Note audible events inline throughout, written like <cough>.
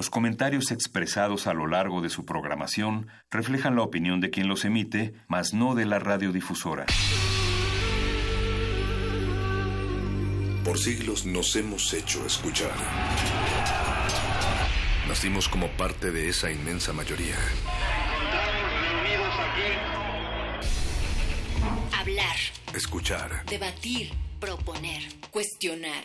Los comentarios expresados a lo largo de su programación reflejan la opinión de quien los emite, mas no de la radiodifusora. Por siglos nos hemos hecho escuchar. Nacimos como parte de esa inmensa mayoría. Hablar. Escuchar. Debatir. Proponer. Cuestionar.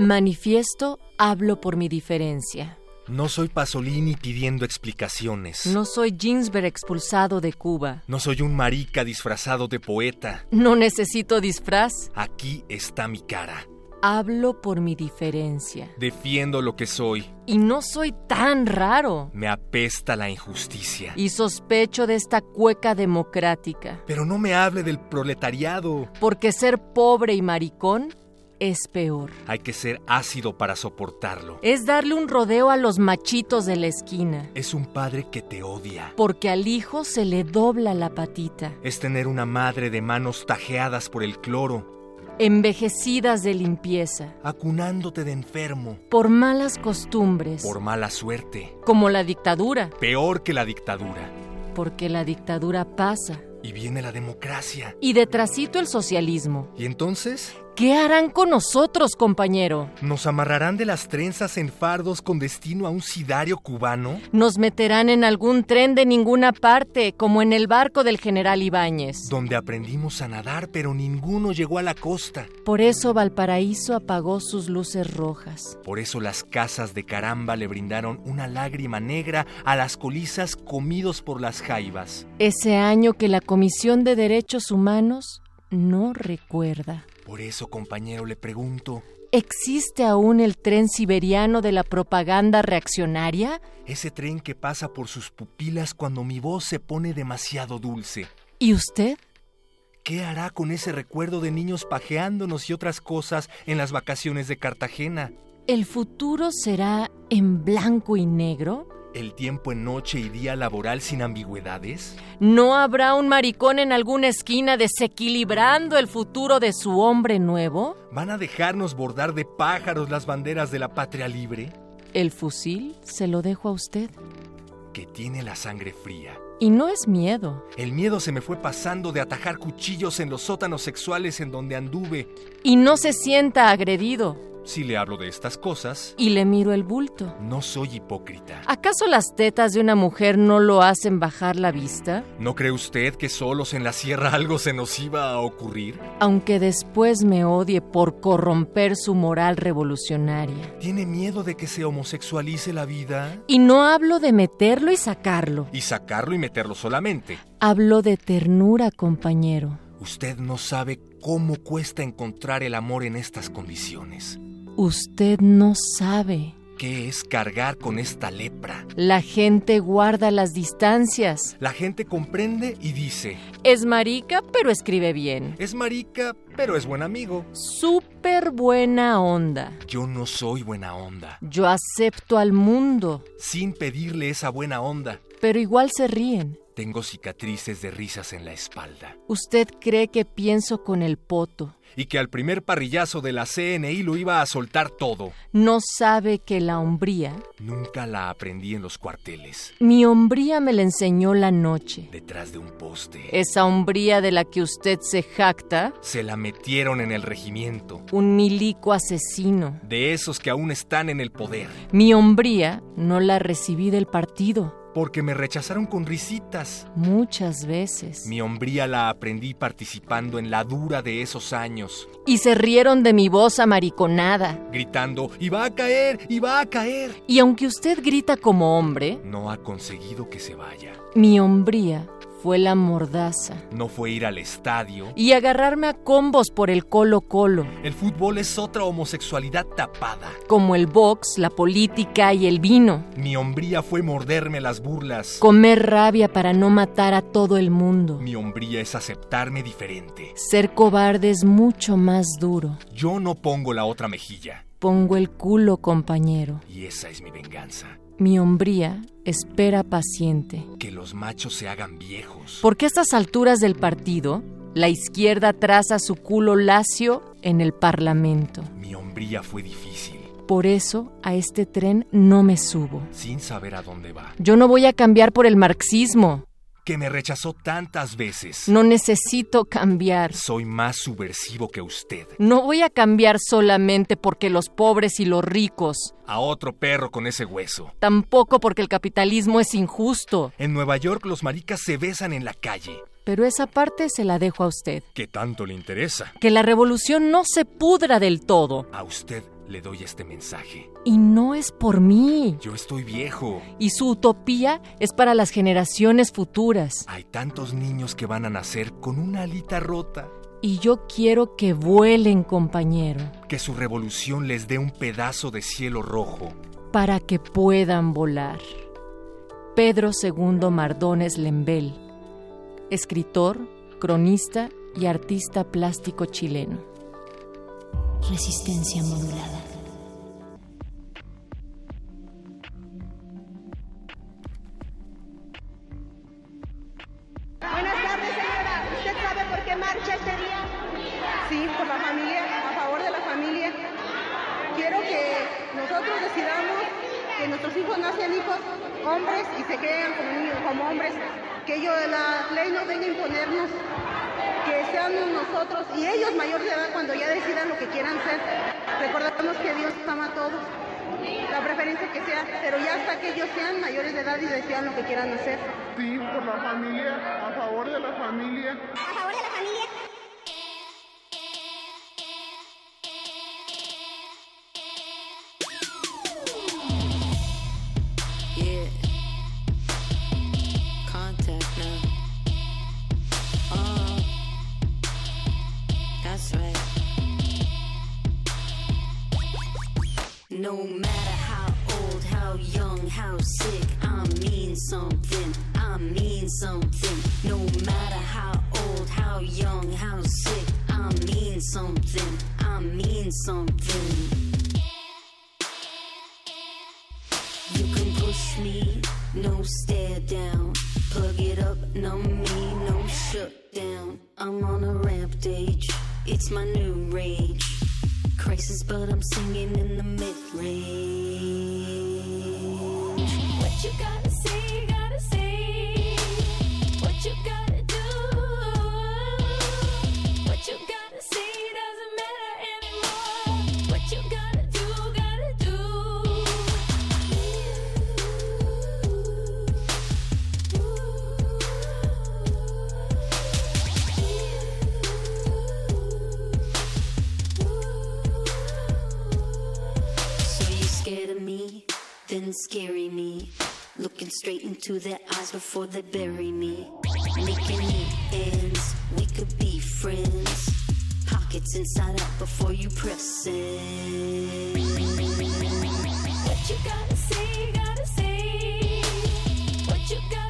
Manifiesto, hablo por mi diferencia. No soy Pasolini pidiendo explicaciones. No soy Ginsberg expulsado de Cuba. No soy un marica disfrazado de poeta. No necesito disfraz. Aquí está mi cara. Hablo por mi diferencia. Defiendo lo que soy. Y no soy tan raro. Me apesta la injusticia. Y sospecho de esta cueca democrática. Pero no me hable del proletariado. Porque ser pobre y maricón es peor. Hay que ser ácido para soportarlo. Es darle un rodeo a los machitos de la esquina. Es un padre que te odia. Porque al hijo se le dobla la patita. Es tener una madre de manos tajeadas por el cloro. Envejecidas de limpieza. Acunándote de enfermo. Por malas costumbres. Por mala suerte. Como la dictadura. Peor que la dictadura. Porque la dictadura pasa. Y viene la democracia. Y detrásito el socialismo. ¿Y entonces? ¿Qué harán con nosotros, compañero? ¿Nos amarrarán de las trenzas en fardos con destino a un sidario cubano? Nos meterán en algún tren de ninguna parte, como en el barco del general Ibáñez. Donde aprendimos a nadar, pero ninguno llegó a la costa. Por eso Valparaíso apagó sus luces rojas. Por eso las casas de caramba le brindaron una lágrima negra a las colizas comidos por las jaivas. Ese año que la Comisión de Derechos Humanos no recuerda. Por eso, compañero, le pregunto. ¿Existe aún el tren siberiano de la propaganda reaccionaria? Ese tren que pasa por sus pupilas cuando mi voz se pone demasiado dulce. ¿Y usted? ¿Qué hará con ese recuerdo de niños pajeándonos y otras cosas en las vacaciones de Cartagena? ¿El futuro será en blanco y negro? ¿El tiempo en noche y día laboral sin ambigüedades? ¿No habrá un maricón en alguna esquina desequilibrando el futuro de su hombre nuevo? ¿Van a dejarnos bordar de pájaros las banderas de la patria libre? El fusil se lo dejo a usted. Que tiene la sangre fría. Y no es miedo. El miedo se me fue pasando de atajar cuchillos en los sótanos sexuales en donde anduve. Y no se sienta agredido. Si le hablo de estas cosas. Y le miro el bulto. No soy hipócrita. ¿Acaso las tetas de una mujer no lo hacen bajar la vista? ¿No cree usted que solos en la sierra <laughs> algo se nos iba a ocurrir? Aunque después me odie por corromper su moral revolucionaria. ¿Tiene miedo de que se homosexualice la vida? Y no hablo de meterlo y sacarlo. Y sacarlo y meterlo solamente. Hablo de ternura, compañero. Usted no sabe cómo cuesta encontrar el amor en estas condiciones. Usted no sabe. ¿Qué es cargar con esta lepra? La gente guarda las distancias. La gente comprende y dice. Es marica, pero escribe bien. Es marica, pero es buen amigo. Súper buena onda. Yo no soy buena onda. Yo acepto al mundo. Sin pedirle esa buena onda. Pero igual se ríen. Tengo cicatrices de risas en la espalda. Usted cree que pienso con el poto. Y que al primer parrillazo de la CNI lo iba a soltar todo. No sabe que la hombría. Nunca la aprendí en los cuarteles. Mi hombría me la enseñó la noche. Detrás de un poste. Esa hombría de la que usted se jacta. Se la metieron en el regimiento. Un milico asesino. De esos que aún están en el poder. Mi hombría no la recibí del partido. Porque me rechazaron con risitas. Muchas veces. Mi hombría la aprendí participando en la dura de esos años. Y se rieron de mi voz amariconada. Gritando, y va a caer, y va a caer. Y aunque usted grita como hombre, no ha conseguido que se vaya. Mi hombría Fue la mordaza. No fue ir al estadio. Y agarrarme a combos por el colo colo. El fútbol es otra homosexualidad tapada. Como el box, la política y el vino. Mi hombría fue morderme las burlas. Comer rabia para no matar a todo el mundo. Mi hombría es aceptarme diferente. Ser cobarde es mucho más duro. Yo no pongo la otra mejilla. Pongo el culo, compañero. Y esa es mi venganza. Mi hombría espera paciente. Que los machos se hagan viejos. Porque a estas alturas del partido, la izquierda traza su culo lacio en el Parlamento. Mi hombría fue difícil. Por eso a este tren no me subo. Sin saber a dónde va. Yo no voy a cambiar por el marxismo que me rechazó tantas veces. No necesito cambiar. Soy más subversivo que usted. No voy a cambiar solamente porque los pobres y los ricos. A otro perro con ese hueso. Tampoco porque el capitalismo es injusto. En Nueva York los maricas se besan en la calle. Pero esa parte se la dejo a usted. ¿Qué tanto le interesa? Que la revolución no se pudra del todo. A usted le doy este mensaje. Y no es por mí. Yo estoy viejo. Y su utopía es para las generaciones futuras. Hay tantos niños que van a nacer con una alita rota. Y yo quiero que vuelen, compañero. Que su revolución les dé un pedazo de cielo rojo. Para que puedan volar. Pedro II Mardones Lembel, escritor, cronista y artista plástico chileno. Resistencia modulada. Buenas tardes, señora. ¿Usted sabe por qué marcha este día? Sí, por la familia, a favor de la familia. Quiero que nosotros decidamos que nuestros hijos nacen hijos hombres y se queden como, como hombres. Que ellos, la ley no venga a imponernos que seamos nosotros y ellos mayores de edad cuando ya decidan lo que quieran ser. Recordamos que Dios ama a todos, la preferencia que sea, pero ya hasta que ellos sean mayores de edad y decidan lo que quieran hacer. Sí, por la familia, a favor de la familia. A favor de la familia. No matter how old, how young, how sick, I mean something. I mean something. No matter how old, how young, how sick, I mean something. I mean something. You can push me, no stare down. Plug it up, numb me, no shut down. I'm on a rampage, it's my new rage. Crisis, but I'm singing in the mid range. What you gotta say, gotta say. What you gotta me, then scary me. Looking straight into their eyes before they bury me. Making me ends, we could be friends. Pockets inside out before you press it. What you gotta say, gotta say. What you gotta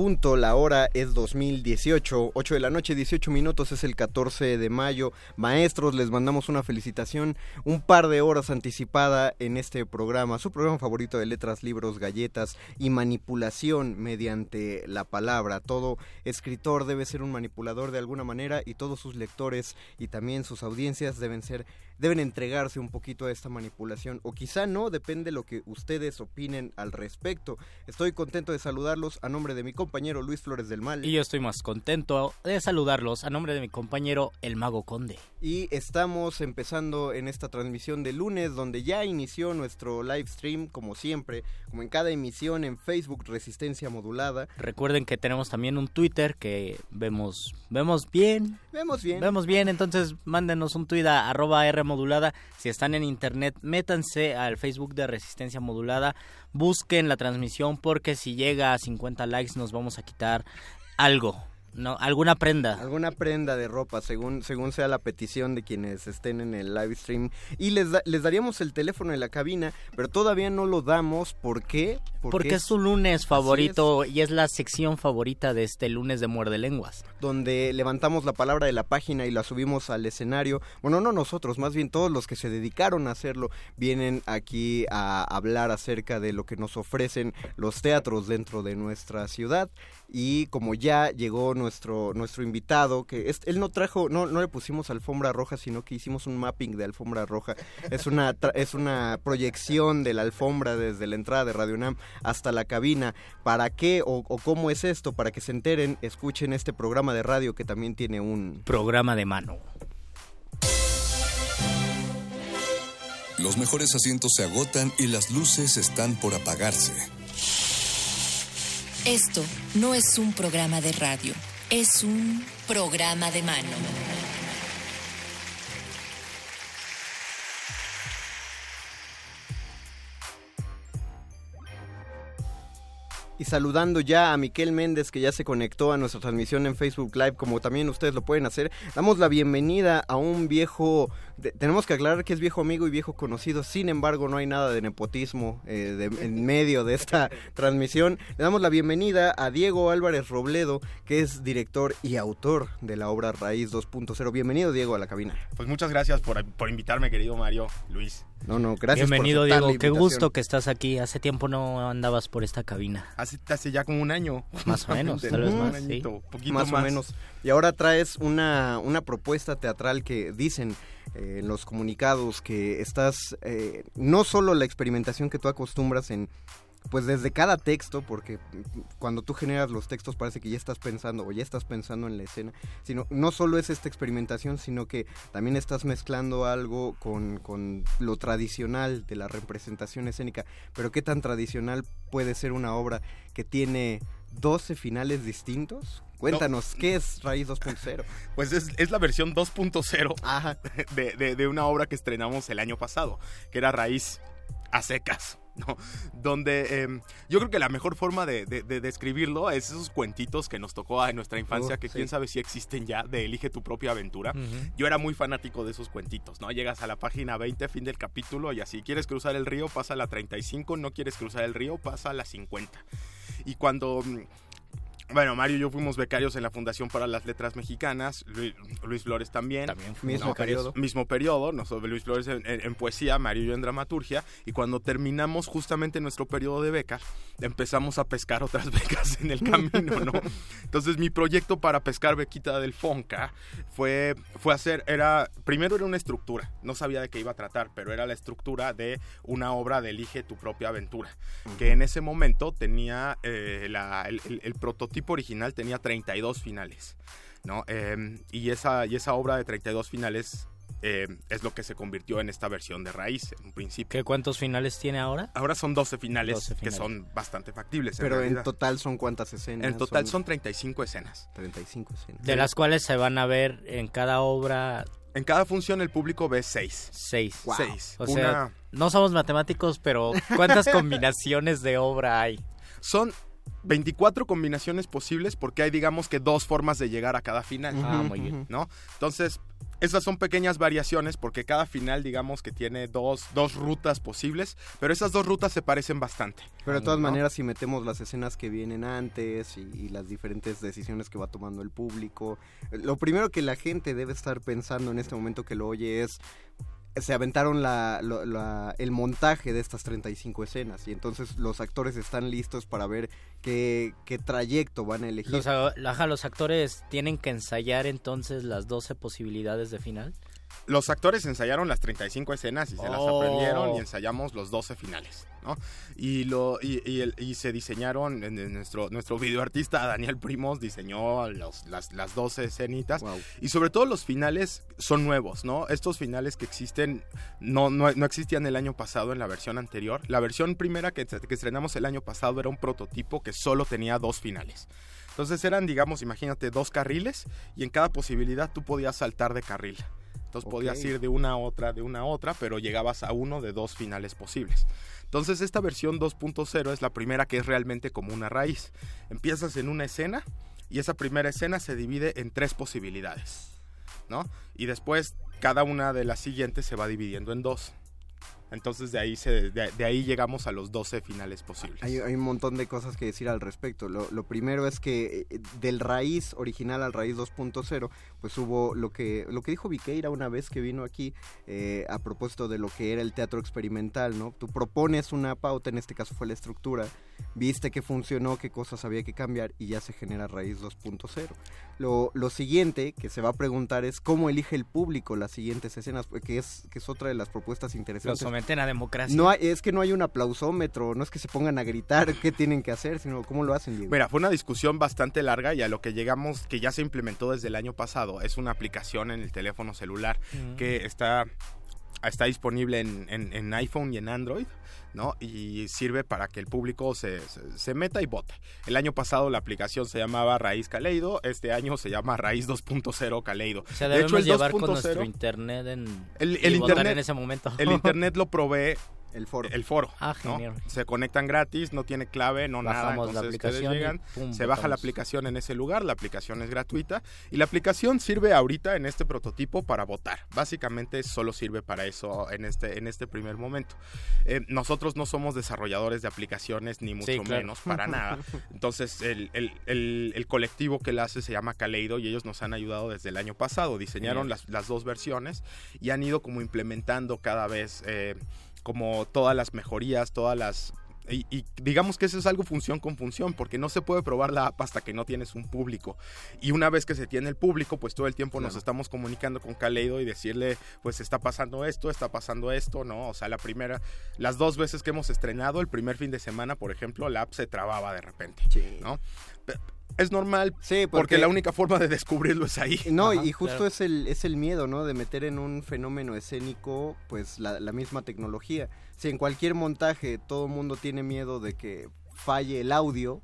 Punto, la hora es 2018, 8 de la noche, 18 minutos, es el 14 de mayo. Maestros, les mandamos una felicitación, un par de horas anticipada en este programa, su programa favorito de letras, libros, galletas y manipulación mediante la palabra. Todo escritor debe ser un manipulador de alguna manera y todos sus lectores y también sus audiencias deben ser deben entregarse un poquito a esta manipulación o quizá no, depende lo que ustedes opinen al respecto. Estoy contento de saludarlos a nombre de mi compañero Luis Flores del Mal. Y yo estoy más contento de saludarlos a nombre de mi compañero El Mago Conde. Y estamos empezando en esta transmisión de lunes donde ya inició nuestro live stream como siempre, como en cada emisión en Facebook Resistencia Modulada. Recuerden que tenemos también un Twitter que vemos vemos bien. Vemos bien. Vemos bien, entonces mándenos un tweet a arroba R modulada. Si están en internet, métanse al Facebook de Resistencia Modulada, busquen la transmisión porque si llega a 50 likes nos vamos a quitar algo. No, alguna prenda. Alguna prenda de ropa, según, según sea la petición de quienes estén en el live stream. Y les, da- les daríamos el teléfono en la cabina, pero todavía no lo damos. ¿Por qué? Porque, es su lunes favorito y es la sección favorita de este lunes de Muerde Lenguas. donde levantamos la palabra de la página y la subimos al escenario. Bueno, no nosotros, más bien todos los que se dedicaron a hacerlo vienen aquí a hablar acerca de lo que nos ofrecen los teatros dentro de nuestra ciudad. Y como ya llegó nuestro, nuestro invitado, que es- él no trajo, no, no le pusimos alfombra roja, sino que hicimos un mapping de alfombra roja. Es una, tra- es una proyección de la alfombra desde la entrada de Radio Nam hasta la cabina. ¿Para qué o, o cómo es esto? Para que se enteren, escuchen este programa de radio que también tiene un... Programa de mano. Los mejores asientos se agotan y las luces están por apagarse. Esto no es un programa de radio, es un programa de mano. Y saludando ya a Miquel Méndez que ya se conectó a nuestra transmisión en Facebook Live, como también ustedes lo pueden hacer. Damos la bienvenida a un viejo, de- tenemos que aclarar que es viejo amigo y viejo conocido, sin embargo no hay nada de nepotismo eh, de- en medio de esta <laughs> transmisión. Le damos la bienvenida a Diego Álvarez Robledo, que es director y autor de la obra Raíz 2.0. Bienvenido Diego a la cabina. Pues muchas gracias por, por invitarme, querido Mario, Luis. No, no, gracias. Bienvenido Diego, qué gusto que estás aquí. Hace tiempo no andabas por esta cabina. Hace, hace ya como un año. Más o <laughs> menos, tal vez Un más, añito, sí. poquito más, más. o menos. Y ahora traes una, una propuesta teatral que dicen eh, en los comunicados que estás, eh, no solo la experimentación que tú acostumbras en, pues desde cada texto, porque cuando tú generas los textos parece que ya estás pensando o ya estás pensando en la escena, sino no solo es esta experimentación, sino que también estás mezclando algo con, con lo tradicional de la representación escénica. Pero qué tan tradicional puede ser una obra que tiene 12 finales distintos? Cuéntanos, ¿qué es Raíz 2.0? <laughs> Pues es, es la versión 2.0 <laughs> de, de, de una obra que estrenamos el año pasado, que era Raíz a secas. <laughs> ¿no? Donde em, yo creo que la mejor forma de, de- de describirlo es esos cuentitos que nos tocó en nuestra infancia, Oh, que sí. quién sabe si existen ya, de Elige tu propia aventura. Yo era muy fanático de esos cuentitos, ¿no? Llegas a la página 20, fin del capítulo, y así, quieres cruzar el río, pasa a la 35, no quieres cruzar el río, pasa a la 50. Y cuando... Bueno, Mario y yo fuimos becarios en la Fundación para las Letras Mexicanas, Luis, Luis Flores también. También fuimos Mismo becarios. periodo. Mismo periodo, nosotros Luis Flores en, en- en poesía, Mario y yo en dramaturgia, y cuando terminamos justamente nuestro periodo de becas, empezamos a pescar otras <laughs> becas en el camino, ¿no? Entonces mi proyecto para pescar bequita del Fonca fue, fue hacer, era, primero era una estructura, no sabía de qué iba a tratar, pero era la estructura de una obra de Elige tu propia aventura, que en ese momento tenía, eh, la- el, el- el prototipo original tenía 32 finales, ¿no? Eh, y, esa, y esa obra de 32 finales eh, es lo que se convirtió en esta versión de raíz en un principio. ¿Qué cuántos finales tiene ahora? Ahora son 12 finales, 12 que son bastante factibles. Pero en realidad. total son cuántas escenas? En total son 35 escenas. 35 escenas. De las cuales se van a ver en cada obra En cada función el público ve 6. seis. Wow. Seis. O Una- sea, no somos matemáticos, pero ¿cuántas <laughs> combinaciones de obra hay? Son 24 combinaciones posibles porque hay digamos que dos formas de llegar a cada final. Ah, muy bien. ¿No? Entonces, esas son pequeñas variaciones porque cada final digamos que tiene dos, dos rutas posibles, pero esas dos rutas se parecen bastante. Pero de todas ¿no? maneras, si metemos las escenas que vienen antes y, y las diferentes decisiones que va tomando el público, lo primero que la gente debe estar pensando en este momento que lo oye es, se aventaron la, la- el montaje de estas 35 escenas y entonces los actores están listos para ver qué, qué trayecto van a elegir. Los, ajá, los actores tienen que ensayar entonces las 12 posibilidades de final. Los actores ensayaron las 35 escenas y se las Oh. aprendieron y ensayamos los 12 finales, ¿no? Y, lo, y, y el- y se diseñaron, en- en nuestro, nuestro videoartista Daniel Primos diseñó los- las, las 12 escenitas y sobre todo los finales son nuevos, ¿no? Estos finales que existen no, no, no existían el año pasado en la versión anterior. La versión primera que, que estrenamos el año pasado era un prototipo que solo tenía dos finales. Entonces eran, digamos, imagínate, dos carriles y en cada posibilidad tú podías saltar de carril. Entonces podías ir de una a otra, de una a otra, pero llegabas a uno de dos finales posibles. Entonces esta versión 2.0 es la primera que es realmente como una raíz. Empiezas en una escena y esa primera escena se divide en tres posibilidades, ¿no? Y después cada una de las siguientes se va dividiendo en dos. Entonces de ahí, se, de, de ahí llegamos a los 12 finales posibles. Hay, un montón de cosas que decir al respecto. Lo, lo primero es que eh, del raíz original al raíz 2.0, pues hubo lo que lo que dijo Viqueira una vez que vino aquí eh, a propósito de lo que era el teatro experimental, ¿no? Tú propones una pauta, en este caso fue la estructura, viste que funcionó, qué cosas había que cambiar y ya se genera raíz 2.0. Lo, lo siguiente que se va a preguntar es cómo elige el público las siguientes escenas, que es, que es otra de las propuestas interesantes. someten a democracia. No hay- es que no hay un aplausómetro, no es que se pongan a gritar <laughs> qué tienen que hacer, sino cómo lo hacen, Diego. Mira, fue una discusión bastante larga y a lo que llegamos, que ya se implementó desde el año pasado, es una aplicación en el teléfono celular Mm. que está, está disponible en, en- en iPhone y en Android, ¿no? Y sirve para que el público se, se- se meta y vote. El año pasado la aplicación se llamaba Raíz Caleido, este año se llama Raíz 2.0 Caleido. O sea, De hecho, el llevar con 2.0 nuestro internet en, el, y el votar internet en ese momento. El <laughs> internet lo provee el foro. El foro. Ah, ¿no? genial. Se conectan gratis, no tiene clave, no Bajamos nada. la Entonces ustedes aplicación llegan, pum, se baja la aplicación en ese lugar, la aplicación es gratuita y la aplicación sirve ahorita en este prototipo para votar. Básicamente solo sirve para eso en este, en este primer momento. Eh, nosotros no somos desarrolladores de aplicaciones ni mucho Sí, claro. menos, para nada. <laughs> Entonces el, el- el- el colectivo que la hace se llama Kaleido y ellos nos han ayudado desde el año pasado. Diseñaron las, las dos versiones y han ido como implementando cada vez eh, como todas las mejorías, todas las... Y, y digamos que eso es algo función con función, porque no se puede probar la app hasta que no tienes un público. Y una vez que se tiene el público, pues todo el tiempo nos estamos comunicando con Kaleido y decirle, pues está pasando esto, está pasando esto, ¿no? O sea, la primera, las dos veces que hemos estrenado, el primer fin de semana, por ejemplo, la app se trababa de repente, ¿no? Es normal, porque, porque- la única forma de descubrirlo es ahí. No, Ajá, y justo claro. es el es el miedo, ¿no? De meter en un fenómeno escénico, pues la, la misma tecnología. Si en cualquier montaje todo el mundo tiene miedo de que falle el audio,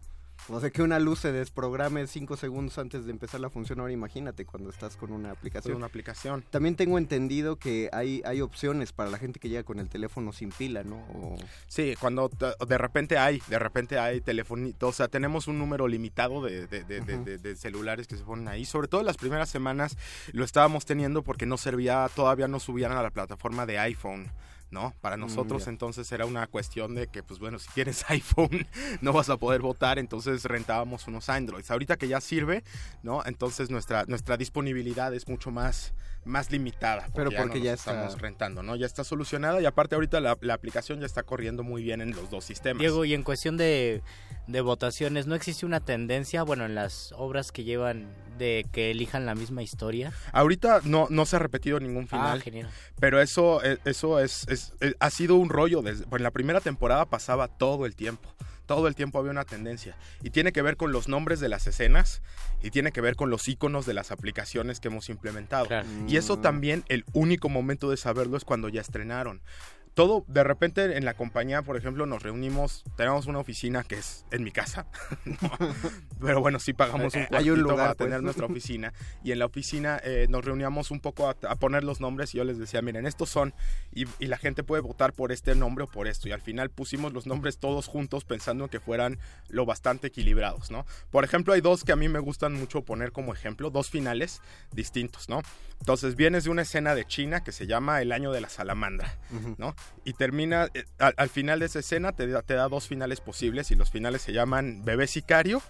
O sea, que una luz se desprograme cinco segundos antes de empezar la función. Ahora imagínate cuando estás con una aplicación. Con una aplicación. También tengo entendido que hay, hay opciones para la gente que llega con el teléfono sin pila, ¿no? O- Sí, cuando de repente hay, de repente hay telefonitos, o sea, tenemos un número limitado de, de- de- de celulares que se ponen ahí. Sobre todo las primeras semanas lo estábamos teniendo porque no servía, todavía no subían a la plataforma de iPhone. ¿No? Para nosotros ya. entonces era una cuestión de que, pues bueno, si tienes <laughs> iPhone no vas a poder votar, entonces rentábamos unos Androids. Ahorita que ya sirve, ¿no? Entonces nuestra, nuestra disponibilidad es mucho más, más limitada. Pero no porque nos ya está- estamos rentando, ¿no? Ya está solucionada y aparte ahorita la, la aplicación ya está corriendo muy bien en los dos sistemas. Diego, y en cuestión de, de votaciones, ¿no existe una tendencia, bueno, en las obras que llevan de que elijan la misma historia? Ahorita no, no se ha repetido ningún final. Ah, genial. Pero eso, eh, eso es, es- eh, ha sido un rollo. Desde, pues en la primera temporada pasaba todo el tiempo. Todo el tiempo había una tendencia. Y tiene que ver con los nombres de las escenas y tiene que ver con los iconos de las aplicaciones que hemos implementado. Y eso también, el único momento de saberlo es cuando ya estrenaron. Todo, de repente en la compañía, por ejemplo, nos reunimos, tenemos una oficina que es en mi casa, <laughs> ¿no? pero bueno, sí pagamos un <laughs> Hay un lugar, para pues. tener nuestra oficina y en la oficina eh, nos reuníamos un poco a, a poner los nombres y yo les decía, miren, estos son y, y la gente puede votar por este nombre o por esto y al final pusimos los nombres todos juntos pensando en que fueran lo bastante equilibrados, ¿no? Por ejemplo, hay dos que a mí me gustan mucho poner como ejemplo, dos finales distintos, ¿no? Entonces vienes de una escena de China que se llama El año de la salamandra, ¿no? Y termina, eh, al, al final de esa escena te da, te da dos finales posibles y los finales se llaman Bebé Sicario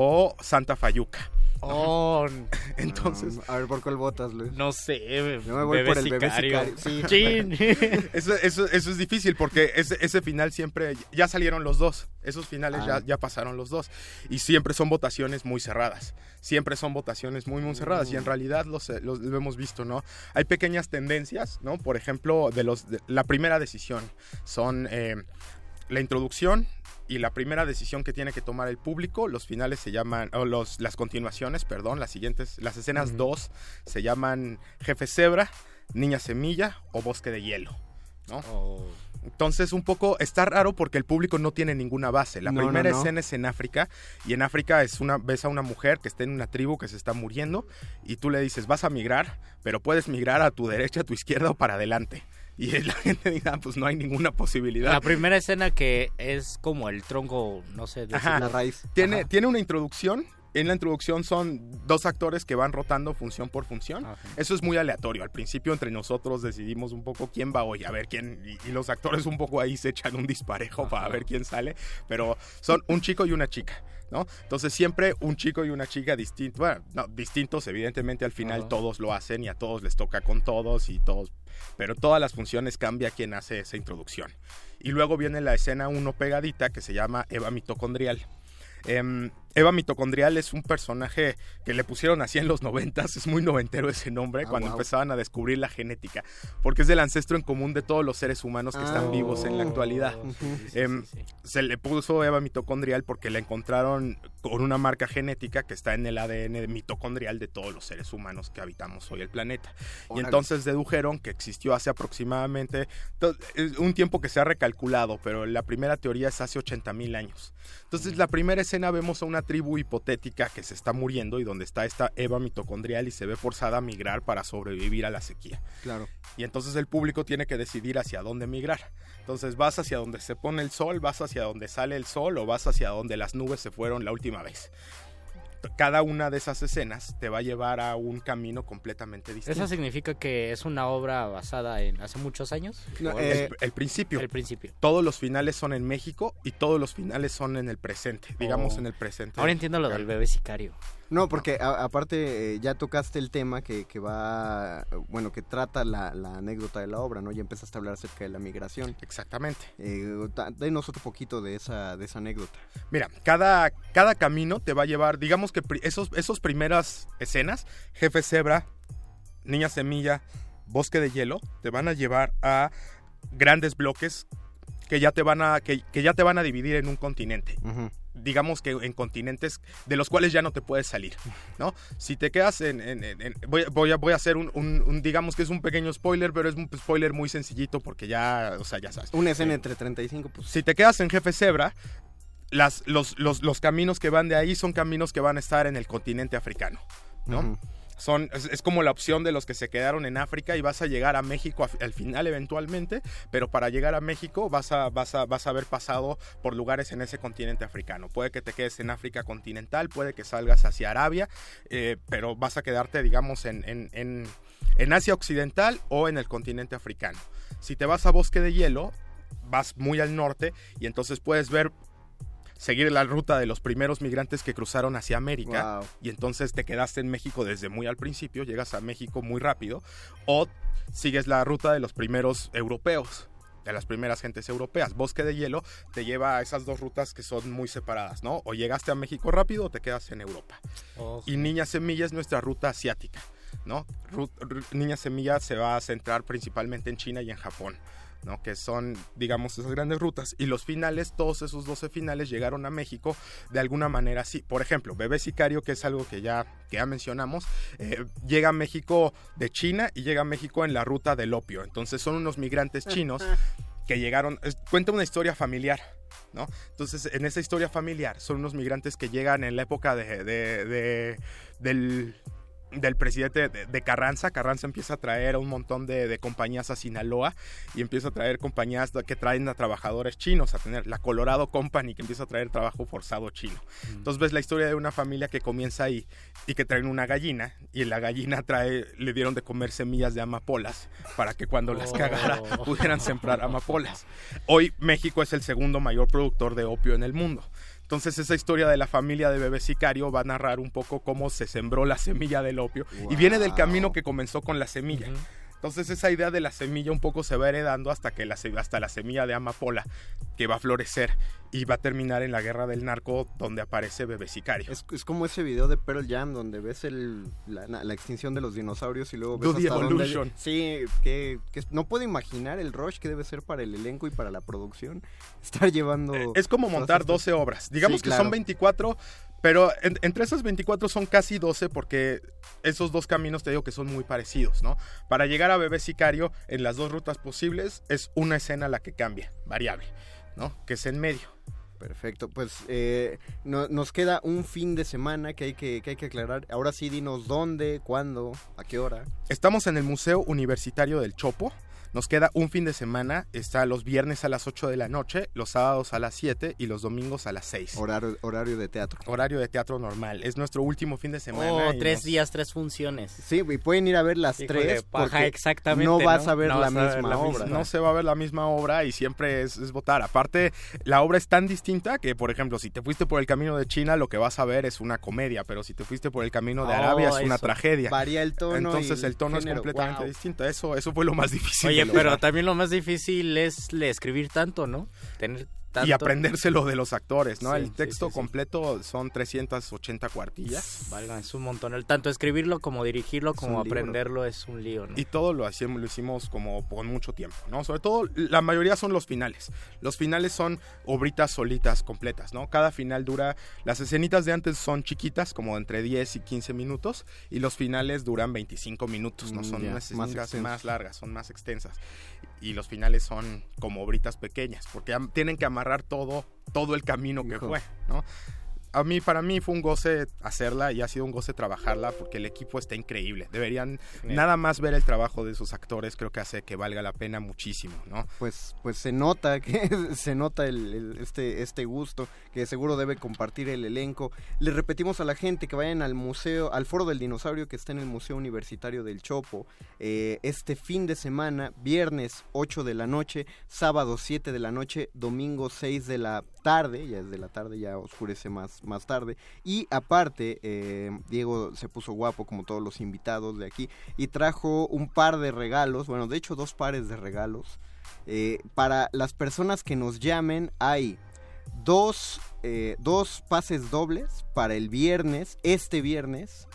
o Santa Fayuca. Oh, <laughs> Entonces, a ver, ¿por cuál votas, Luis? No sé, Yo me voy bebé por el bebé sicario. sicario. Sí. <laughs> Chin. <laughs> eso, eso, eso es difícil porque ese, ese final siempre, ya salieron los dos, esos finales ya, Ah. ya pasaron los dos y siempre son votaciones muy cerradas, siempre son votaciones muy muy cerradas y en realidad los, eh, los- lo hemos visto, ¿no? Hay pequeñas tendencias, ¿no? Por ejemplo, de los, de- la primera decisión son eh, la introducción, y la primera decisión que tiene que tomar el público, los finales se llaman, o los, las continuaciones, perdón, las siguientes, las escenas 2 se llaman Jefe Zebra, Niña Semilla o Bosque de Hielo, ¿no? Entonces un poco está raro porque el público no tiene ninguna base. La No, no, primera no. escena es en África y en África es una ves a una mujer que está en una tribu que se está muriendo y tú le dices vas a migrar, pero puedes migrar a tu derecha, a tu izquierda o para adelante. Y <laughs> la gente dice, "Ah, pues no hay ninguna posibilidad. La primera escena que es como el tronco, no sé, de Ajá. Tiene, Ajá. tiene una introducción. En la introducción son dos actores que van rotando función por función. Eso es muy aleatorio. Al principio entre nosotros decidimos un poco quién va hoy, a ver quién. Y, y los actores un poco ahí se echan un disparejo para ver quién sale. Pero son un chico y una chica. ¿No? Entonces siempre un chico y una chica distintos, bueno, no, distintos evidentemente al final Ajá. todos lo hacen y a todos les toca con todos y todos, pero todas las funciones cambia quien hace esa introducción. Y luego viene la escena uno pegadita que se llama Eva mitocondrial. Em, Eva mitocondrial es un personaje que le pusieron así en los noventas, es muy noventero ese nombre, Ah, cuando wow. empezaban a descubrir la genética, porque es el ancestro en común de todos los seres humanos que están Ah. vivos en la actualidad. Em, Se le puso Eva mitocondrial porque la encontraron con una marca genética que está en el ADN mitocondrial de todos los seres humanos que habitamos hoy el planeta. Y entonces dedujeron que existió hace aproximadamente es un tiempo que se ha recalculado, pero la primera teoría es hace 80 mil años. Entonces, la primera escena vemos a una tribu hipotética que se está muriendo y donde está esta Eva mitocondrial y se ve forzada a migrar para sobrevivir a la sequía. Claro. Y entonces el público tiene que decidir hacia dónde migrar. Entonces, vas hacia donde se pone el sol, vas hacia donde sale el sol o vas hacia donde las nubes se fueron la última vez. Cada una de esas escenas te va a llevar a un camino completamente distinto. ¿Eso significa que es una obra basada en hace muchos años? No, ¿O el, es- el principio. El principio. Todos los finales son en México y todos los finales son en el presente, digamos Oh. en el presente. Ahora entiendo lo del bebé sicario. No, porque a- aparte eh, ya tocaste el tema que, que va, bueno, que trata la, la anécdota de la obra, ¿no? Ya empezaste a hablar acerca de la migración. Exactamente. Eh, denos otro poquito de esa, de esa anécdota. Mira, cada, cada camino te va a llevar, digamos que esos, esos primeras escenas, Jefe Zebra, Niña Semilla, Bosque de Hielo, te van a llevar a grandes bloques que ya te van a, que, que ya te van a dividir en un continente. Digamos que en continentes de los cuales ya no te puedes salir, ¿no? Si te quedas en... en- en- en- voy, voy a, voy a hacer un, un- un- digamos que es un pequeño spoiler, pero es un spoiler muy sencillito porque ya, o sea, ya sabes. Una escena entre 35, pues... Si te quedas en Jefe Zebra, las, los, los, los caminos que van de ahí son caminos que van a estar en el continente africano, ¿no? Es, como la opción de los que se quedaron en África y vas a llegar a México al final eventualmente, pero para llegar a México vas a, vas, a, vas a haber pasado por lugares en ese continente africano. Puede que te quedes en África continental, puede que salgas hacia Arabia, eh, pero vas a quedarte, digamos, en, en, en Asia Occidental o en el continente africano. Si te vas a Bosque de Hielo, vas muy al norte y entonces puedes ver seguir la ruta de los primeros migrantes que cruzaron hacia América Wow. y entonces te quedaste en México desde muy al principio, llegas a México muy rápido o sigues la ruta de los primeros europeos de las primeras gentes europeas. Bosque de Hielo te lleva a esas dos rutas que son muy separadas, ¿no? O llegaste a México rápido o te quedas en Europa. Y Niña Semilla es nuestra ruta asiática, ¿no? Ru- Niña Semilla se va a centrar principalmente en China y en Japón. ¿No? que son, digamos, esas grandes rutas. Y los finales, todos esos 12 finales llegaron a México de alguna manera así. Por ejemplo, Bebé Sicario, que es algo que ya, que ya mencionamos, eh, llega a México de China y llega a México en la ruta del opio. Entonces son unos migrantes chinos que llegaron, es- cuenta una historia familiar, ¿no? Entonces, en esa historia familiar son unos migrantes que llegan en la época de, de- de- del, del presidente de, de Carranza. Carranza empieza a traer a un montón de, de compañías a Sinaloa y empieza a traer compañías que traen a trabajadores chinos, a tener la Colorado Company que empieza a traer trabajo forzado chino. Entonces ves la historia de una familia que comienza ahí y que traen una gallina y la gallina trae, le dieron de comer semillas de amapolas para que cuando las Oh. cagara pudieran sembrar amapolas. Hoy México es el segundo mayor productor de opio en el mundo. Entonces esa historia de la familia de bebé sicario va a narrar un poco cómo se sembró la semilla del opio. Y viene del camino que comenzó con la semilla. Entonces esa idea de la semilla un poco se va heredando hasta que la, hasta la semilla de amapola que va a florecer y va a terminar en la guerra del narco donde aparece bebé sicario. Es, es como ese video de Pearl Jam donde ves el, la, la extinción de los dinosaurios y luego ves hasta evolution. Sí, que, que no puedo imaginar el rush que debe ser para el elenco y para la producción estar llevando... Eh, Es como montar estas- 12 obras. Digamos Sí, que claro. son 24, pero en- entre esas 24 son casi 12 porque esos dos caminos te digo que son muy parecidos, ¿no? Para llegar a Bebé Sicario, en las dos rutas posibles, es una escena la que cambia, variable, ¿no? Que es en medio. Perfecto, pues eh, no- nos queda un fin de semana que hay que, que hay que aclarar. Ahora sí, dinos dónde, cuándo, a qué hora. Estamos en el Museo Universitario del Chopo. Nos queda un fin de semana. Está los viernes a las 8 de la noche, los sábados a las 7 y los domingos a las 6. Horario, horario de teatro. Horario de teatro normal. Es nuestro último fin de semana. Oh, tres nos- días, tres funciones. Sí, y pueden ir a ver las Híjole, tres ajá, porque exactamente, no vas ¿no? a ver No la vas a ver misma la obra. No se va a ver la misma obra y siempre es, es votar. Aparte, la obra es tan distinta que, por ejemplo, si te fuiste por el camino de China, lo que vas a ver es una comedia, pero si te fuiste por el camino de Oh, Arabia, es una eso. tragedia. Varía el tono. Entonces y el tono género. es completamente Wow. distinto. Eso, eso fue lo más difícil. Oye, pero también lo más difícil es le escribir tanto, ¿no? Tener tanto. Y aprendérselo de los actores, ¿no? Sí, el texto sí, sí. completo son 380 cuartillas. Valga, es un montón. El tanto escribirlo como dirigirlo, como libro. aprenderlo es un lío, ¿no? Y todo lo hacíamos, lo hicimos como con mucho tiempo, ¿no? Sobre todo, la mayoría son los finales. Los finales son obritas solitas, completas, ¿no? Cada final dura, las escenitas de antes son chiquitas, como entre 10 y 15 minutos, y los finales duran 25 minutos, ¿no? Mm, Son unas más escenas extensos. más largas, son más extensas. Y los finales son como obritas pequeñas, porque tienen que amarrar todo, todo el camino que fue, ¿no? A mí, para mí fue un goce hacerla y ha sido un goce trabajarla porque el equipo está increíble. Deberían Bien. nada más ver el trabajo de sus actores, creo que hace que valga la pena muchísimo, ¿no? Pues, pues se nota que <laughs> se nota el, el- este, este gusto que seguro debe compartir el elenco. Le repetimos a la gente que vayan al museo, al foro del dinosaurio que está en el Museo Universitario del Chopo eh, este fin de semana, viernes 8 de la noche, sábado 7 de la noche, domingo 6 de la tarde, ya es de la tarde, ya oscurece más, más tarde. Y aparte, eh, Diego se puso guapo como todos los invitados de aquí y trajo un par de regalos, bueno, de hecho dos pares de regalos. Eh, para las personas que nos llamen hay dos, eh, dos pases dobles para el viernes, este viernes,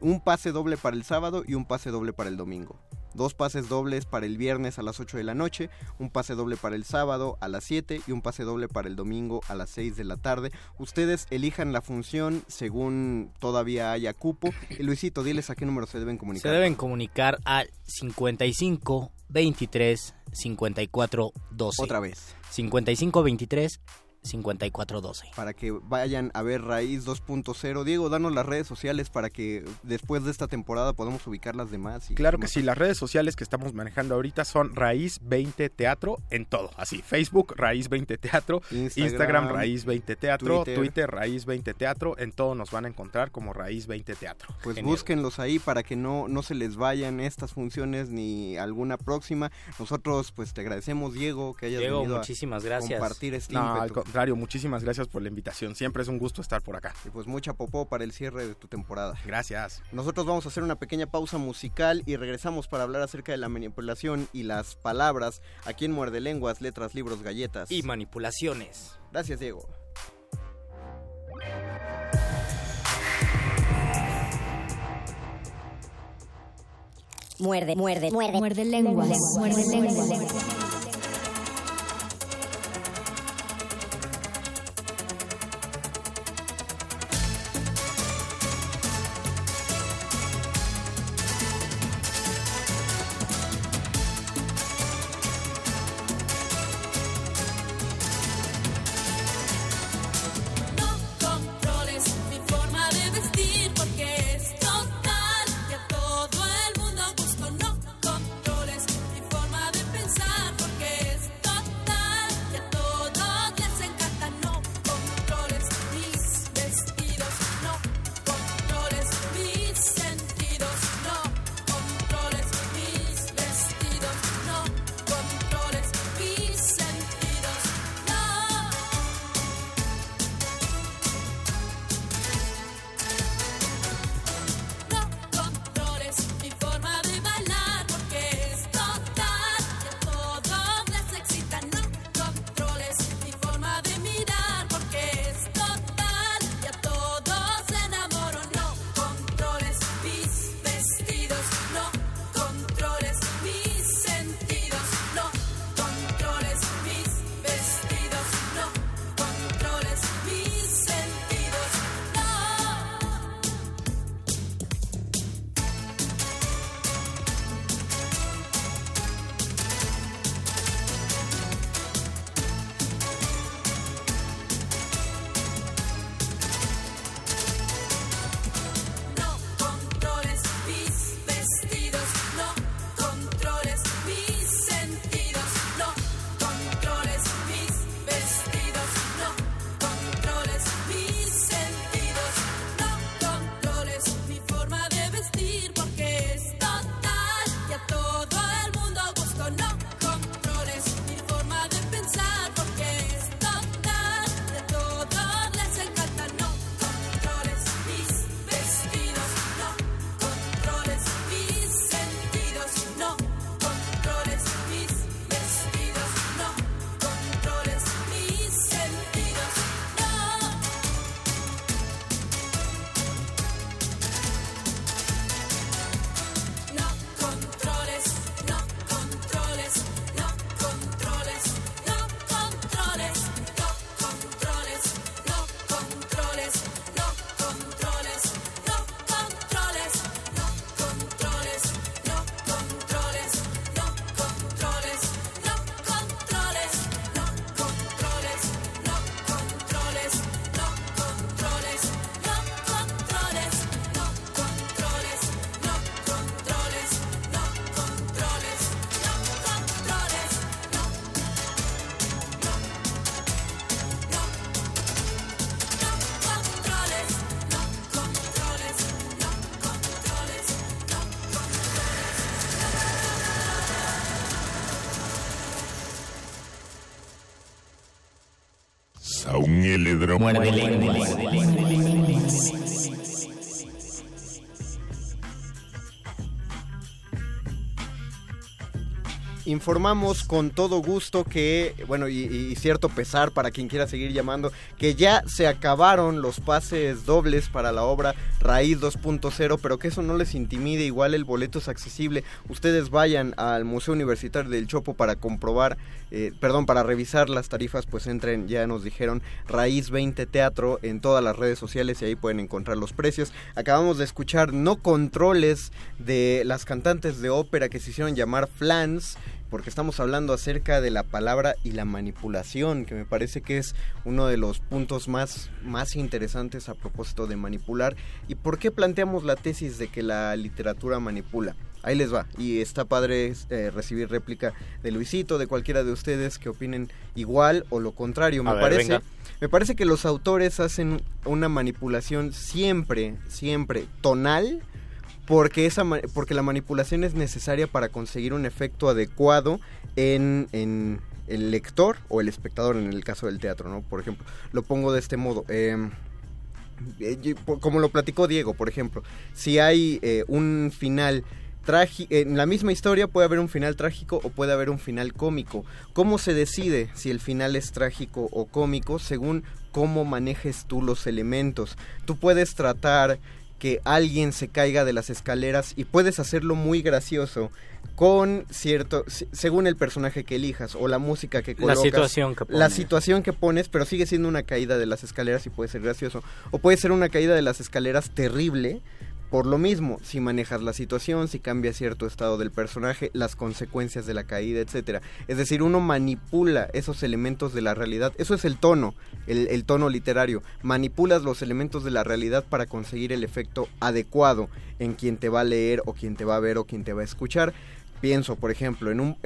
un pase doble para el sábado y un pase doble para el domingo. Dos pases dobles para el viernes a las 8 de la noche, un pase doble para el sábado a las 7 y un pase doble para el domingo a las 6 de la tarde. Ustedes elijan la función según todavía haya cupo. Y Luisito, diles a qué número se deben Se comunicar. deben comunicar al 55 23 54 12. Otra vez. 55 23 5412. Para que vayan a ver Raíz 2.0. Diego, danos las redes sociales para que después de esta temporada podamos ubicar las demás. Y claro que sí, las redes sociales que estamos manejando ahorita son Raíz 20 Teatro en todo. Así, Facebook Raíz 20 Teatro, Instagram, Raíz 20 Teatro, Twitter. Raíz 20 Teatro. En todo nos van a encontrar como Raíz 20 Teatro. Pues búsquenlos ahí para que no, no se les vayan estas funciones ni alguna próxima. Nosotros pues te agradecemos Diego que hayas Diego, venido muchísimas a gracias. compartir este No, contrario, muchísimas gracias por la invitación. Siempre es un gusto estar por acá. Y pues mucha popó para el cierre de tu temporada. Gracias. Nosotros vamos a hacer una pequeña pausa musical y regresamos para hablar acerca de la manipulación y las palabras aquí en Muerde Lenguas, Letras, Libros, Galletas. Y manipulaciones. Gracias, Diego. Muerde, muerde, muerde. Muerde lenguas. Muerde lenguas. No Muerde Informamos con todo gusto que, bueno, y, y cierto pesar para quien quiera seguir llamando, que ya se acabaron los pases dobles para la obra Raíz 2.0, pero que eso no les intimide, igual el boleto es accesible. Ustedes vayan al Museo Universitario del Chopo para comprobar, eh, perdón, para revisar las tarifas, pues entren, ya nos dijeron, Raíz 20 Teatro en todas las redes sociales y ahí pueden encontrar los precios. Acabamos de escuchar No Controles de las cantantes de ópera que se hicieron llamar Flans porque estamos hablando acerca de la palabra y la manipulación, que me parece que es uno de los puntos más, más interesantes a propósito de manipular. ¿Y por qué planteamos la tesis de que la literatura manipula? Ahí les va. Y está padre eh, recibir réplica de Luisito, de cualquiera de ustedes que opinen igual o lo contrario. Me ver, parece, venga. me parece que los autores hacen una manipulación siempre, siempre tonal, porque esa porque la manipulación es necesaria para conseguir un efecto adecuado en, en el lector o el espectador en el caso del teatro, ¿no? Por ejemplo, lo pongo de este modo. em, eh, como lo platicó Diego, por ejemplo, si hay eh, un final trágico, en la misma historia puede haber un final trágico o puede haber un final cómico. ¿Cómo se decide si el final es trágico o cómico? Según cómo manejes tú los elementos. Tú puedes tratar que alguien se caiga de las escaleras y puedes hacerlo muy gracioso con cierto se- según el personaje que elijas o la música que La colocas situación que la situación que pones pero sigue siendo una caída de las escaleras y puede ser gracioso. O puede ser una caída de las escaleras terrible por lo mismo, si manejas la situación, si cambia cierto estado del personaje, las consecuencias de la caída, etcétera. Es decir, uno manipula esos elementos de la realidad. Eso es el tono, el, tono literario. Manipulas los elementos de la realidad para conseguir el efecto adecuado en quien te va a leer o quien te va a ver o quien te va a escuchar. Pienso, por ejemplo, en un,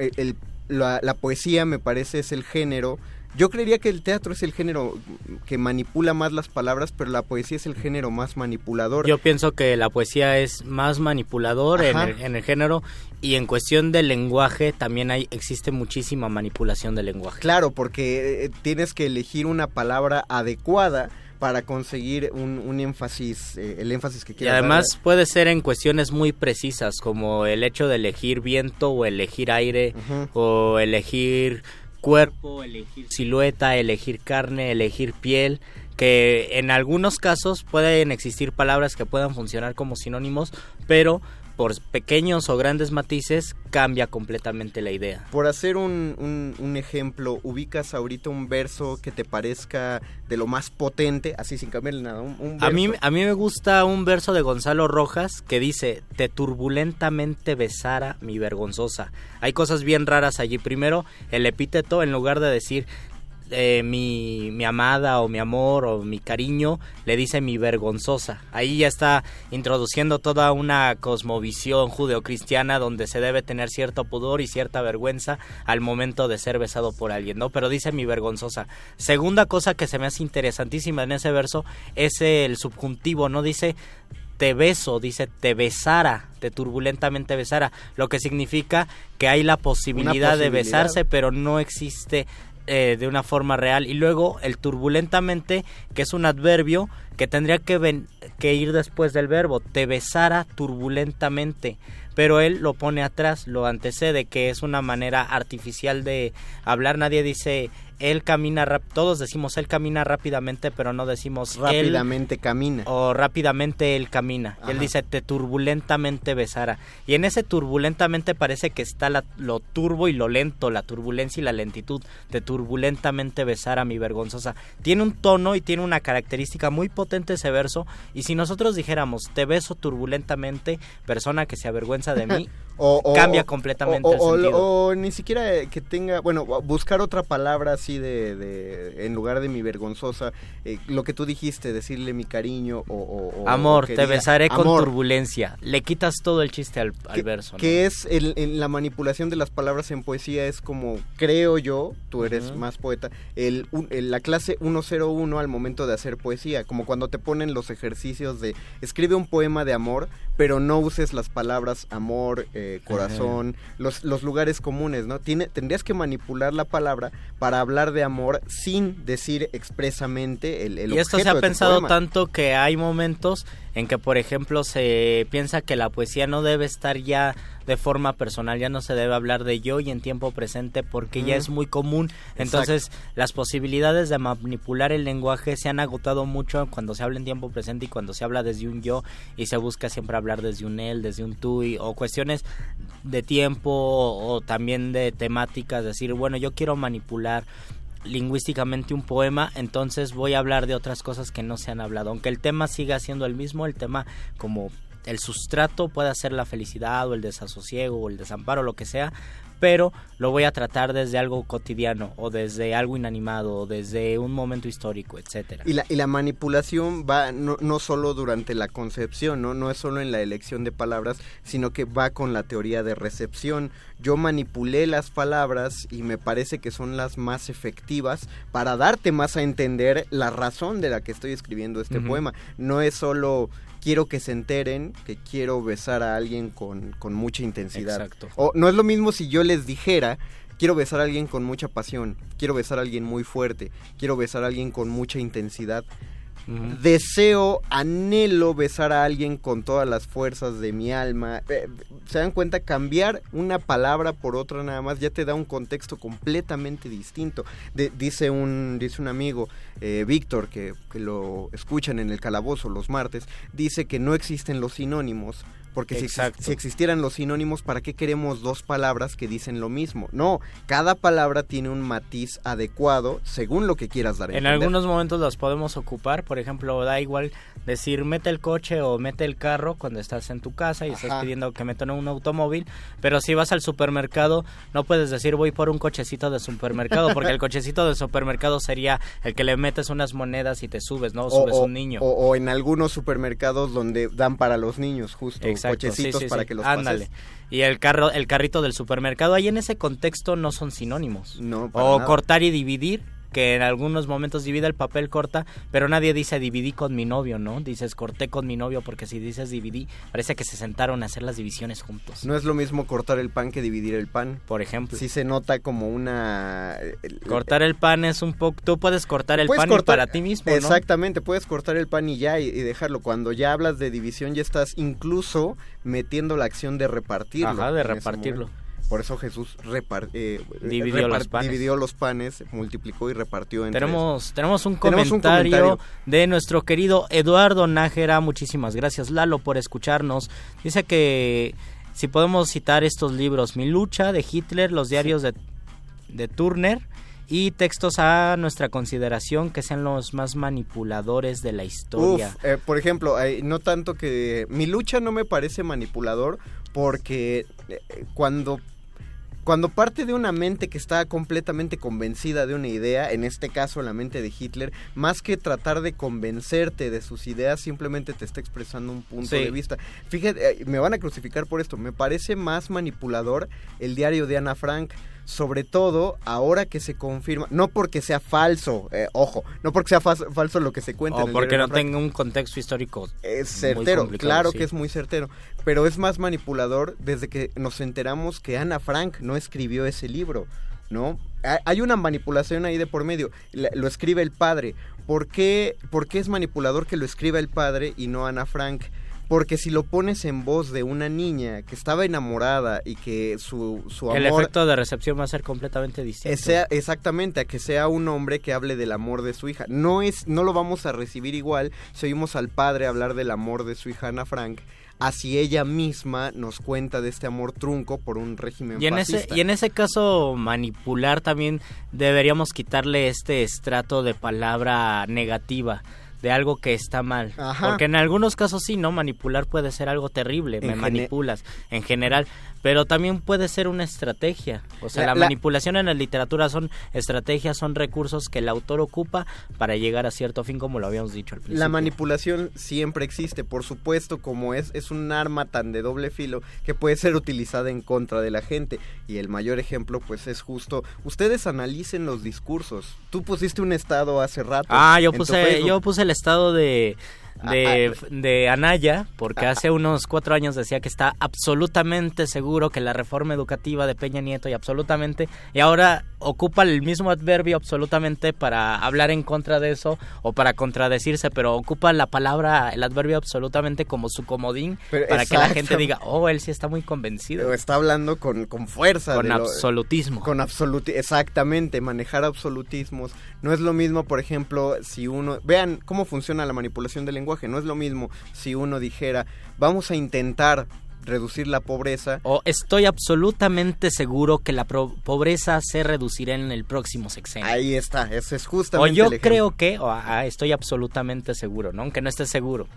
la, la poesía me parece es el género. Yo creería que el teatro es el género que manipula más las palabras, pero la poesía es el género más manipulador. Yo pienso que la poesía es más manipulador en el, en el género y en cuestión del lenguaje también hay existe muchísima manipulación del lenguaje. Claro, porque eh, tienes que elegir una palabra adecuada para conseguir un, un énfasis, eh, el énfasis que Y quieras. además darle. puede ser en cuestiones muy precisas como el hecho de elegir viento o elegir aire o elegir cuerpo, elegir silueta, elegir carne, elegir piel, que en algunos casos pueden existir palabras que puedan funcionar como sinónimos, pero por pequeños o grandes matices cambia completamente la idea. Por hacer un, un- un ejemplo, ubicas ahorita un verso que te parezca de lo más potente, así sin cambiarle nada. Un, un A mí, a mí me gusta un verso de Gonzalo Rojas que dice, te turbulentamente besara mi vergonzosa. Hay cosas bien raras allí. Primero, el epíteto, en lugar de decir eh, mi, mi amada o mi amor o mi cariño, le dice mi vergonzosa. Ahí ya está introduciendo toda una cosmovisión judeocristiana donde se debe tener cierto pudor y cierta vergüenza al momento de ser besado por alguien, ¿no? Pero dice mi vergonzosa. Segunda cosa que se me hace interesantísima en ese verso es el subjuntivo, ¿no? Dice te beso, dice te besara, te turbulentamente besara, lo que significa que hay la posibilidad, de besarse, pero no existe eh, de una forma real. Y luego el turbulentamente, que es un adverbio que tendría que, ven- que ir después del verbo, te besara turbulentamente. Pero él lo pone atrás, lo antecede, que es una manera artificial de hablar. Nadie dice él camina, rap- todos decimos él camina rápidamente, pero no decimos él Rápidamente camina. o rápidamente él camina. Él dice, te turbulentamente besara. Y en ese turbulentamente parece que está la- lo turbo y lo lento, la turbulencia y la lentitud. Te turbulentamente besara mi vergonzosa. Tiene un tono y tiene una característica muy potente ese verso. Y si nosotros dijéramos, te beso turbulentamente, persona que se avergüenza de mí, <laughs> O- o- cambia completamente o, el sentido. o ni siquiera que tenga, bueno, buscar otra palabra así de, de- en lugar de mi vergonzosa, eh, lo que tú dijiste, decirle mi cariño o... Amor, te diga, besaré con turbulencia. Le quitas todo el chiste al, al verso. ¿no? Que es el- en la manipulación de las palabras en poesía es como, creo yo, tú eres más poeta, el, la clase 101 al momento de hacer poesía, como cuando te ponen los ejercicios de escribe un poema de amor, pero no uses las palabras amor, eh, corazón, los, los lugares comunes, ¿no? Tiene, tendrías que manipular la palabra para hablar de amor sin decir expresamente el, el y esto se ha de pensado tanto que hay momentos en que, por ejemplo, se piensa que la poesía no debe estar ya de forma personal, ya no se debe hablar de yo y en tiempo presente porque ya es muy común. Entonces, las posibilidades de manipular el lenguaje se han agotado mucho cuando se habla en tiempo presente y cuando se habla desde un yo y se busca siempre hablar desde un él, desde un tú y, o cuestiones de tiempo o, o también de temáticas, decir, bueno, yo quiero manipular lingüísticamente un poema, entonces voy a hablar de otras cosas que no se han hablado. Aunque el tema siga siendo el mismo, el tema como el sustrato pueda ser la felicidad o el desasosiego o el desamparo, lo que sea, pero lo voy a tratar desde algo cotidiano o desde algo inanimado o desde un momento histórico, etcétera. Y la, y la manipulación va no, no solo durante la concepción, ¿no? no es solo en la elección de palabras, sino que va con la teoría de recepción. Yo manipulé las palabras y me parece que son las más efectivas para darte más a entender la razón de la que estoy escribiendo este poema. No es solo quiero que se enteren que quiero besar a alguien con, con mucha intensidad. Exacto. O no es lo mismo si yo les dijera quiero besar a alguien con mucha pasión, quiero besar a alguien muy fuerte, quiero besar a alguien con mucha intensidad. Deseo, anhelo besar a alguien con todas las fuerzas de mi alma. Eh, Se dan cuenta, cambiar una palabra por otra nada más ya te da un contexto completamente distinto. Dice, un, dice un amigo, eh, Víctor, que, que lo escuchan en el calabozo los martes, dice que no existen los sinónimos. Porque si, si existieran los sinónimos, ¿para qué queremos dos palabras que dicen lo mismo? No, cada palabra tiene un matiz adecuado según lo que quieras dar a En entender. algunos momentos las podemos ocupar, por ejemplo, da igual decir mete el coche o mete el carro cuando estás en tu casa y estás pidiendo que metan un automóvil, pero si vas al supermercado no puedes decir voy por un cochecito de supermercado, porque el <laughs> cochecito de supermercado sería el que le metes unas monedas y te subes, ¿no? O subes un niño. o- o en algunos supermercados donde dan para los niños, justo, Exacto, cochecitos sí, sí, para sí. que los Ándale. pases. Y el carro, el carrito del supermercado, ahí en ese contexto no son sinónimos. No, para o nada. cortar y dividir, que en algunos momentos divide el papel corta, pero nadie dice dividí con mi novio, ¿no? Dices corté con mi novio, porque si dices dividí, parece que se sentaron a hacer las divisiones juntos. No es lo mismo cortar el pan que dividir el pan. Por ejemplo. Sí se nota como una... el- Cortar el pan es un poco... Tú puedes cortar el Puedes pan cortar- para ti mismo, ¿no? Exactamente, puedes cortar el pan y ya y, y dejarlo. Cuando ya hablas de división ya estás incluso metiendo la acción de repartirlo. Ajá, de repartirlo. Por eso Jesús repar- eh, Dividió los panes. dividió los panes, multiplicó y repartió entre Tenemos, tenemos, un Tenemos un comentario comentario. de nuestro querido Eduardo Nájera. Muchísimas gracias, Lalo, por escucharnos. Dice que si podemos citar estos libros: Mi lucha de Hitler, los diarios de, de Turner y textos a nuestra consideración que sean los más manipuladores de la historia. Uf, eh, por ejemplo, eh, no tanto que mi lucha no me parece manipulador porque eh, cuando cuando parte de una mente que está completamente convencida de una idea, en este caso la mente de Hitler, más que tratar de convencerte de sus ideas, simplemente te está expresando un punto Sí. de vista. Fíjate, eh, me van a crucificar por esto, me parece más manipulador el diario de Ana Frank. Sobre todo ahora que se confirma, no porque sea falso, eh, ojo, no porque sea falso lo que se cuenta. en o porque no tenga un contexto histórico. Es certero, claro sí. que es muy certero, pero es más manipulador desde que nos enteramos que Ana Frank no escribió ese libro, ¿no? Ha- Hay una manipulación ahí de por medio, lo escribe el padre. ¿Por qué, ¿Por qué es manipulador que lo escriba el padre y no Ana Frank? Porque si lo pones en voz de una niña que estaba enamorada y que su, su amor... El efecto de recepción va a ser completamente distinto. Sea- exactamente, a que sea un hombre que hable del amor de su hija. No es, no lo vamos a recibir igual si oímos al padre hablar del amor de su hija Ana Frank, así ella misma nos cuenta de este amor trunco por un régimen Y en, ese, y en ese caso, manipular también deberíamos quitarle este estrato de palabra negativa, de algo que está mal. Ajá. Porque en algunos casos sí, ¿no? Manipular puede ser algo terrible, En me manipulas en general, pero también puede ser una estrategia. O sea, La- la, la- manipulación en la literatura son estrategias, son recursos que el autor ocupa para llegar a cierto fin, como lo habíamos dicho al principio. La manipulación siempre existe, por supuesto, como es, es un arma tan de doble filo que puede ser utilizada en contra de la gente. Y el mayor ejemplo, pues, es justo. Ustedes analicen los discursos. Tú pusiste un estado hace rato. Ah, yo puse, yo puse el estado de, de, Ah, de Anaya, porque hace unos cuatro años decía que está absolutamente seguro que la reforma educativa de Peña Nieto y absolutamente, y ahora ocupa el mismo adverbio absolutamente para hablar en contra de eso o para contradecirse, pero ocupa la palabra, el adverbio absolutamente como su comodín Pero para que la gente diga, oh, él sí está muy convencido. Pero está hablando con, con fuerza. Con lo- absolutismo. Con absoluti exactamente, manejar absolutismos. No es lo mismo, por ejemplo, si uno... Vean cómo funciona la manipulación del lenguaje. No es lo mismo si uno dijera, vamos a intentar reducir la pobreza. O estoy absolutamente seguro que la pobreza se reducirá en el próximo sexenio. Ahí está, ese es o justamente yo el ejemplo. creo que, o ah, estoy absolutamente seguro, ¿no? Aunque no esté seguro.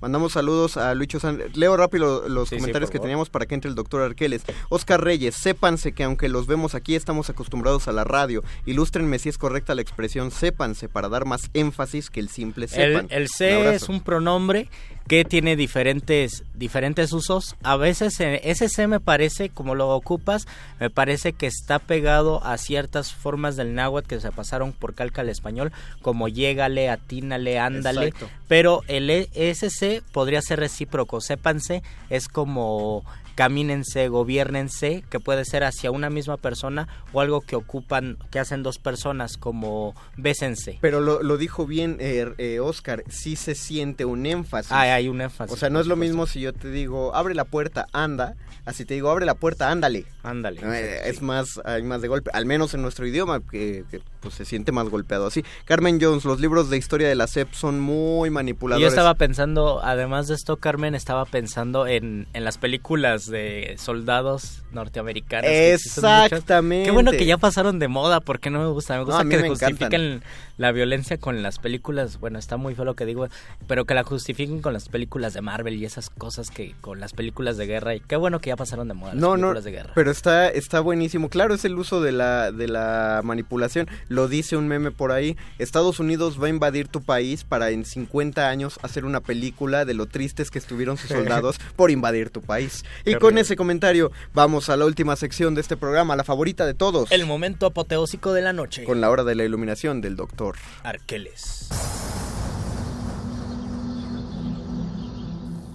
Mandamos saludos a Lucho San... Leo rápido los Sí, comentarios que favor. teníamos para que entre el doctor Arqueles. Oscar Reyes, sépanse que aunque los vemos aquí, estamos acostumbrados a la radio. Ilústrenme si es correcta la expresión sépanse para dar más énfasis que el simple El, sepan. el C abrazo. es un pronombre que tiene diferentes, diferentes usos. A veces eh, ese C me parece, como lo ocupas, me parece que está pegado a ciertas formas del náhuatl que se pasaron por calca al español, como llégale, atínale, ándale. Exacto. Pero el E- ese Podría ser recíproco. Sépanse, es como camínense, gobiernense, que puede ser hacia una misma persona o algo que ocupan, que hacen dos personas, como bésense. Pero lo, lo dijo bien eh, eh, Oscar, sí se siente un énfasis. Ah, hay un énfasis. O sea, no es lo mismo si yo te digo, abre la puerta, anda, así te digo, abre la puerta, ándale. Ándale. Eh, es más, hay más de golpe, al menos en nuestro idioma, que, que, pues se siente más golpeado así. Carmen Jones, los libros de historia de la SEP son muy manipuladores. yo estaba pensando, además de esto, Carmen, estaba pensando en, en las películas de soldados norteamericanos. Exactamente. Qué bueno que ya pasaron de moda, porque no me gusta. Me gusta que me justifiquen la violencia con las películas. Bueno, está muy feo lo que digo, pero que la justifiquen con las películas de Marvel y esas cosas que con las películas de guerra. Y qué bueno que ya pasaron de moda las No, no, películas de guerra. pero está, está buenísimo. Claro, es el uso de la, de la manipulación. Lo dice un meme por ahí. Estados Unidos va a invadir tu país para en 50 años hacer una película de lo tristes que estuvieron sus soldados por invadir tu país. Y Qué con ese comentario vamos a la última sección de este programa, la favorita de todos. El momento apoteósico de la noche. Con la hora de la iluminación del doctor. Arqueles.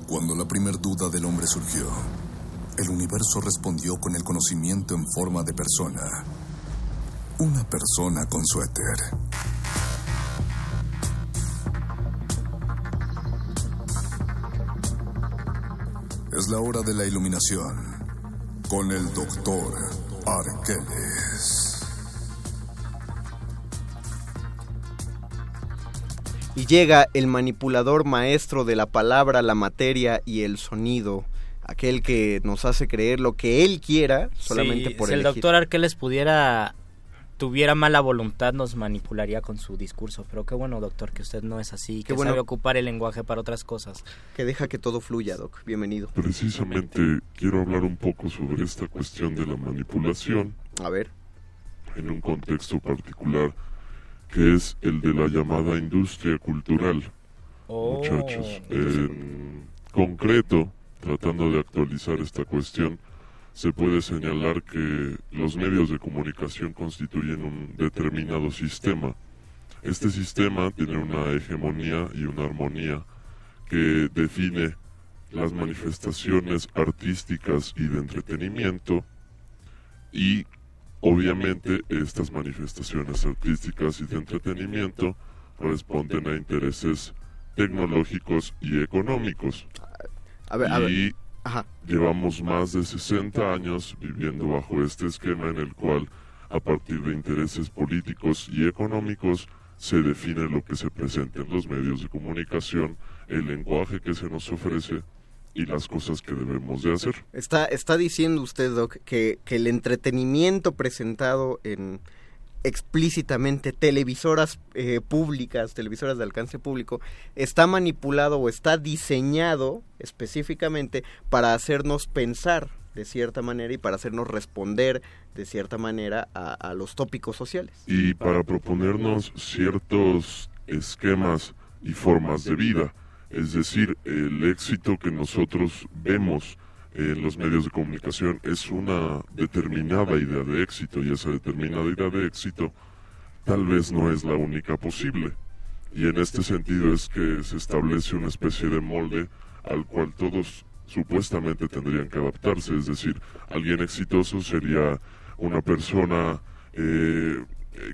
Cuando la primer duda del hombre surgió, el universo respondió con el conocimiento en forma de persona. Una persona con suéter. Es la hora de la iluminación con el doctor Arqueles. Y llega el manipulador maestro de la palabra, la materia y el sonido. Aquel que nos hace creer lo que él quiera solamente Sí, por si el elegir. doctor Arqueles pudiera tuviera mala voluntad nos manipularía con su discurso pero qué bueno doctor que usted no es así que bueno. sabe ocupar el lenguaje para otras cosas Que deja que todo fluya, Doc. Bienvenido. Precisamente quiero hablar un poco sobre esta cuestión de la manipulación A ver. en un contexto particular que es el de la llamada industria cultural. Oh, Muchachos, en concreto, tratando de actualizar esta cuestión, se puede señalar que los medios de comunicación constituyen un determinado sistema. Este sistema tiene una hegemonía y una armonía que define las manifestaciones artísticas y de entretenimiento y obviamente estas manifestaciones artísticas y de entretenimiento responden a intereses tecnológicos y económicos. A ver, a ver. y Ajá. llevamos más de 60 años viviendo bajo este esquema en el cual a partir de intereses políticos y económicos se define lo que se presenta en los medios de comunicación, el lenguaje que se nos ofrece y las cosas que debemos de hacer. Está, está diciendo usted, Doc, que, que el entretenimiento presentado en explícitamente televisoras eh, públicas, televisoras de alcance público, está manipulado o está diseñado específicamente para hacernos pensar de cierta manera y para hacernos responder de cierta manera a, a los tópicos sociales. y para proponernos ciertos esquemas y formas de vida. Es decir, el éxito que nosotros vemos en los medios de comunicación es una determinada idea de éxito y esa determinada idea de éxito tal vez no es la única posible. Y en este sentido es que se establece una especie de molde al cual todos supuestamente tendrían que adaptarse. Es decir, alguien exitoso sería una persona eh,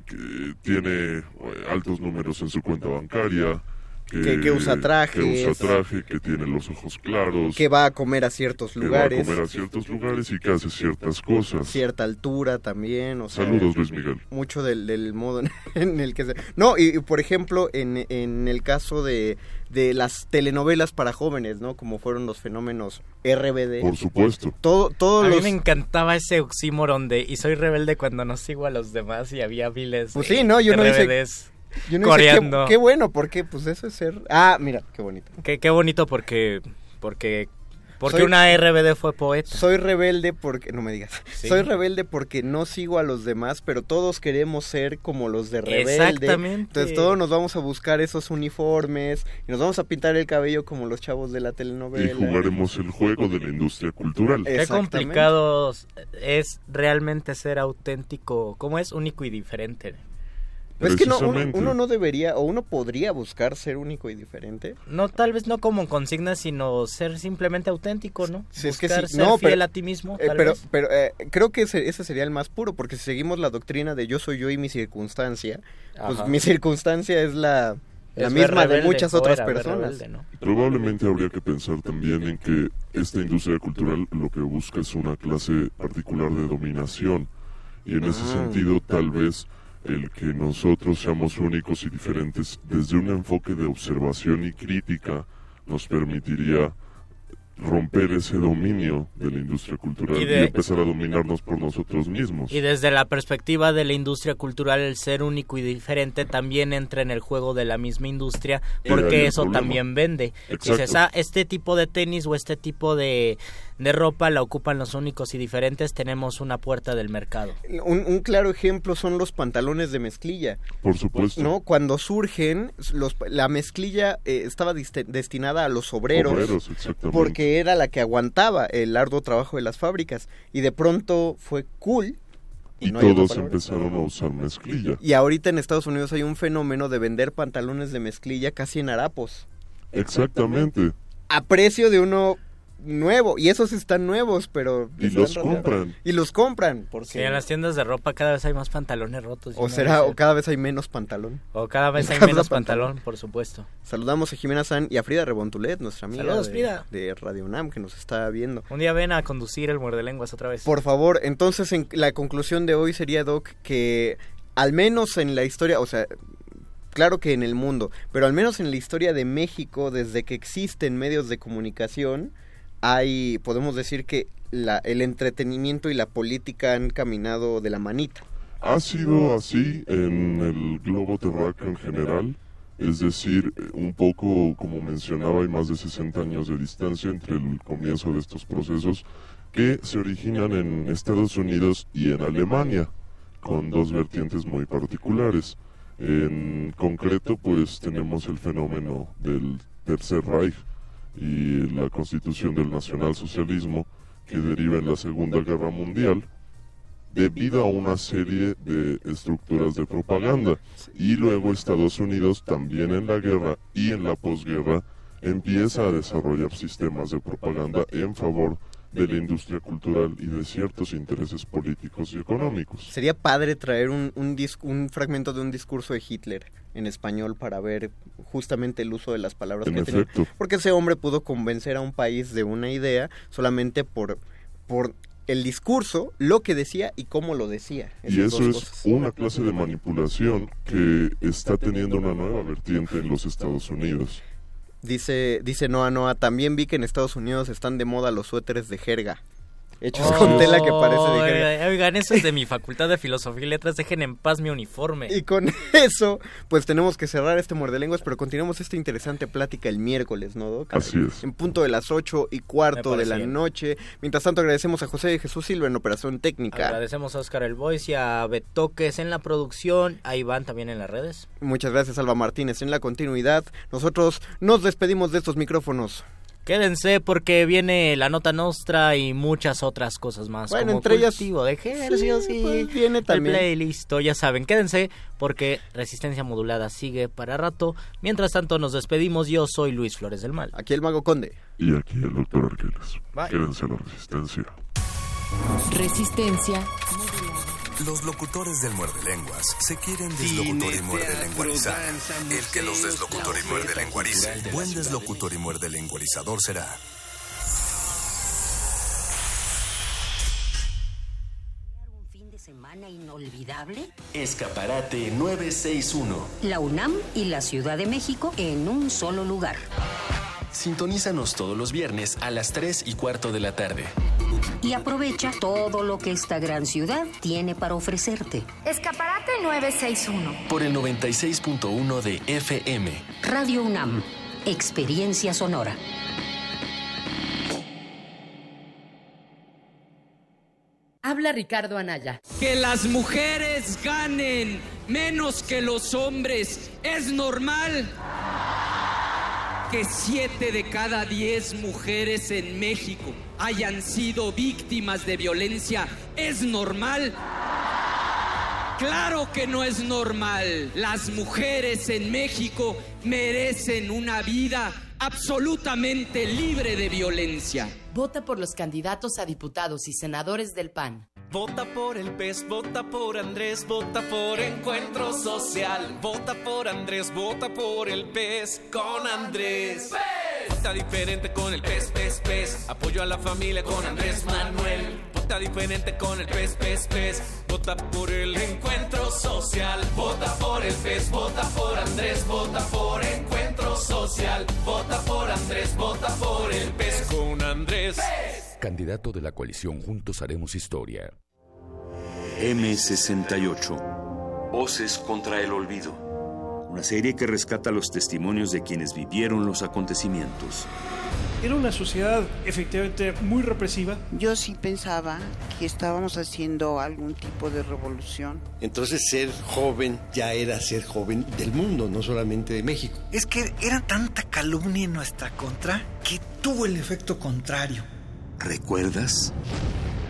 que tiene altos números en su cuenta bancaria, Que- que usa trajes. que usa traje, que tiene los ojos claros, que va a comer a ciertos que va a lugares, comer a ciertos lugares y que hace ciertas cosas. cierta altura también, o sea, Saludos, Luis Miguel. mucho del, del modo en, <laughs> el que se... No, y, y, por ejemplo, en, en el caso de, de las telenovelas para jóvenes, ¿no? Como fueron los fenómenos RBD. Por supuesto. Todo, todos a los... mí me encantaba ese oxímoron de y soy rebelde cuando no sigo a los demás y había miles Pues de- sí, no, yo de no hice- RBDs Yo no qué- coreando. qué, bueno, porque pues eso es ser... Ah, mira, qué bonito. Qué, qué bonito porque porque porque Soy- una RBD fue poeta. Soy rebelde porque... No me digas. Sí. Soy rebelde porque no sigo a los demás, pero todos queremos ser como los de rebelde. Exactamente. Entonces todos nos vamos a buscar esos uniformes y nos vamos a pintar el cabello como los chavos de la telenovela. Y jugaremos el juego de la industria cultural. Qué complicado es realmente ser auténtico, ¿cómo es? Único y diferente. Pues es que no, uno, uno no debería o uno podría buscar ser único y diferente. No, tal vez no como consigna, sino ser simplemente auténtico, ¿no? Sí, es que Buscar sí, ser no, fiel pero- a ti mismo, eh, tal pero vez. pero eh, creo que ese, ese sería el más puro, porque si seguimos la doctrina de yo soy yo y mi circunstancia, pues Ajá. mi circunstancia es la, la Es misma ver de rebelde, muchas otras personas. rebelde, ¿no? Probablemente habría que pensar también en que esta industria cultural lo que busca es una clase particular de dominación y en ese sentido tal vez el que nosotros seamos únicos y diferentes desde un enfoque de observación y crítica nos permitiría romper ese dominio de la industria cultural Y empezar a dominarnos por nosotros mismos. Y desde la perspectiva de la industria cultural, el ser único y diferente también entra en el juego de la misma industria, porque eso problema. también vende. Exacto. Dices, ah, este tipo de tenis o este tipo de, de ropa la ocupan los únicos y diferentes, tenemos una puerta del mercado. Un, un claro ejemplo son los pantalones de mezclilla. Por supuesto. ¿no? Cuando surgen, los, la mezclilla eh, estaba destinada a los obreros, Obreros, exactamente. porque era la que aguantaba el arduo trabajo de las fábricas. Y de pronto fue cool. Y no otra todos empezaron a usar mezclilla. Y ahorita en Estados Unidos hay un fenómeno de vender pantalones de mezclilla casi en harapos. Exactamente. A precio de uno nuevo. Y esos están nuevos, pero... Y los compran. Y los compran. Porque... Sí, en las tiendas de ropa cada vez hay más pantalones rotos. O será, o cada vez hay menos pantalón. O cada vez <laughs> hay Cada menos pantalón. pantalón, por supuesto. Saludamos a Jimena San y a Frida Rebontulet, nuestra amiga Saludos, de, Frida. de Radio UNAM, que nos está viendo. Un día ven a conducir el muerde lenguas otra vez. Por favor, entonces en, la conclusión de hoy sería, Doc, que al menos en la historia, o sea, claro que en el mundo, pero al menos en la historia de México, desde que existen medios de comunicación, hay, podemos decir que la, el entretenimiento y la política han caminado de la manita. Ha sido así en el globo terráqueo en general, es decir, un poco como mencionaba, hay más de 60 años de distancia entre el comienzo de estos procesos que se originan en Estados Unidos y en Alemania, con dos vertientes muy particulares. En concreto, pues tenemos el fenómeno del Tercer Reich y la constitución del nacionalsocialismo que deriva en la Segunda Guerra Mundial debido a una serie de estructuras de propaganda. Y luego Estados Unidos también en la guerra y en la posguerra empieza a desarrollar sistemas de propaganda en favor de la industria cultural y de ciertos intereses políticos y económicos. Sería padre traer un, un, un fragmento de un discurso de Hitler en español para ver justamente el uso de las palabras En que tenía. Porque ese hombre pudo convencer a un país de una idea solamente por, por el discurso, lo que decía y cómo lo decía. Y eso es cosas. una clase de manipulación que está teniendo una nueva vertiente en los Estados Unidos. Dice, dice Noa Noa, también vi que en Estados Unidos están de moda los suéteres de jerga. Hechos Oh, con tela que parece de jerga. Oigan, eso es de mi <laughs> facultad de filosofía y letras. Dejen en paz mi uniforme. Y con eso, pues tenemos que cerrar este muerde lenguas, pero continuamos esta interesante plática el miércoles, ¿no, Doc? Así es. En punto de las ocho y cuarto de la bien. noche. Mientras tanto, agradecemos a José de Jesús Silva en operación técnica. Agradecemos a Oscar El Voice y a Betoques en la producción, a Iván también en las redes. Muchas gracias, Alba Martínez, en la continuidad. Nosotros nos despedimos de estos micrófonos. Quédense porque viene la nota nostra y muchas otras cosas más. Bueno, como entre ellas- cultivo de ejercicios Sí, y pues, viene el también. playlist. Ya saben, quédense porque Resistencia Modulada sigue para rato. Mientras tanto, nos despedimos. Yo soy Luis Flores del Mal. Aquí el Mago Conde. Y aquí el doctor Arqueles. Bye. Quédense a la resistencia. Resistencia. Los locutores del muerde lenguas se quieren deslocutor y muerde lenguarizar. El que los deslocutor y muerde lenguarice. Buen deslocutor y muerde lenguarizador será. fin de semana inolvidable? Escaparate 961. La UNAM y la Ciudad de México en un solo lugar. Sintonízanos todos los viernes a las 3 y cuarto de la tarde. Y aprovecha todo lo que esta gran ciudad tiene para ofrecerte. Escaparate 961. Por el 96.1 de FM. Radio UNAM, experiencia sonora. Habla Ricardo Anaya. Que las mujeres ganen menos que los hombres es normal. Que siete de cada diez mujeres en México hayan sido víctimas de violencia es normal. Claro que no es normal. Las mujeres en México merecen una vida absolutamente libre de violencia. Vota por los candidatos a diputados y senadores del PAN. Vota por el PES, vota por Andrés, vota por Encuentro Social. Vota por Andrés, vota por el PES con Andrés. Vota diferente con el PES, PES, PES. Apoyo a la familia con Andrés Manuel. Vota diferente con el PES, PES, PES. Vota por el Encuentro Social. Vota por el PES, vota por Andrés, vota por Encuentro Social. Vota por Andrés, vota por el PES con Andrés. Candidato de la coalición Juntos Haremos Historia. M68. Voces contra el olvido. Una serie que rescata los testimonios de quienes vivieron los acontecimientos. Era una sociedad efectivamente muy represiva. Yo sí pensaba que estábamos haciendo algún tipo de revolución. Entonces ser joven ya era ser joven del mundo, no solamente de México. Es que era tanta calumnia en nuestra contra que tuvo el efecto contrario. ¿Recuerdas?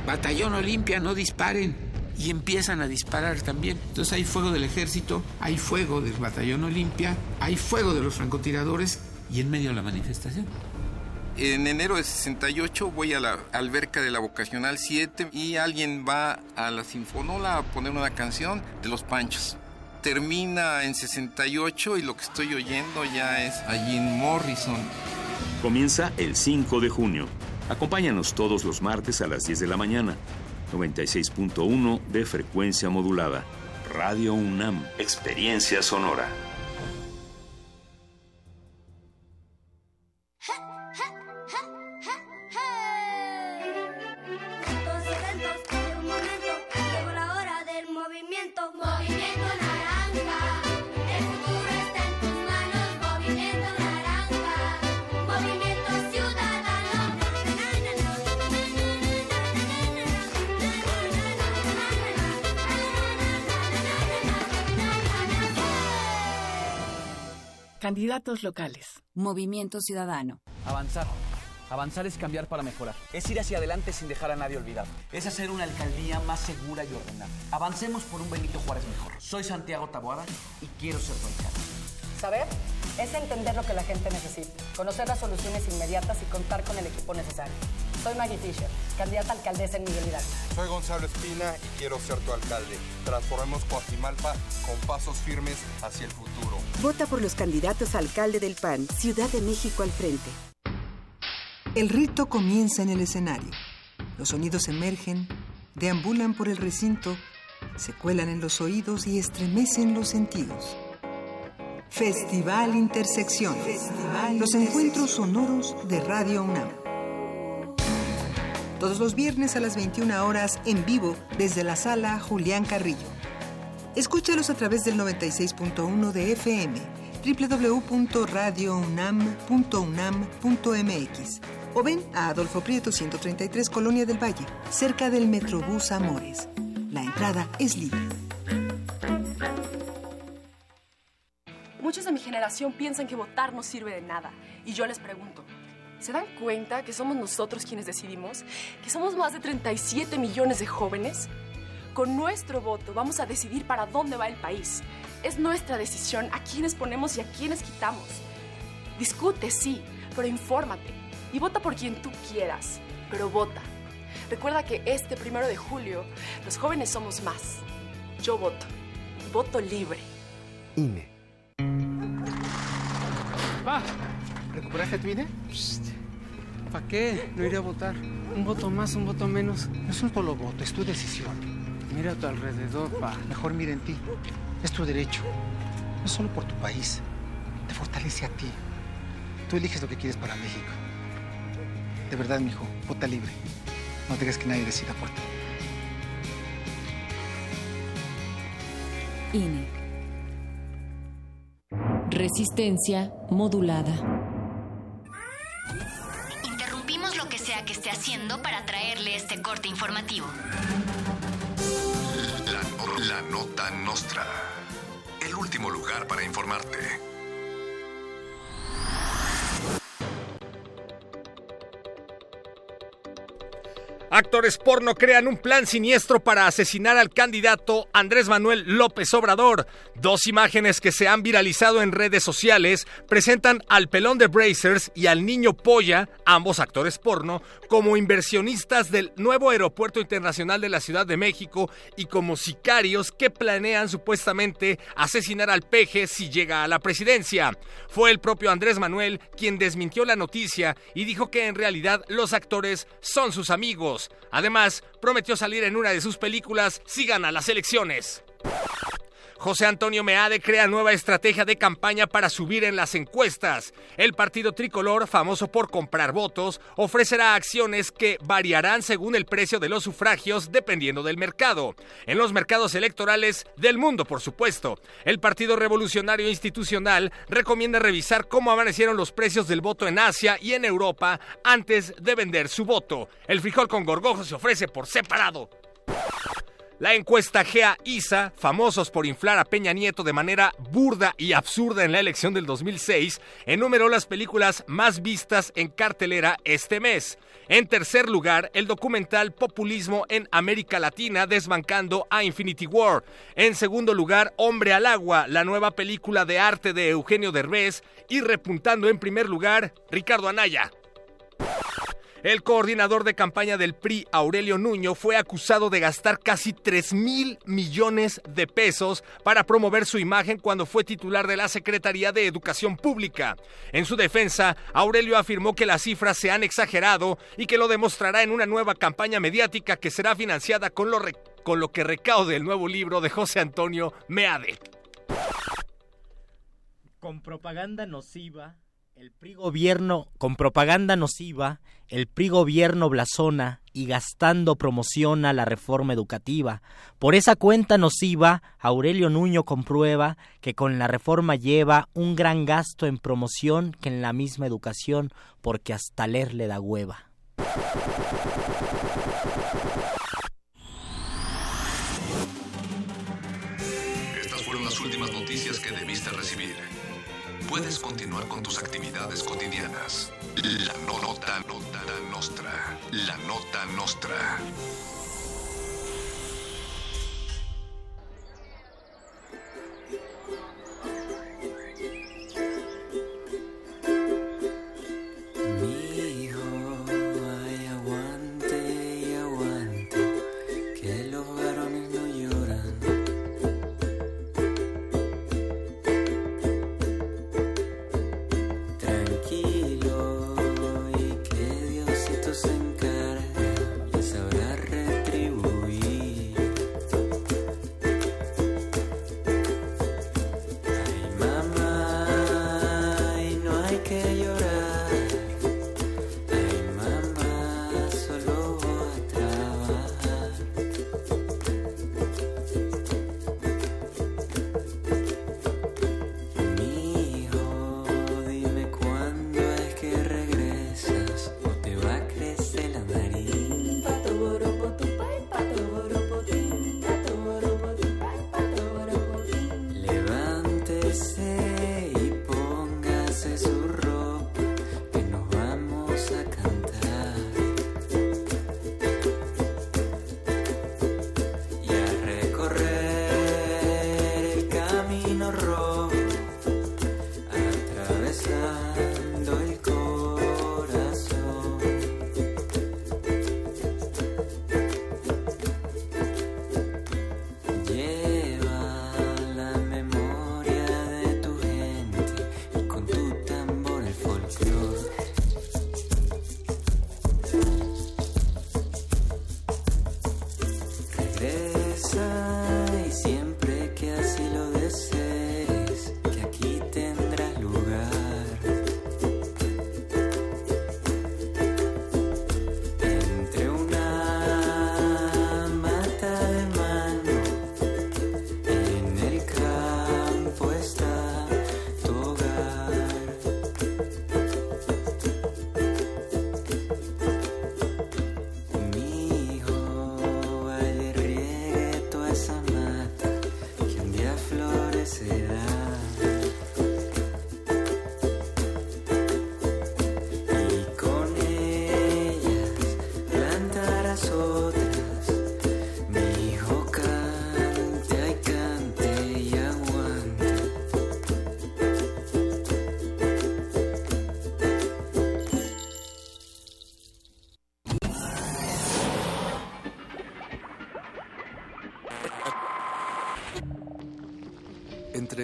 Batallón Olimpia, no disparen. Y empiezan a disparar también. Entonces hay fuego del ejército, hay fuego del Batallón Olimpia, hay fuego de los francotiradores y en medio la manifestación. En enero de 68 voy a la alberca de la Vocacional 7 y alguien va a la Sinfonola a poner una canción de Los Panchos. Termina en 68 y lo que estoy oyendo ya es a Jim Morrison. Comienza el 5 de junio. Acompáñanos todos los martes a las 10 de la mañana. 96.1 de frecuencia modulada. Radio UNAM. Experiencia sonora. Dos eventos de un momento, llegó la hora del movimiento. Movimiento Candidatos locales. Movimiento Ciudadano. Avanzar. Avanzar es cambiar para mejorar. Es ir hacia adelante sin dejar a nadie olvidado. Es hacer una alcaldía más segura y ordenada. Avancemos por un Benito Juárez mejor. Soy Santiago Taboada y quiero ser tu alcalde. Saber es entender lo que la gente necesita, conocer las soluciones inmediatas y contar con el equipo necesario. Soy Maggie Fisher, candidata a alcaldesa en Miguel Hidalgo. Soy Gonzalo Espina y quiero ser tu alcalde. Transformemos Coajimalpa con pasos firmes hacia el futuro. Vota por los candidatos a alcalde del PAN, Ciudad de México al frente. El rito comienza en el escenario. Los sonidos emergen, deambulan por el recinto, se cuelan en los oídos y estremecen los sentidos. Festival Intersección. los encuentros sonoros de Radio UNAM. Todos los viernes a las 21 horas en vivo desde la sala Julián Carrillo. Escúchalos a través del 96.1 de FM, www.radiounam.unam.mx o ven a Adolfo Prieto 133 Colonia del Valle, cerca del Metrobús Amores. La entrada es libre. Muchos de mi generación piensan que votar no sirve de nada. Y yo les pregunto, ¿se dan cuenta que somos nosotros quienes decidimos? ¿Que somos más de 37 millones de jóvenes? Con nuestro voto vamos a decidir para dónde va el país. Es nuestra decisión a quiénes ponemos y a quiénes quitamos. Discute, sí, pero infórmate. Y vota por quien tú quieras. Pero vota. Recuerda que este primero de julio los jóvenes somos más. Yo voto. Voto libre. INE. Pa, ¿recuperaste tu INE? ¿Para qué? No iré a votar. Un voto más, un voto menos. No es un solo voto, es tu decisión. Mira a tu alrededor, pa. Mejor mira en ti. Es tu derecho. No solo por tu país. Te fortalece a ti. Tú eliges lo que quieres para México. De verdad, mijo, vota libre. No dejes que nadie decida por ti. INE. Resistencia modulada. Haciendo para traerle este corte informativo. La nota nostra. El último lugar para informarte. Actores porno crean un plan siniestro para asesinar al candidato Andrés Manuel López Obrador. Dos imágenes que se han viralizado en redes sociales presentan al pelón de Brazers y al niño Polla, ambos actores porno, como inversionistas del nuevo aeropuerto internacional de la Ciudad de México y como sicarios que planean supuestamente asesinar al peje si llega a la presidencia. Fue el propio Andrés Manuel quien desmintió la noticia y dijo que en realidad los actores son sus amigos. Además, prometió salir en una de sus películas si gana las elecciones. José Antonio Meade crea nueva estrategia de campaña para subir en las encuestas. El partido tricolor, famoso por comprar votos, ofrecerá acciones que variarán según el precio de los sufragios dependiendo del mercado. En los mercados electorales del mundo, por supuesto. El Partido Revolucionario Institucional recomienda revisar cómo amanecieron los precios del voto en Asia y en Europa antes de vender su voto. El frijol con gorgojo se ofrece por separado. La encuesta GEA ISA, famosos por inflar a Peña Nieto de manera burda y absurda en la elección del 2006, enumeró las películas más vistas en cartelera este mes. En tercer lugar, el documental Populismo en América Latina desbancando a Infinity War. En segundo lugar, Hombre al Agua, la nueva película de arte de Eugenio Derbez. Y repuntando en primer lugar, Ricardo Anaya. El coordinador de campaña del PRI, Aurelio Nuño, fue acusado de gastar casi 3 mil millones de pesos para promover su imagen cuando fue titular de la Secretaría de Educación Pública. En su defensa, Aurelio afirmó que las cifras se han exagerado y que lo demostrará en una nueva campaña mediática que será financiada con lo, con lo que recaude el nuevo libro de José Antonio Meade. Con propaganda nociva, el PRI gobierno, con propaganda nociva, el PRI gobierno blasona y gastando promociona la reforma educativa. Por esa cuenta nociva, Aurelio Nuño comprueba que con la reforma lleva un gran gasto en promoción que en la misma educación, porque hasta leer le da hueva. Estas fueron las últimas noticias que debiste recibir. Puedes continuar con tus actividades cotidianas. La no- nota, nota nostra. La nota nostra.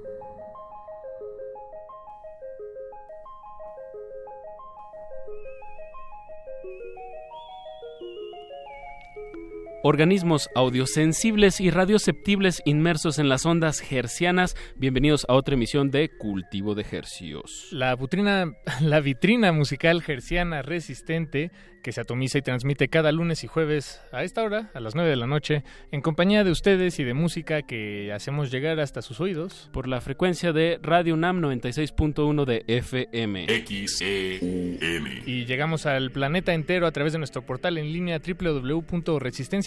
Thank you. Organismos audiosensibles y radioceptibles inmersos en las ondas hercianas. Bienvenidos a otra emisión de Cultivo de Hercios. La, butrina, <laughs> la vitrina musical herciana resistente que se atomiza y transmite cada lunes y jueves a esta hora, a las 9 de la noche, en compañía de ustedes y de música que hacemos llegar hasta sus oídos. Por la frecuencia de Radio UNAM 96.1 de FM. XEUN. Y llegamos al planeta entero a través de nuestro portal en línea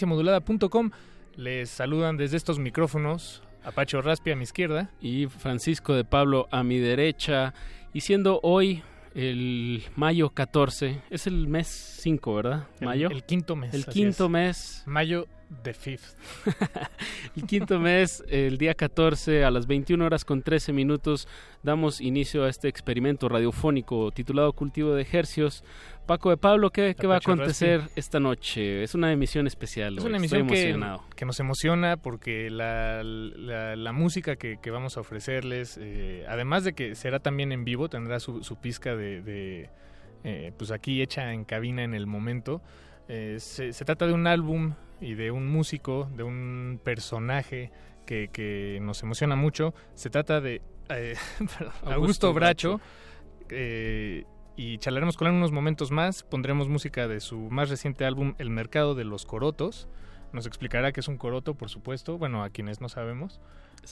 www.resistenciamodulada.com. Les saludan desde estos micrófonos Apacho Raspi a mi izquierda. Y Francisco de Pablo a mi derecha. Y siendo hoy el mayo 14, es el mes 5, ¿verdad? El- Mayo. el quinto mes, El quinto es. mes. Mayo the fifth. <laughs> el quinto mes, el día 14 a las 21 horas con 13 minutos, damos inicio a este experimento radiofónico titulado Cultivo de Hercios. Paco de Pablo, ¿qué, qué va a acontecer Raspi. esta noche? Es una emisión especial. Es una estoy emisión que, emocionado. que nos emociona porque la, la- la música que, que vamos a ofrecerles, eh, además de que será también en vivo, tendrá su, su pizca de, de, eh, pues aquí hecha en cabina en el momento. Eh, se, se trata de un álbum y de un músico, de un personaje que, que nos emociona mucho. Se trata de eh, <laughs> perdón, Augusto, Augusto Bracho. eh, y charlaremos con él unos momentos más. Pondremos música de su más reciente álbum, El Mercado de los Corotos. Nos explicará qué es un coroto, por supuesto. Bueno, a quienes no sabemos.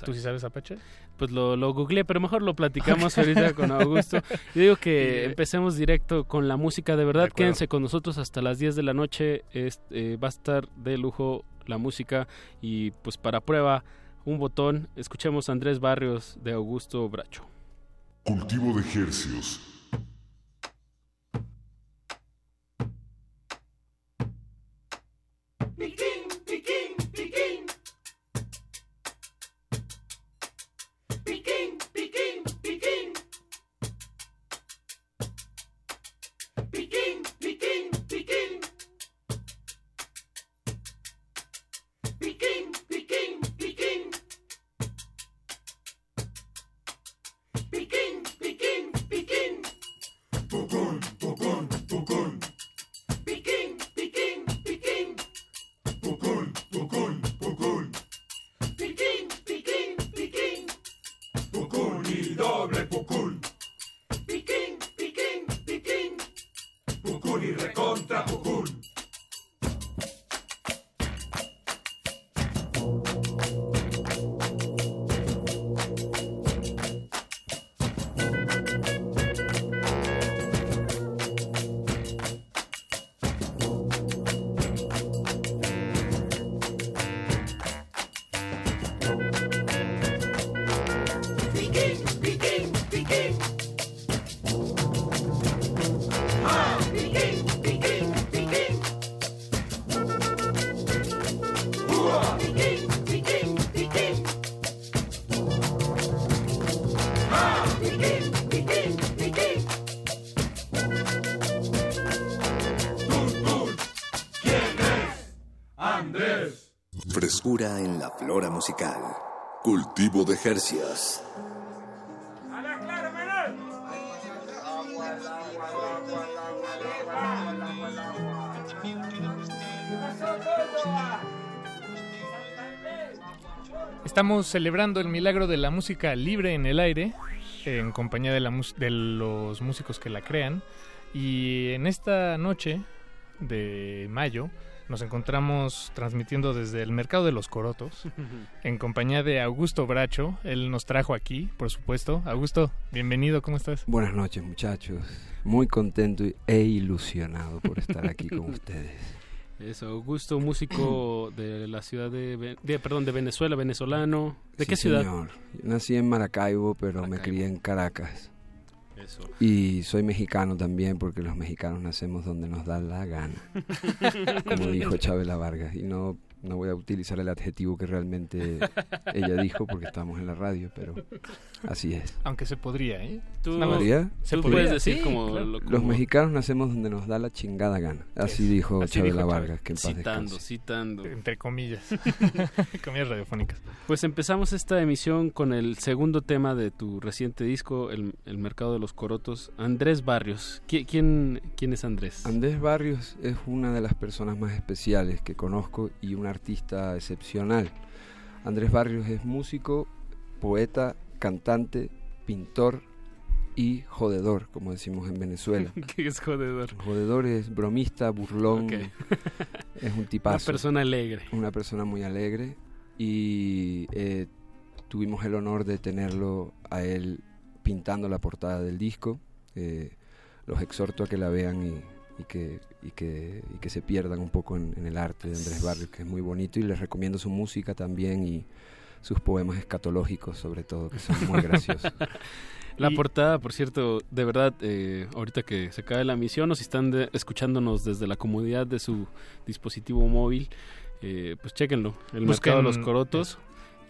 ¿Tú sí sabes, Apache? Pues lo, lo googleé, pero mejor lo platicamos ahorita con Augusto. Yo digo que <laughs> Y- empecemos directo con la música. De verdad, De quédense con nosotros hasta las 10 de la noche. Es- eh, va a estar de lujo la música. Y pues para prueba, un botón. Escuchemos a Andrés Barrios de Augusto Bracho. Cultivo de hercios. En la flora musical. Cultivo de hercios. Estamos celebrando el milagro de la música libre en el aire, en compañía de, la de los músicos que la crean. Y en esta noche de mayo nos encontramos transmitiendo desde el Mercado de los Corotos, <laughs> en compañía de Augusto Bracho. Él nos trajo aquí, por supuesto. Augusto, bienvenido, ¿cómo estás? Buenas noches muchachos, muy contento e ilusionado por estar aquí con <laughs> ustedes. Eso, Augusto, músico <clears throat> de la ciudad de, perdón, de Venezuela, venezolano. ¿De Sí, qué ciudad? señor. Yo nací en Maracaibo, pero me crié en Caracas. Eso. Y soy mexicano también, porque los mexicanos nacemos donde nos da la gana. <laughs> Como dijo Chabela Vargas. Y no, no voy a utilizar el adjetivo que realmente <laughs> ella dijo, porque estamos en la radio, pero así es. Aunque se podría, ¿eh? Tú-. Tú- se tú podría puedes decir sí, como claro. lo- Los mexicanos nacemos donde nos da la chingada gana. Así dijo Así Chabela dijo Vargas, que en paz Citando, descanse. citando. Entre comillas. <laughs> <laughs> comillas radiofónicas. Pues empezamos esta emisión con el segundo tema de tu reciente disco, El, El Mercado de los Corotos, Andrés Barrios. ¿Qui- ¿Quién, quién es Andrés? Andrés Barrios es una de las personas más especiales que conozco y un artista excepcional. Andrés Barrios es músico, poeta, cantante, pintor y jodedor, como decimos en Venezuela. <laughs> ¿Qué es jodedor? Jodedor es bromista, burlón, <laughs> es un tipazo. Una persona alegre. Una persona muy alegre y eh, tuvimos el honor de tenerlo a él pintando la portada del disco. Eh, los exhorto a que la vean y, y que, y, que, y que se pierdan un poco en, en el arte de Andrés Barrios, que es muy bonito, y les recomiendo su música también y sus poemas escatológicos sobre todo, que son muy graciosos. <laughs> La portada, por cierto, de verdad, eh, ahorita que se cae la misión o si están de- escuchándonos desde la comodidad de su dispositivo móvil, eh, pues chéquenlo. El Busquen Mercado de los Corotos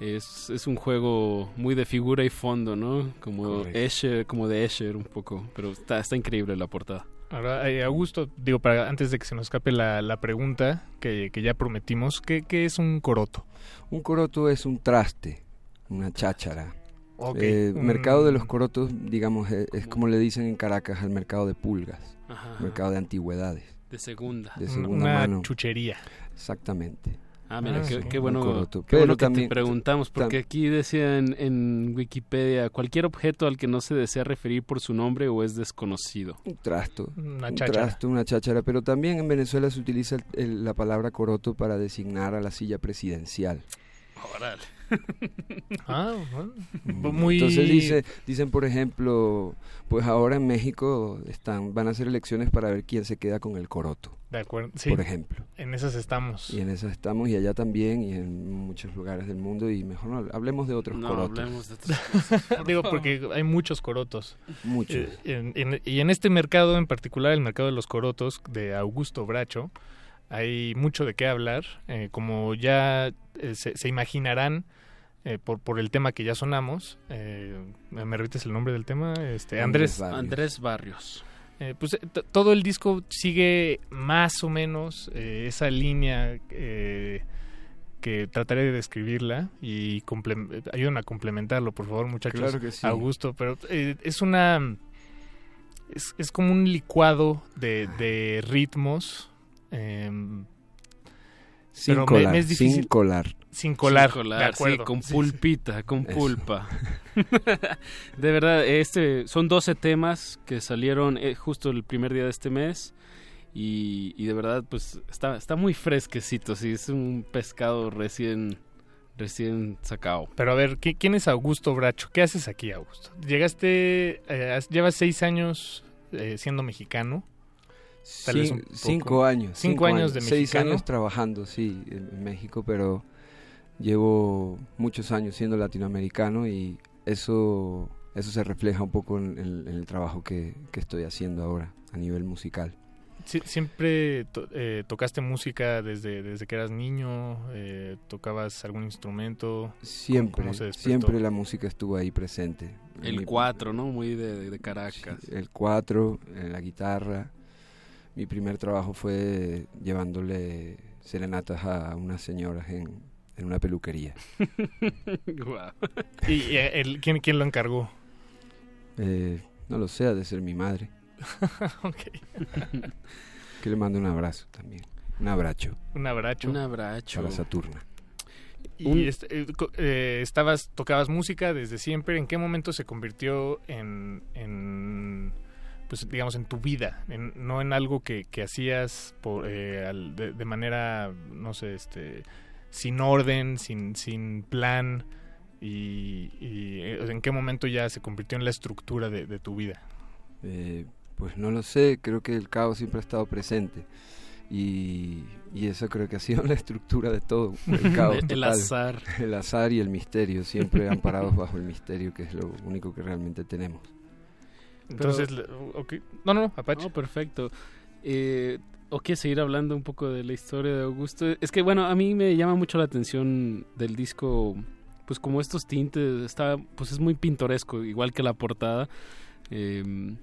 es, es un juego muy de figura y fondo, ¿no? Como Correcto. Escher, como de Escher un poco, pero está, está increíble la portada. Ahora, eh, Augusto, digo, para antes de que se nos escape la, la pregunta que, que ya prometimos, ¿qué, qué es un coroto? Un coroto es un traste, una cháchara. Ok, Eh, un- mercado de los corotos, digamos, es, es como le dicen en Caracas al mercado de pulgas, Ajá. mercado de antigüedades. De segunda. De Un- segunda una mano. chuchería. Exactamente. Ah, mira, Ah, qué, sí. qué bueno, qué Pero bueno que también- te preguntamos, porque tam- aquí decía en, en Wikipedia, cualquier objeto al que no se desea referir por su nombre o es desconocido. Un trasto. Una un trasto, una cháchara. Pero también en Venezuela se utiliza el- el- la palabra coroto para designar a la silla presidencial. Órale. Ah, bueno. Muy... Entonces dice, dicen, por ejemplo, pues ahora en México están, van a hacer elecciones para ver quién se queda con el coroto. De acuerdo, sí. Por ejemplo. En esas estamos. Y en eso estamos, y allá también, y en muchos lugares del mundo, y mejor no hablemos de otros No, corotos. hablemos de otras <laughs> cosas. por Digo, porque hay muchos corotos. Muchos. Eh, en- en- y en este mercado en particular, el mercado de los corotos de Augusto Bracho, hay mucho de qué hablar. Eh, como ya eh, se, se imaginarán eh, por, por el tema que ya sonamos, eh, ¿me repites el nombre del tema? Este, Andrés. Andrés Barrios. Eh, pues eh, todo el disco sigue más o menos eh, esa línea eh, que trataré de describirla y ayuden a complementarlo, por favor, muchachos. Claro que sí. Augusto, pero eh, es una es, es como un licuado de, de ritmos. em, Sin pero me- colar, me es difícil- sin colar. Sin colar, Sin colar, de acuerdo. sí, con pulpita, con Eso. pulpa. <laughs> <laughs> de verdad, este son 12 temas que salieron eh, justo el primer día de este mes y, y de verdad pues está está muy fresquecito, sí, es un pescado recién recién sacado. Pero a ver, ¿qui- ¿quién es Augusto Bracho? ¿Qué haces aquí, Augusto? Llegaste, eh, llevas seis años eh, siendo mexicano. Tal vez un Cin- poco. cinco años. Cinco, años, de Seis mexicano. años trabajando, sí, en, en México, pero llevo muchos años siendo latinoamericano y eso, eso se refleja un poco en, en- en el trabajo que, que estoy haciendo ahora a nivel musical. Sí, ¿Siempre to- eh, tocaste música desde, desde que eras niño? Eh, ¿Tocabas algún instrumento? ¿Cómo- Siempre, cómo siempre la música estuvo ahí presente. El Mi- 4, ¿no? Muy de, de Caracas. el cuatro, eh, la guitarra. Mi primer trabajo fue llevándole serenatas a unas señoras en, en una peluquería. <laughs> Guau. ¿Y el, ¿quién, quién lo encargó? Eh, no lo sé, ha de ser mi madre. <laughs> Ok. <laughs> Que le mando un abrazo también. Un abrazo. Un abrazo. Un abrazo. Para Saturna. Y Un- est- eh, eh, estabas, tocabas música desde siempre. ¿En qué momento se convirtió en, en, pues digamos, en tu vida? En- no en algo que, que hacías por, eh, al- de, de manera, no sé, este, sin orden, sin, sin plan. Y, y, eh, en qué momento ya se convirtió en la estructura de, de tu vida. Eh, pues no lo sé, creo que el caos siempre ha estado presente. Y, y eso creo que ha sido <laughs> la estructura de todo. El <laughs> caos. El total. azar. El azar y el misterio, siempre amparados bajo el misterio, que es lo único que realmente tenemos. Entonces, no, no, no, Apache. No, perfecto. Eh, ¿O quieres seguir hablando un poco de la historia de Augusto? Es que, bueno, a mí me llama mucho la atención del disco, pues como estos tintes, está, pues es muy pintoresco, igual que la portada. Eh,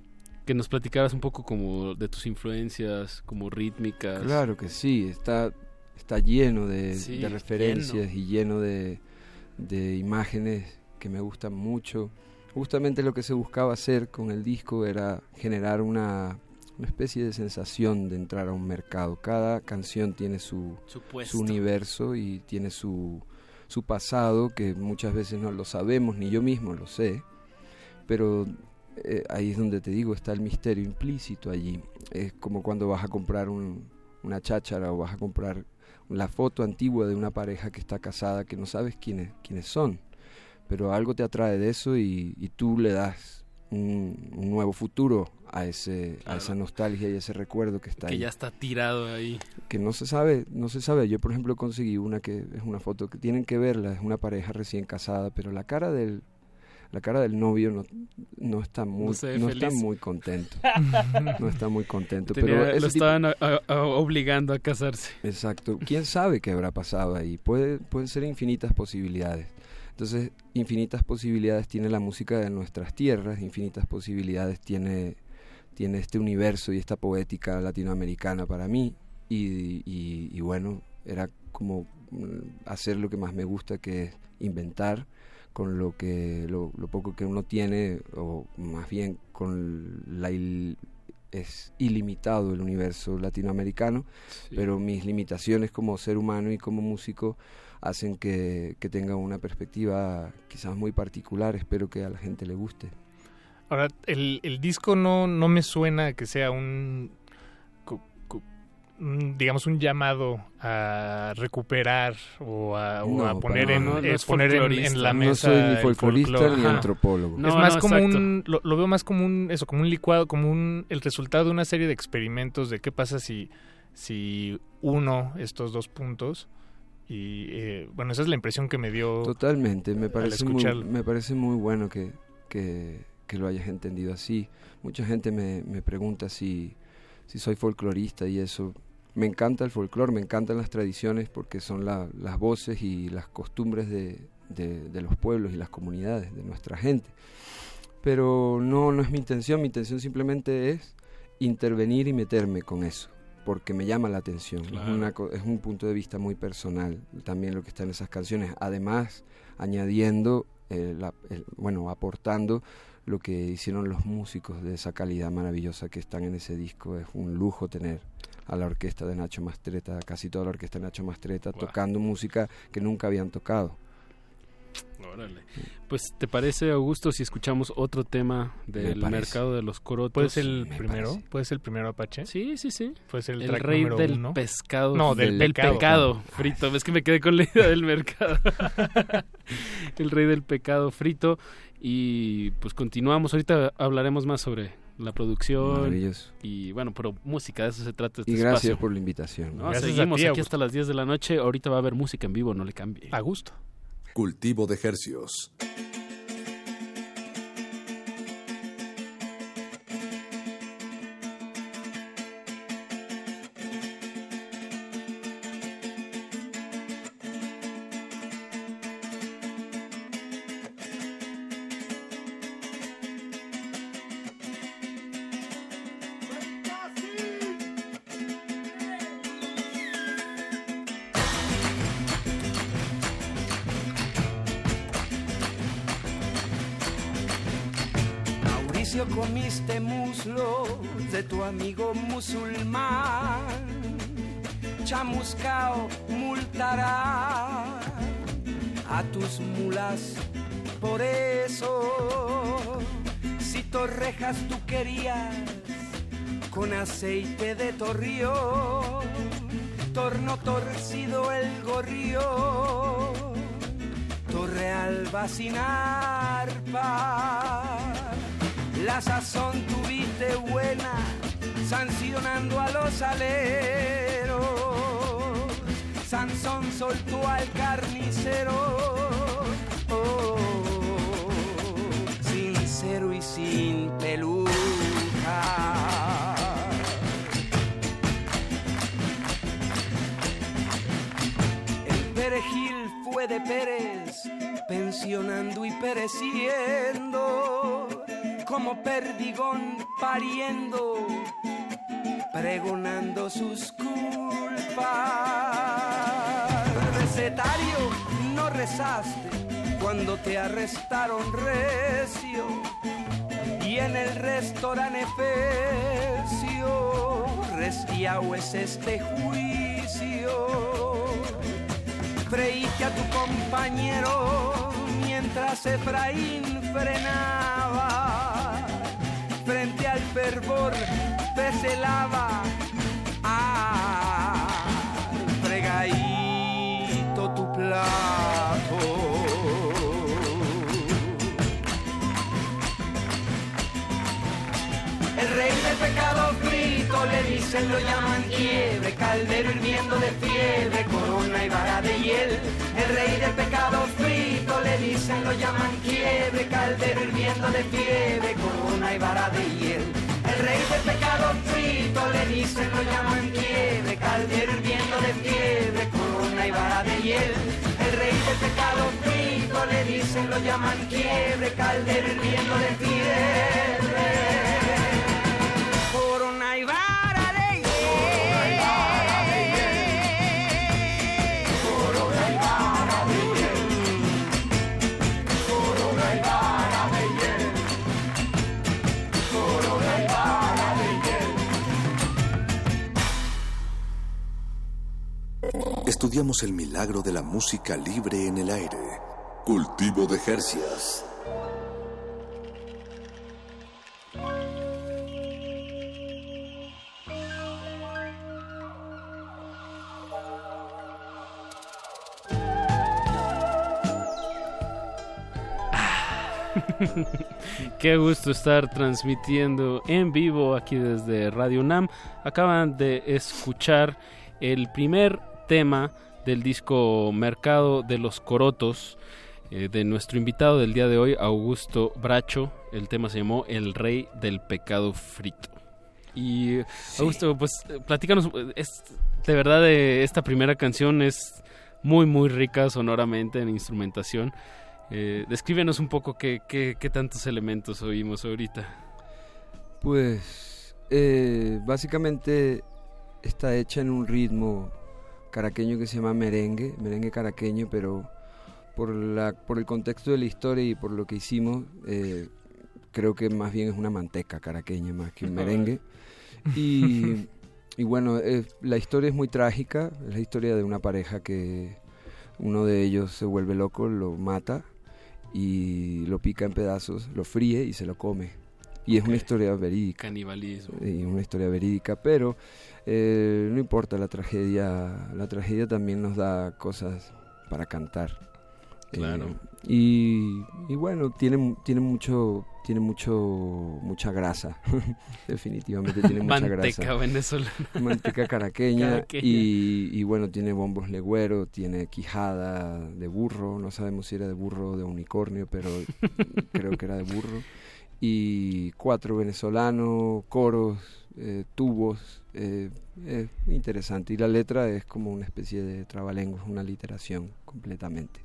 que nos platicaras un poco como de tus influencias, como rítmicas. Claro que sí, está, está lleno de, Sí, de referencias y lleno de, de imágenes que me gustan mucho. Justamente lo que se buscaba hacer con el disco era generar una, una especie de sensación de entrar a un mercado. Cada canción tiene su, Su universo y tiene su, su pasado que muchas veces no lo sabemos, ni yo mismo lo sé. Pero eh, ahí es donde te digo, está el misterio implícito allí. Es como cuando vas a comprar un- una cháchara o vas a comprar la foto antigua de una pareja que está casada que no sabes quiénes, quiénes son. Pero algo te atrae de eso y, y tú le das un, un nuevo futuro a, ese, a esa nostalgia y ese recuerdo que está que ahí ya está tirado ahí. que no se sabe, no se sabe. Yo, por ejemplo, conseguí una que es una foto que tienen que verla, es una pareja recién casada, pero la cara del la cara del novio no, no está muy No está muy contento. <laughs> no está muy contento, Tenía- pero lo estaban a- a- a- obligando a casarse. Exacto. ¿Quién sabe qué habrá pasado ahí? Puede, pueden ser infinitas posibilidades. Entonces, infinitas posibilidades tiene la música de nuestras tierras, infinitas posibilidades tiene, tiene este universo y esta poética latinoamericana para mí. Y, y- y bueno, era como mm, hacer lo que más me gusta, que es inventar con lo que lo, lo poco que uno tiene o más bien con la il- es ilimitado el universo latinoamericano. Pero mis limitaciones como ser humano y como músico hacen que, que tenga una perspectiva quizás muy particular. Espero que a la gente le guste Ahora, el, el disco no, no me suena que sea un, digamos, un llamado a recuperar o a, o No, a poner, en. No, no eh, es poner en, en la No mesa soy ni folclorista ni antropólogo. es No, más no, como exacto. un, lo, lo veo más como un, eso, como un licuado, como un, el resultado de una serie de experimentos de qué pasa si, si uno estos dos puntos y eh, bueno, esa es la impresión que me dio Totalmente, me al parece, muy, escucharlo. me parece muy bueno que, que, que lo hayas entendido así. Mucha gente me, me pregunta si, si soy folclorista y eso. Me encanta el folclore, me encantan las tradiciones porque son la- las voces y las costumbres de, de- de los pueblos y las comunidades, de nuestra gente. Pero no, no es mi intención, mi intención simplemente es intervenir y meterme con eso, porque me llama la atención. Es, Claro. una co- es un punto de vista muy personal también lo que está en esas canciones. Además, añadiendo, eh, la- el- bueno, aportando lo que hicieron los músicos de esa calidad maravillosa que están en ese disco. Es un lujo tener a la orquesta de Nacho Mastreta, casi toda la orquesta de Nacho Mastreta, tocando música que nunca habían tocado. Órale. Pues, ¿te parece, Augusto, si escuchamos otro tema del mercado de los corotos? ¿Puede ser el primero? ¿Puede ser el primero Apache? Sí, sí, sí. ¿Puede ser el, El track rey número del uno? pescado. No, del, del pecado. pecado frito. Es que me quedé con la idea del mercado. <laughs> el rey del pecado frito. Y pues continuamos. Ahorita hablaremos más sobre la producción. Y bueno, pero música, de eso se trata este Y gracias espacio. por la invitación. No, Gracias a seguimos ti, aquí hasta las 10 de la noche. Ahorita va a haber música en vivo, no le cambie. A gusto. Cultivo de hercios. Musulmán. Chamuscao multará a tus mulas por eso. Si torrejas tú querías con aceite de torrión, torno torcido el gorrión, torre alba sin. La sazón tuviste buena, sancionando a los ales. Sansón soltó al carnicero, oh, sincero y sin peluca. El perejil fue de Pérez, pensionando y pereciendo, como perdigón pariendo, pregonando sus culpas. Recetario, no rezaste cuando te arrestaron recio y en el restaurante Efesio restiao es este juicio. Freíste a tu compañero mientras Efraín frenaba frente al fervor te celaba. Ah, fregadito tu plato. El rey del pecado frito le dicen, lo llaman quiebre, caldero hirviendo de fiebre, corona y vara de hiel. El rey del pecado frito le dicen, lo llaman quiebre, caldero hirviendo de fiebre, corona y vara de hiel. El rey del pecado frito le dicen, lo llaman quiebre, caldero hirviendo de fiebre, corona y vara de hiel. El rey del pecado frito le dicen, lo llaman quiebre, caldero hirviendo de fiebre. Estudiamos el milagro de la música libre en el aire. Cultivo de Jercias. <laughs> Qué gusto estar transmitiendo en vivo aquí desde Radio Nam. Acaban de escuchar el primer tema del disco Mercado de los Corotos eh, de nuestro invitado del día de hoy, Augusto Bracho. El tema se llamó El Rey del Pecado Frito. Y Augusto, pues platícanos, es, de verdad eh, esta primera canción es muy muy rica sonoramente en instrumentación. Eh, descríbenos un poco qué, qué, qué tantos elementos oímos ahorita. Pues eh, básicamente está hecha en un ritmo caraqueño que se llama merengue, merengue caraqueño, pero por, la, por el contexto de la historia y por lo que hicimos, eh, creo que más bien es una manteca caraqueña más que un <laughs> merengue. Y, <laughs> y bueno, eh, la historia es muy trágica, es la historia de una pareja que uno de ellos se vuelve loco, lo mata y lo pica en pedazos, lo fríe y se lo come. Y es una historia verídica. Canibalismo. Y una historia verídica, pero eh, no importa la tragedia, la tragedia también nos da cosas para cantar. Claro. Eh, y, y bueno, tiene, tiene mucho, tiene mucho, mucha grasa. <laughs> Definitivamente tiene mucha Manteca grasa. venezolana. <laughs> Manteca caraqueña. Caraqueña. Y, y bueno, tiene bombos legüero, tiene quijada de burro. No sabemos si era de burro o de unicornio, pero <laughs> creo que era de burro. Y cuatro venezolanos, coros, eh, tubos. eh, es interesante. Y la letra es como una especie de trabalenguas, una literación completamente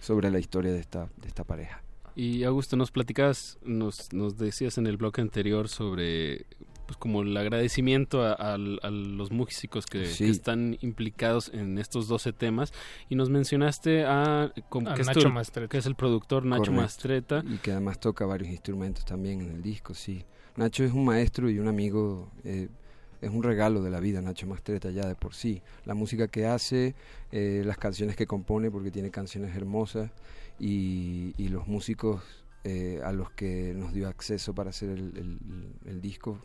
sobre la historia de esta, de esta pareja. Y Augusto, nos platicabas, nos, nos decías en el bloque anterior sobre pues como el agradecimiento a, a- a los músicos que, Sí. que están implicados en estos 12 temas y nos mencionaste a, como que, es Nacho tu- Mastreta. que es el productor Nacho Correcto. Mastreta. Y que además toca varios instrumentos también en el disco, sí. Nacho es un maestro y un amigo, eh, es un regalo de la vida, Nacho Mastreta ya de por sí. La música que hace, eh, las canciones que compone, porque tiene canciones hermosas, y, y los músicos eh, a los que nos dio acceso para hacer el, el- el disco.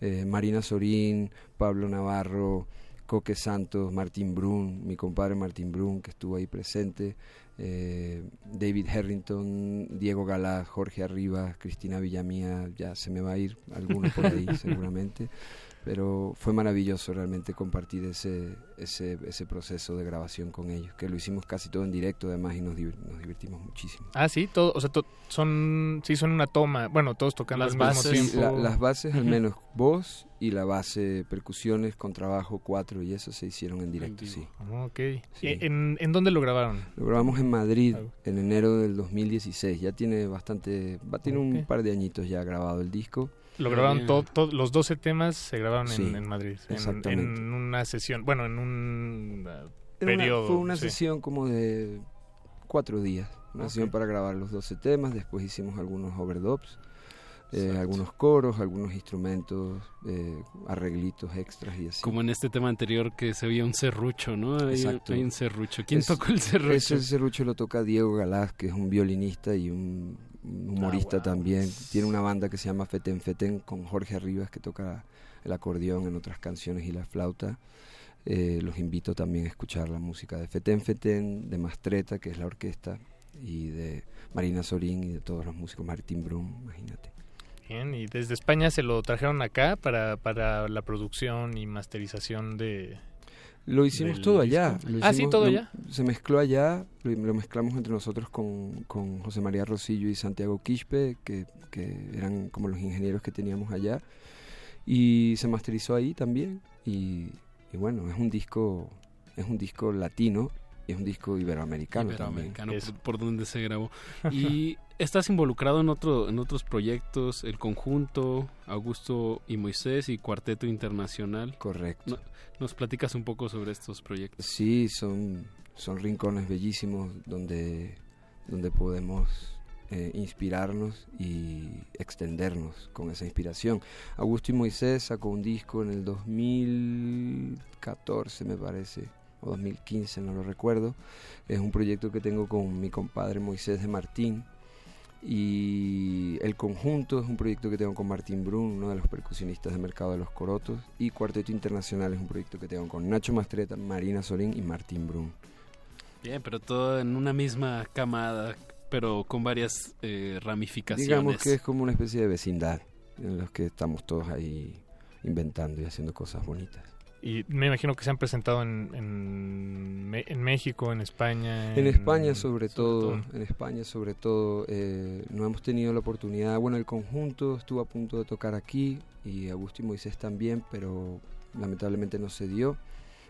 Eh, Marina Sorín, Pablo Navarro, Coque Santos, Martín Brun, mi compadre Martín Brun, que estuvo ahí presente, eh, David Harrington, Diego Galá, Jorge Arribas, Cristina Villamía, ya se me va a ir alguno por ahí <laughs> seguramente. Pero fue maravilloso realmente compartir ese, ese, ese proceso de grabación con ellos, que lo hicimos casi todo en directo además y nos, nos divertimos muchísimo. Ah, sí, todo, o sea, to- son, sí, son una toma, bueno, todos tocando Las al bases, mismo sí, tiempo. la- las bases al menos voz y la base percusiones con trabajo cuatro y eso se hicieron en directo, sí. Ok. Sí. ¿Y ¿En, ¿En dónde lo grabaron? Lo grabamos en Madrid en enero del 2016. Ya tiene bastante, va tiene un par de añitos ya grabado el disco. Lo grabaron todo, todo- los 12 temas se grabaron en- Sí, en, Madrid, en, exactamente. en una sesión, bueno, en un uh, una- periodo. fue una sí. sesión como de cuatro días. Una sesión para grabar los 12 temas. Después hicimos algunos overdubs, eh, algunos coros, algunos instrumentos, eh, arreglitos extras y así. Como en este tema anterior que se veía un serrucho, ¿no? Hay, Exacto. hay un serrucho. ¿Quién Es- tocó el serrucho? Ese serrucho lo toca Diego Galaz, que es un violinista y un humorista Ah, wow. también. Tiene una banda que se llama Feten Feten con Jorge Arribas, que toca el acordeón en otras canciones y la flauta. Eh, los invito también a escuchar la música de Feten Feten, de Mastreta, que es la orquesta, y de Marina Sorín y de todos los músicos, Martín Brum, imagínate. Bien, y desde España se lo trajeron acá para, para la producción y masterización de... Lo hicimos del todo allá. disco. lo ah, sí, hicimos- todo lo- allá. Se mezcló allá, lo, lo mezclamos entre nosotros con, con José María Rosillo y Santiago Quispe, que, que eran como los ingenieros que teníamos allá. Y se masterizó ahí también. Y, y bueno, es un disco es un disco latino y es un disco iberoamericano, Iberoamericano, también. por, por donde se grabó. <laughs> Y estás involucrado en otro en otros proyectos, el conjunto Augusto y Moisés y Cuarteto Internacional. Correcto. ¿Nos platicas un poco sobre estos proyectos? Sí, son, son rincones bellísimos donde, donde podemos eh, inspirarnos y extendernos con esa inspiración. Augusto y Moisés sacó un disco en el 2014, me parece, o 2015, no lo recuerdo. Es un proyecto que tengo con mi compadre Moisés de Martín. Y el conjunto es un proyecto que tengo con Martín Brun, uno de los percusionistas de Mercado de los Corotos. Y Cuarteto Internacional es un proyecto que tengo con Nacho Mastreta, Marina Sorín y Martín Brun. Bien, pero todo en una misma camada, pero con varias eh, ramificaciones. Digamos que es como una especie de vecindad en los que estamos todos ahí inventando y haciendo cosas bonitas. Y me imagino que se han presentado en, en, México, en España. En España sobre, todo. todo, en España sobre todo, eh, no hemos tenido la oportunidad, bueno, el conjunto estuvo a punto de tocar aquí y Agustín Moisés también, pero lamentablemente no se dio.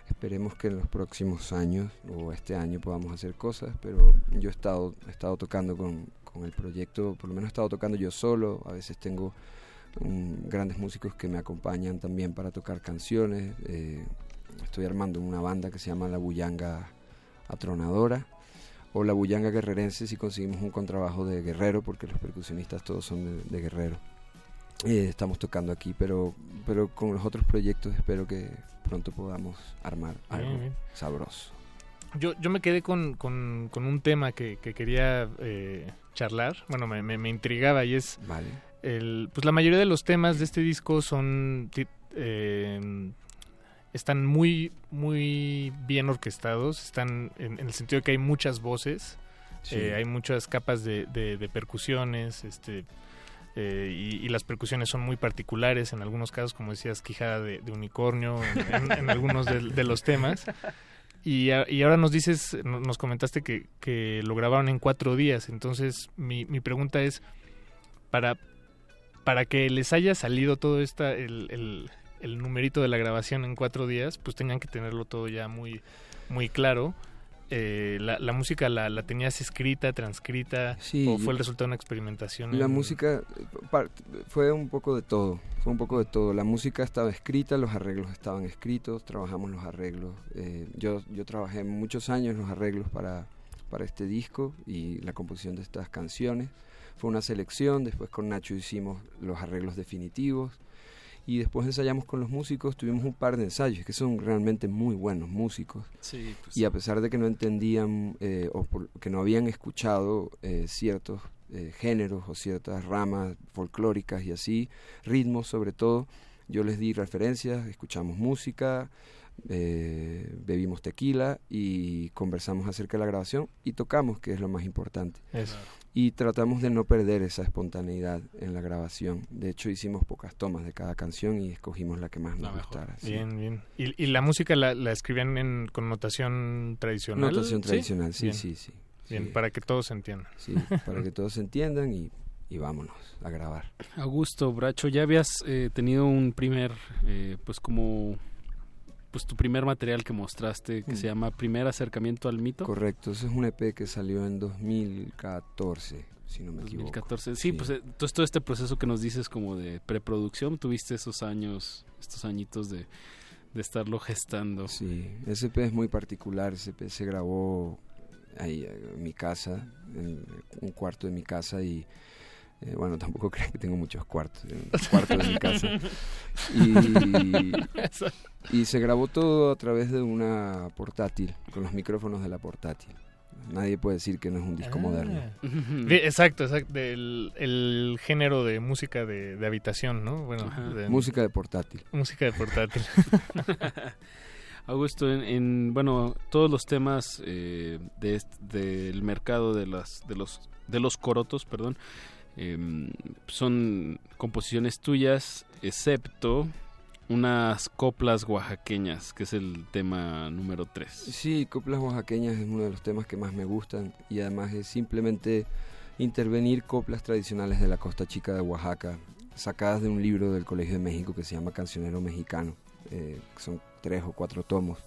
Esperemos que en los próximos años o este año podamos hacer cosas, pero yo he estado, he estado tocando con, con el proyecto, por lo menos he estado tocando yo solo, a veces tengo grandes músicos que me acompañan también para tocar canciones. eh, estoy armando una banda que se llama La Bullanga Atronadora o La Bullanga Guerrerense si conseguimos un contrabajo de Guerrero, porque los percusionistas todos son de, de Guerrero. Eh, estamos tocando aquí, pero, pero con los otros proyectos espero que pronto podamos armar algo sabroso. Yo, yo me quedé con, con, con un tema que, que quería eh, charlar, bueno, me, me, me intrigaba y es... Vale. El, pues la mayoría de los temas de este disco son... eh, están muy, muy bien orquestados, están en, en el sentido de que hay muchas voces, Sí. eh, hay muchas capas de, de- de percusiones, este... eh, y, y las percusiones son muy particulares en algunos casos, como decías, quijada de, de unicornio en, en- en algunos de, de los temas. Y, a- y ahora nos dices, no- nos comentaste que, que lo grabaron en cuatro días. Entonces, mi, mi pregunta es, para, para que les haya salido todo esta, el, el, el numerito de la grabación en cuatro días, pues tenían que tenerlo todo ya muy, muy claro. Eh, la, la música la, la tenías escrita, transcrita, Sí, o fue el resultado de una experimentación. La en- música eh, fue un poco de todo, fue un poco de todo. La música estaba escrita, los arreglos estaban escritos, trabajamos los arreglos. Eh, yo, yo trabajé muchos años los arreglos para, para este disco y la composición de estas canciones. Fue una selección, después con Nacho hicimos los arreglos definitivos y después ensayamos con los músicos, tuvimos un par de ensayos que son realmente muy buenos músicos. Sí, pues y a pesar de que no entendían eh, o por- que no habían escuchado eh, ciertos eh, géneros o ciertas ramas folclóricas y así, ritmos sobre todo, yo les di referencias, escuchamos música, eh, bebimos tequila y conversamos acerca de la grabación y tocamos, que es lo más importante. Eso. Y tratamos de no perder esa espontaneidad en la grabación. De hecho, hicimos pocas tomas de cada canción y escogimos la que más nos gustara. sí. Bien, bien. ¿Y, y la música la, la escribían en, con notación tradicional? Notación tradicional, sí, Bien. sí, sí. Bien, Sí. para que todos entiendan. Sí, para que todos entiendan y, y vámonos a grabar. Augusto Bracho, ya habías eh, tenido un primer, eh, pues como, pues tu primer material que mostraste que Mm. se llama Primer Acercamiento al Mito. Correcto, ese es un EP que salió en 2014, si no me equivoco. 2014. Sí, pues eh, entonces todo este proceso que nos dices como de preproducción, tuviste esos años, estos añitos de, de estarlo gestando. Sí, ese EP es muy particular, ese EP se grabó ahí eh, en mi casa, en un cuarto de mi casa y eh, bueno, tampoco <laughs> crean que tengo muchos cuartos, en un cuarto de mi casa. Y, y se grabó todo a través de una portátil, con los micrófonos de la portátil. Nadie puede decir que no es un disco moderno. Bien, exacto, exacto. El, el género de música de, de habitación, ¿no? Bueno, de- Música de portátil. Música de portátil. <laughs> Augusto, en, en, bueno, todos los temas eh, de del mercado de las de los de los corotos, perdón, em, son composiciones tuyas, excepto unas coplas oaxaqueñas, que es el tema número 3. Sí, Coplas Oaxaqueñas es uno de los temas que más me gustan y además es simplemente intervenir coplas tradicionales de la costa chica de Oaxaca, sacadas de un libro del Colegio de México que se llama Cancionero Mexicano, eh, son tres o cuatro tomos.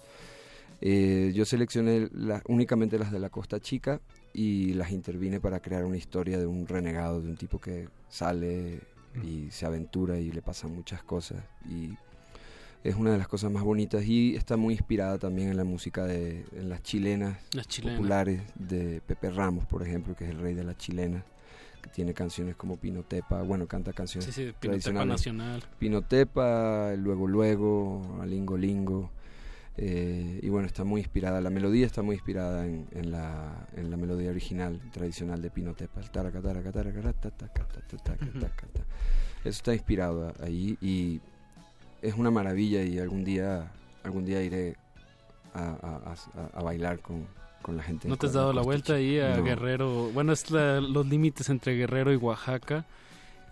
Eh, yo seleccioné la- únicamente las de la costa chica y las intervine para crear una historia de un renegado, de un tipo que sale y se aventura y le pasan muchas cosas y es una de las cosas más bonitas y está muy inspirada también en la música de en las chilenas, Las chilenas. populares de Pepe Ramos, por ejemplo, que es el rey de las chilenas, que tiene canciones como Pinotepa, bueno, canta canciones Sí, sí, Pinotepa tradicionales. Nacional. Pinotepa, Luego Luego, Alingo Lingo. Eh, y bueno, está muy inspirada, la melodía está muy inspirada en, la, en la, melodía original, tradicional de Pino Tepa. Eso está inspirado ahí y es una maravilla y algún día, algún día iré a, a, a, a bailar con, con la gente. ¿No te has dado la vuelta ahí a no. Guerrero? Bueno, es la, los límites entre Guerrero y Oaxaca.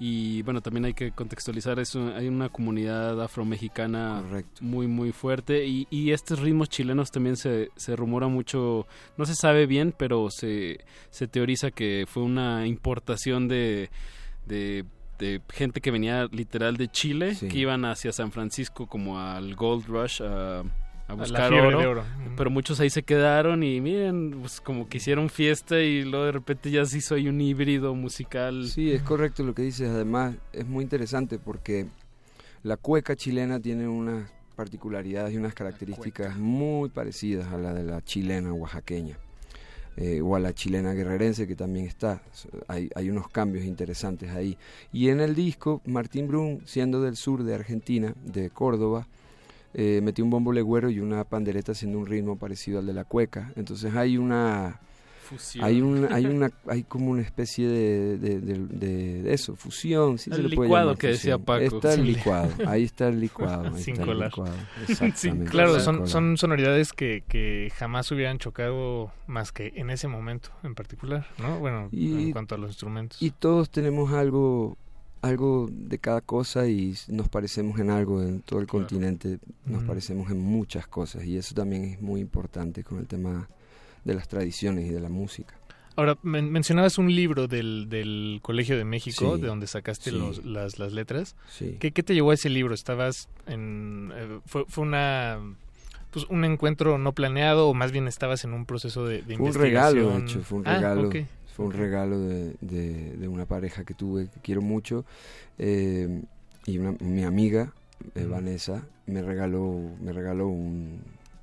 Y bueno, también hay que contextualizar eso. Hay una comunidad afromexicana muy, muy fuerte. Y, y estos ritmos chilenos también se, se rumora mucho. No se sabe bien, pero se, se teoriza que fue una importación de. de de gente que venía literal de Chile, Sí. que iban hacia San Francisco como al Gold Rush a, a buscar oro, de oro. pero muchos ahí se quedaron y miren, pues como que hicieron fiesta y luego de repente ya se hizo ahí un híbrido musical. Sí, es correcto lo que dices. Además, es muy interesante porque la cueca chilena tiene unas particularidades y unas características muy parecidas a la de la chilena oaxaqueña. eh, o a la chilena guerrerense que también está. Hay, hay unos cambios interesantes ahí. Y en el disco, Martín Brun, siendo del sur de Argentina, de Córdoba, eh, metió un bombo legüero y una pandereta haciendo un ritmo parecido al de la cueca. Entonces hay una... Fusión. Hay, un, hay, <laughs> una, hay como una especie de, de, de- de- eso, fusión. Sí El se le puede licuado llamar que decía fusión. Paco. Está el licuado, ahí está el <laughs> licuado. ahí Sin está el colar. licuado, <laughs> Sí, claro, son, colar. son sonoridades que, que jamás hubieran chocado más que en ese momento en particular, ¿no? Bueno, Y- en cuanto a los instrumentos. Y todos tenemos algo algo de cada cosa y nos parecemos en algo en todo el continente, nos parecemos en muchas cosas y eso también es muy importante con el tema de las tradiciones y de la música. Ahora, men- mencionabas un libro del, del Colegio de México, Sí, de donde sacaste sí. los- las, las letras. Sí. ¿Qué, qué te llevó a ese libro? ¿Estabas en... eh, fue, fue una... Pues un encuentro no planeado o más bien estabas en un proceso de, de Fue un regalo, de hecho, fue un Ah, regalo. Fue un regalo de, de- de una pareja que tuve, que quiero mucho. eh, y una- mi amiga, eh. Vanessa, me regaló, me regaló un,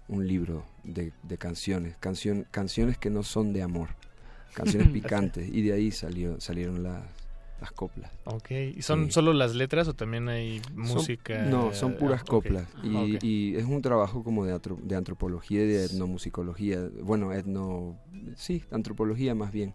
un libro de, de canciones, canción, canciones que no son de amor, canciones <laughs> picantes. y de ahí salió, salieron las, las coplas. Ok, ¿y son Sí. solo las letras o también hay Son- música? no, son puras Ah, coplas. Y, Ok. y es un trabajo como de, antro- de antropología y de etnomusicología. Bueno, etno. Sí, antropología más bien.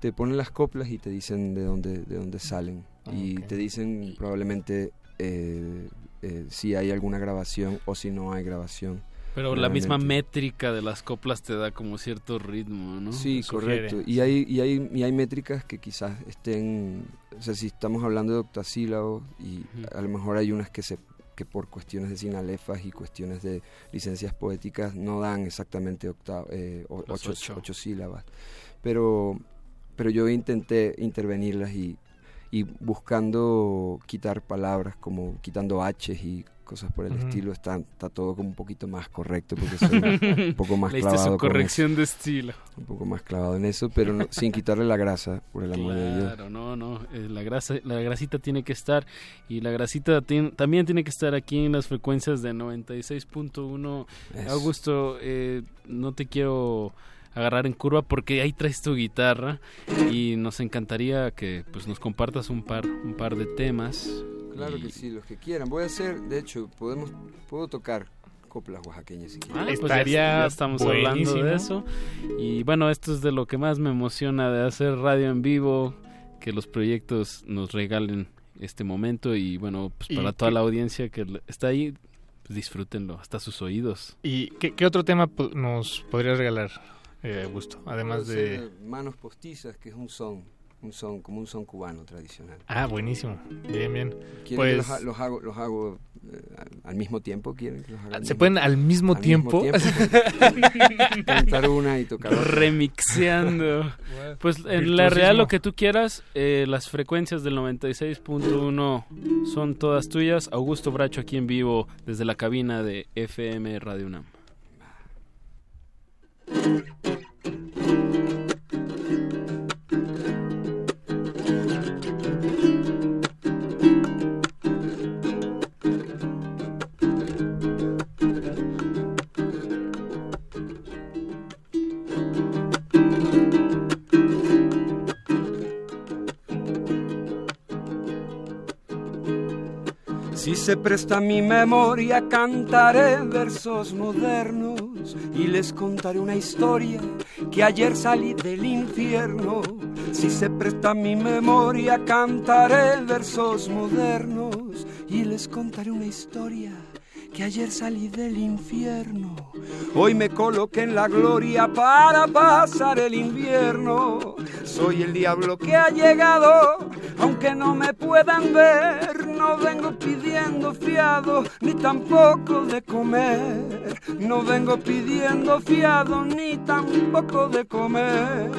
Te ponen las coplas y te dicen de dónde, de dónde salen. Y te dicen probablemente eh, eh, si hay alguna grabación o si no hay grabación. Pero la misma métrica de las coplas te da como cierto ritmo, ¿no? Sí, correcto. Y hay, y, hay, y hay métricas que quizás estén, o sea, si estamos hablando de octasílabos, y a lo mejor hay unas que se que por cuestiones de sinalefas y cuestiones de licencias poéticas no dan exactamente octa- eh, ocho, ocho. ocho sílabas. Pero, pero yo intenté intervenirlas y, y buscando quitar palabras como quitando H's y cosas por el estilo, está, está todo como un poquito más correcto porque soy un <laughs> poco más su clavado con corrección eso. de estilo. Un poco más clavado en eso, pero no- sin quitarle la grasa, por el amor de Dios. Claro, no, no, eh, la grasa, la grasita tiene que estar y la grasita tien- también tiene que estar aquí en las frecuencias de 96.1. Eso. Augusto, eh, no te quiero agarrar en curva porque ahí traes tu guitarra y nos encantaría que pues nos compartas un par, un par de temas. Claro Y- que sí, los que quieran. Voy a hacer, de hecho, podemos, puedo tocar coplas oaxaqueñas si Ah, pues ya- ya, estamos hablando de eso. Y bueno, esto es de lo que más me emociona de hacer radio en vivo, que los proyectos nos regalen este momento y bueno, pues para toda la audiencia que está ahí, pues disfrútenlo hasta sus oídos. ¿Y qué, qué otro tema nos podrías regalar, eh, Augusto? Además de... Manos postizas, que es un son, un son, como un son cubano tradicional. Ah, buenísimo. Bien, bien. ¿Quieren que Pues... los, ha- los hago, los hago eh, al, al mismo tiempo? ¿Quieren que los haga al ¿Se mismo- pueden al mismo tiempo? <laughs> Cantar una y tocar otra. Remixeando. Pues en la real lo que tú quieras, eh, las frecuencias del 96.1 son todas tuyas. Augusto Bracho aquí en vivo desde la cabina de FM Radio UNAM. Si se presta mi memoria, cantaré versos modernos y les contaré una historia que ayer salí del infierno. Si se presta mi memoria, cantaré versos modernos y les contaré una historia que ayer salí del infierno. Hoy me coloqué en la gloria para pasar el invierno. Soy el diablo que ha llegado, aunque no me puedan ver. No vengo pidiendo fiado, ni tampoco de comer. No vengo pidiendo fiado, ni tampoco de comer.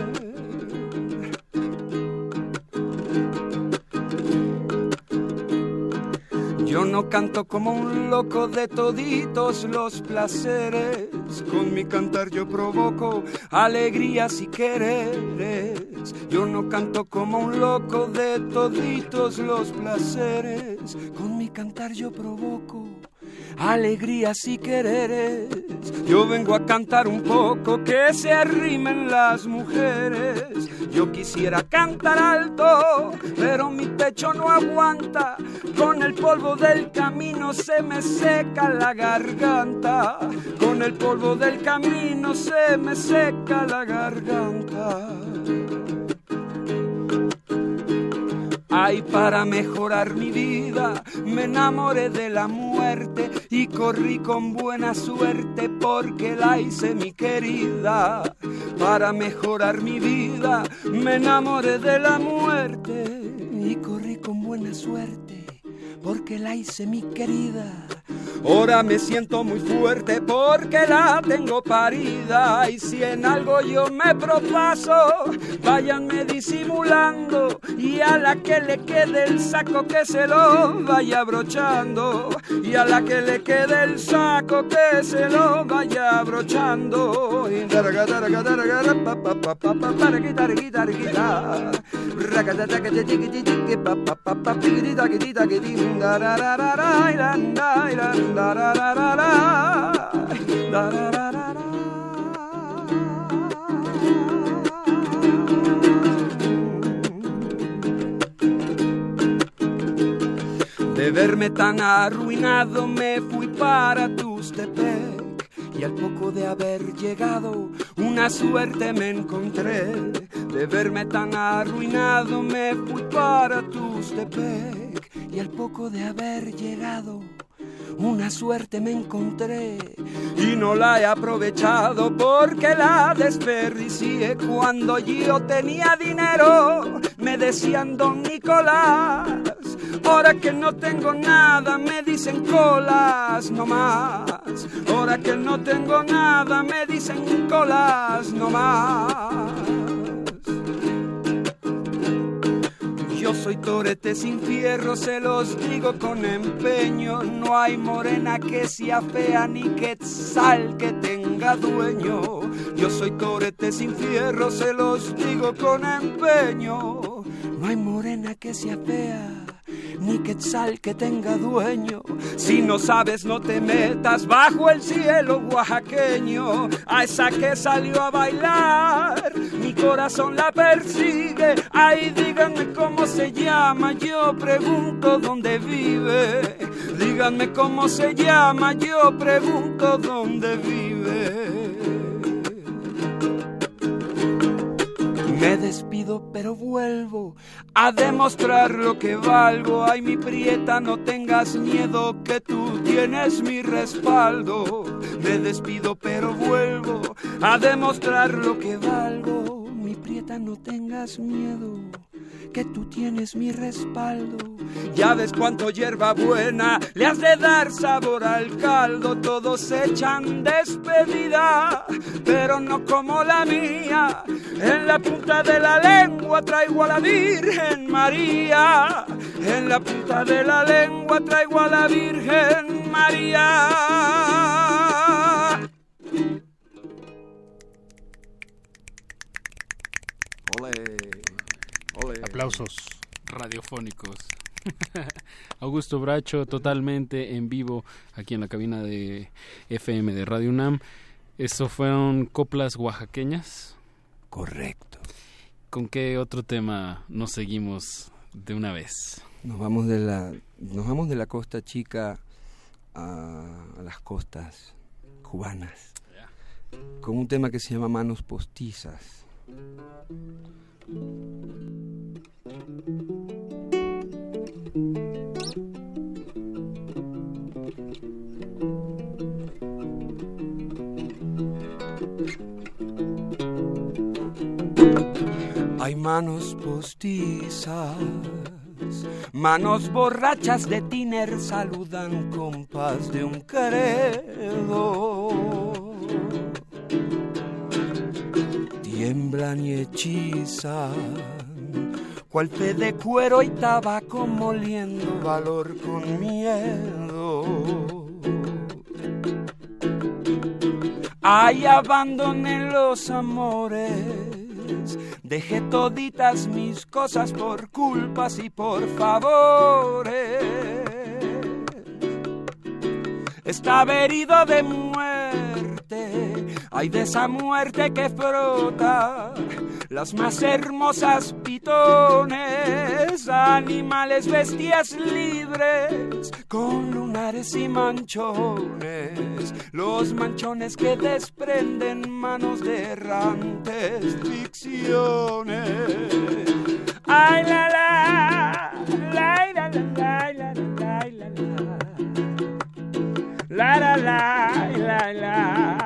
Yo no canto como un loco de toditos los placeres. Con mi cantar yo provoco alegrías y quereres. Yo no canto como un loco de toditos los placeres. Con mi cantar yo provoco alegrías y quereres. Yo vengo a cantar un poco que se arrimen las mujeres. Yo quisiera cantar alto, pero mi pecho no aguanta. Con el polvo del camino se me seca la garganta. Con el polvo del camino se me seca la garganta. Ay, para mejorar mi vida, me enamoré de la muerte y corrí con buena suerte porque la hice mi querida. Para mejorar mi vida, me enamoré de la muerte y corrí con buena suerte porque la hice mi querida. Ahora me siento muy fuerte porque la tengo parida. Y si en algo yo me propaso, váyanme disimulando. Y a la que le quede el saco que se lo vaya abrochando. Y a la que le quede el saco que se lo vaya abrochando. De verme tan arruinado me fui para Tustepec y al poco de haber llegado una suerte me encontré. De verme tan arruinado me fui para Tustepec y al poco de haber llegado una suerte me encontré y no la he aprovechado porque la desperdicié cuando yo tenía dinero. Me decían Don Nicolás, ahora que no tengo nada me dicen colas no más. Ahora que no tengo nada me dicen colas no Yo soy torete sin fierro, se los digo con empeño. No hay morena que sea fea ni quetzal que tenga dueño. Yo soy torete sin fierro, se los digo con empeño. No hay morena que sea fea ni quetzal que tenga dueño. Si no sabes, no te metas bajo el cielo oaxaqueño. A esa que salió a bailar, mi corazón la persigue. Ay, díganme cómo se llama, yo pregunto dónde vive. Díganme cómo se llama, yo pregunto dónde vive. Me despido pero vuelvo a demostrar lo que valgo. Ay, mi prieta, no tengas miedo que tú tienes mi respaldo. Me despido pero vuelvo a demostrar lo que valgo. Prieta, no tengas miedo que tú tienes mi respaldo. Ya ves cuánto hierba buena le has de dar sabor al caldo. Todos echan despedida, pero no como la mía. En la punta de la lengua traigo a la Virgen María. En la punta de la lengua traigo a la Virgen María. Aplausos radiofónicos. <laughs> Augusto Bracho, totalmente en vivo aquí en la cabina de FM de Radio UNAM. Eso fueron coplas oaxaqueñas. Correcto. ¿Con qué otro tema nos seguimos de una vez? Nos vamos de la, nos vamos de la costa chica a, a las costas cubanas. Con un tema que se llama Manos Postizas. Hay manos postizas, manos borrachas de tiner saludan compás de un credo. Tiemblan y hechizan, cual fe de cuero y tabaco moliendo valor con miedo. Ay, abandoné los amores Dejé toditas mis cosas por culpas y por favores. Estaba herido de muerte, muerte, ay de esa muerte que frota las más hermosas pitones, animales, bestias libres, con lunares y manchones, los manchones que desprenden manos de errantes ficciones. Ay la la, la la la la la la la la, la, la, la, la.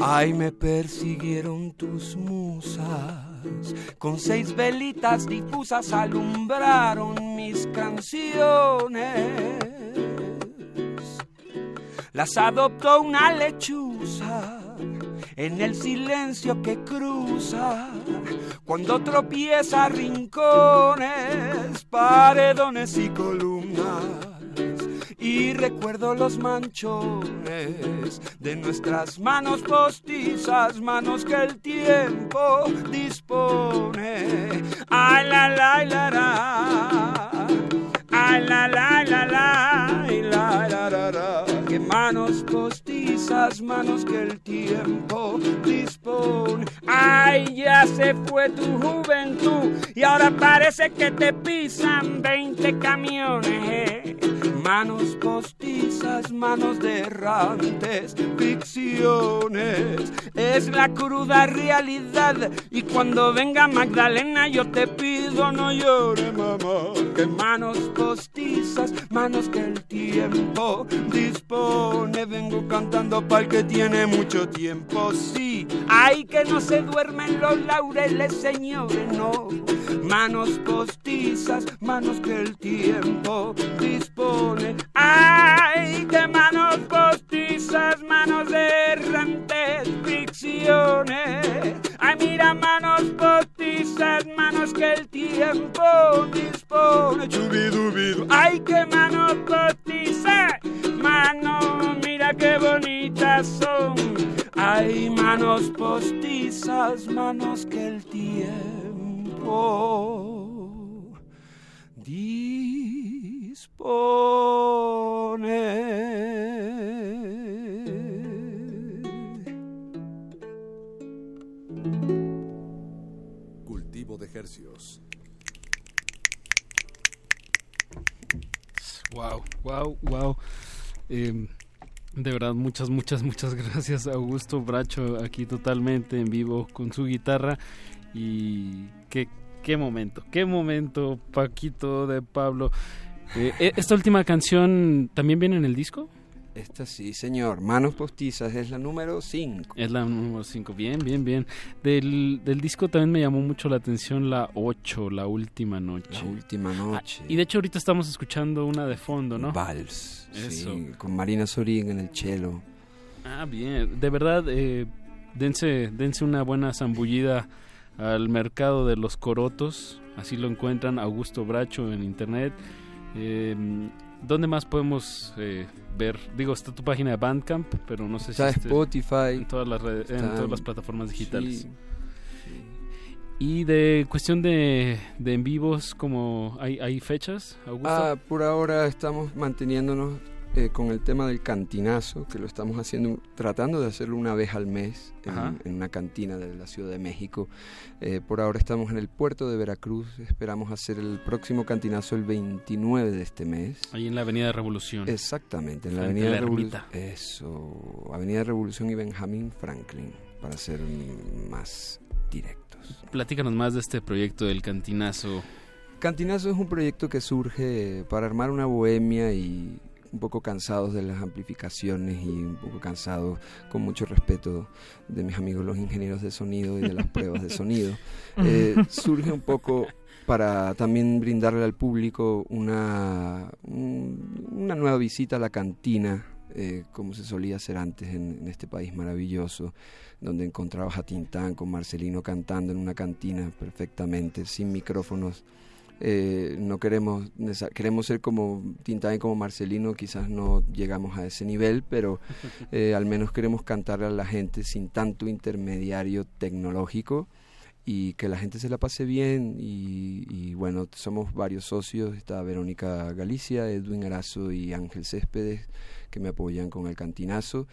Ay, me persiguieron tus musas, con seis velitas difusas alumbraron mis canciones. Las adoptó una lechuza en el silencio que cruza, cuando tropieza rincones, paredones y columnas y recuerdo los manchones de nuestras manos postizas, manos que el tiempo dispone. Ay, la, la, la. Ay, la, la, la, la, la, la. Que manos postizas, manos que el tiempo dispone. Ay, ya se fue tu juventud y ahora parece que te pisan 20 camiones. Manos postizas, manos de errantes, ficciones. Es la cruda realidad. Y cuando venga Magdalena, yo te pido no llore, mamá. Que manos postizas, manos que el tiempo dispone. Vengo cantando para el que tiene mucho tiempo. Sí, hay que no se duermen los laureles, señores, no. Manos postizas, manos que el tiempo dispone. Ay, que manos postizas, manos de errantes, ficciones. Ay, mira, manos postizas, manos que el tiempo dispone. Ay, que manos postizas, manos, mira qué bonitas son. Ay, manos postizas, manos que el tiempo dispone. Cultivo de hercios. Wow, wow, wow. Eh, de verdad, muchas, muchas, muchas <laughs> gracias Augusto Bracho aquí totalmente en vivo con su guitarra. Y qué, qué momento, qué momento, Paquito de Pablo. Eh, eh, ¿Esta última canción también viene en el disco? Esta sí, señor. Manos postizas es la número 5. Es la número 5, bien, bien, bien. Del, del disco también me llamó mucho la atención la 8, la última noche. La última noche. Ah, y de hecho ahorita estamos escuchando una de fondo, ¿no? Vals. Eso. sí, con Marina Sorín en el cello. Ah, bien. De verdad, eh, dense, dense una buena zambullida al mercado de los corotos. Así lo encuentran Augusto Bracho en internet. Eh, ¿Dónde más podemos eh, ver? Digo, está tu página de Bandcamp, pero no sé Está si esté Spotify. en todas las redes- en está- todas las plataformas digitales. sí. Y de cuestión de, de en vivos, como hay, hay fechas, Augusto. Ah, por ahora estamos manteniéndonos eh, con el tema del cantinazo, que lo estamos haciendo, tratando de hacerlo una vez al mes en, en una cantina de la Ciudad de México. Eh, por ahora estamos en el puerto de Veracruz, esperamos hacer el próximo cantinazo el 29 de este mes. Ahí en la Avenida Revolución. Exactamente, en la Frente Avenida Revolución. Eso, Avenida Revolución y Benjamín Franklin, para ser más directos. Platícanos más de este proyecto del Cantinazo. Cantinazo es un proyecto que surge para armar una bohemia y un poco cansados de las amplificaciones y un poco cansados, con mucho respeto de mis amigos los ingenieros de sonido y de las <laughs> pruebas de sonido. Eh, surge un poco para también brindarle al público una, un- una nueva visita a la cantina, eh, como se solía hacer antes en, en este país maravilloso, donde encontrabas a Tintán con Marcelino cantando en una cantina perfectamente, sin micrófonos. Eh, no queremos queremos ser como Tintán y como Marcelino quizás no llegamos a ese nivel pero <laughs> eh, al menos queremos cantarle a la gente sin tanto intermediario tecnológico y que la gente se la pase bien y, y bueno somos varios socios. Está Verónica Galicia Edwin Arazo y Ángel Céspedes que me apoyan con el cantinazo.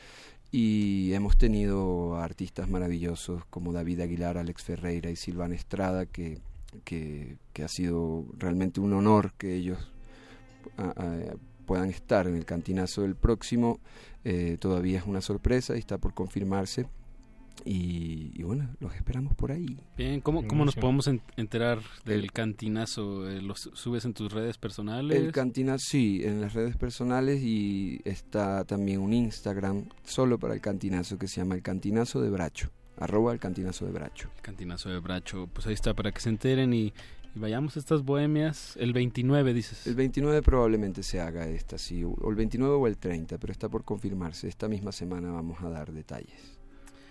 Y hemos tenido artistas maravillosos como David Aguilar, Alex Ferreira y Silvana Estrada que, que, que ha sido realmente un honor que ellos ah, ah, puedan estar en el cantinazo del próximo. Eh, todavía es una sorpresa y está por confirmarse. Y, y bueno, los esperamos por ahí. Bien, ¿cómo, cómo nos podemos en- enterar del Cantinazo? Eh, ¿Lo su- subes en tus redes personales? El cantinazo, sí, en las redes personales y está también un Instagram solo para el cantinazo que se llama el cantinazo de Bracho. Arroba el cantinazo de Bracho. El Cantinazo de Bracho. Pues ahí está para que se enteren y, y vayamos a estas bohemias. El 29, dices. El 29 probablemente se haga esta, sí, o el 29 o el 30, pero está por confirmarse. Esta misma semana vamos a dar detalles.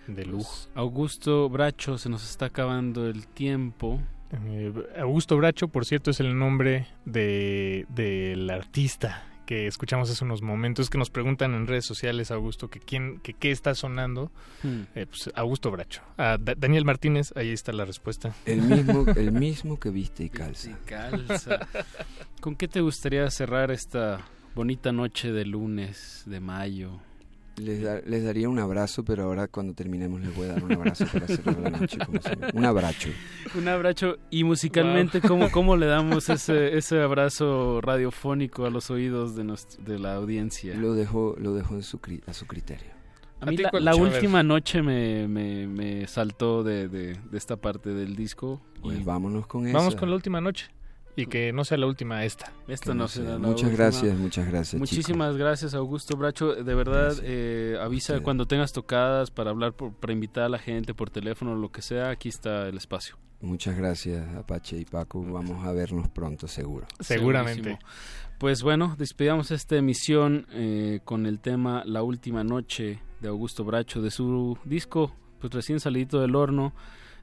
De Pues, Augusto Bracho, se nos está acabando el tiempo. Eh, Augusto Bracho, por cierto, es el nombre de del artista que escuchamos hace unos momentos que nos preguntan en redes sociales, Augusto, que quién, que qué está sonando. Hmm. Eh, pues, Augusto Bracho. Ah, Da- Daniel Martínez, ahí está la respuesta. El mismo, <laughs> el mismo que viste y calza. Calza. ¿Con qué te gustaría cerrar esta bonita noche de lunes de mayo? Les, da- les daría un abrazo, pero ahora cuando terminemos les voy a dar un abrazo para cerrar la noche. como. Un abrazo. Un abrazo. Y musicalmente, ¿cómo, ¿cómo le damos <laughs> ese, ese abrazo radiofónico a los oídos de, nues- de la audiencia? Lo dejo, lo dejo en su a su criterio. A mí la, la última noche me, me, me saltó de, de, de esta parte del disco. Pues vámonos con Vamos esa. con la última noche. Y que no sea la última esta. Esta no no será sea. la Muchas última. gracias, muchas gracias, Muchísimas gracias, Augusto Bracho. De verdad, eh, avisa cuando tengas tocadas para hablar, por- para invitar a la gente por teléfono o lo que sea. Aquí está el espacio. Muchas gracias, Apache y Paco. Vamos a vernos pronto, seguro. Seguramente. Segurísimo. Pues bueno, despedamos esta emisión eh, con el tema La Última Noche de Augusto Bracho, de su disco, pues recién salido del horno,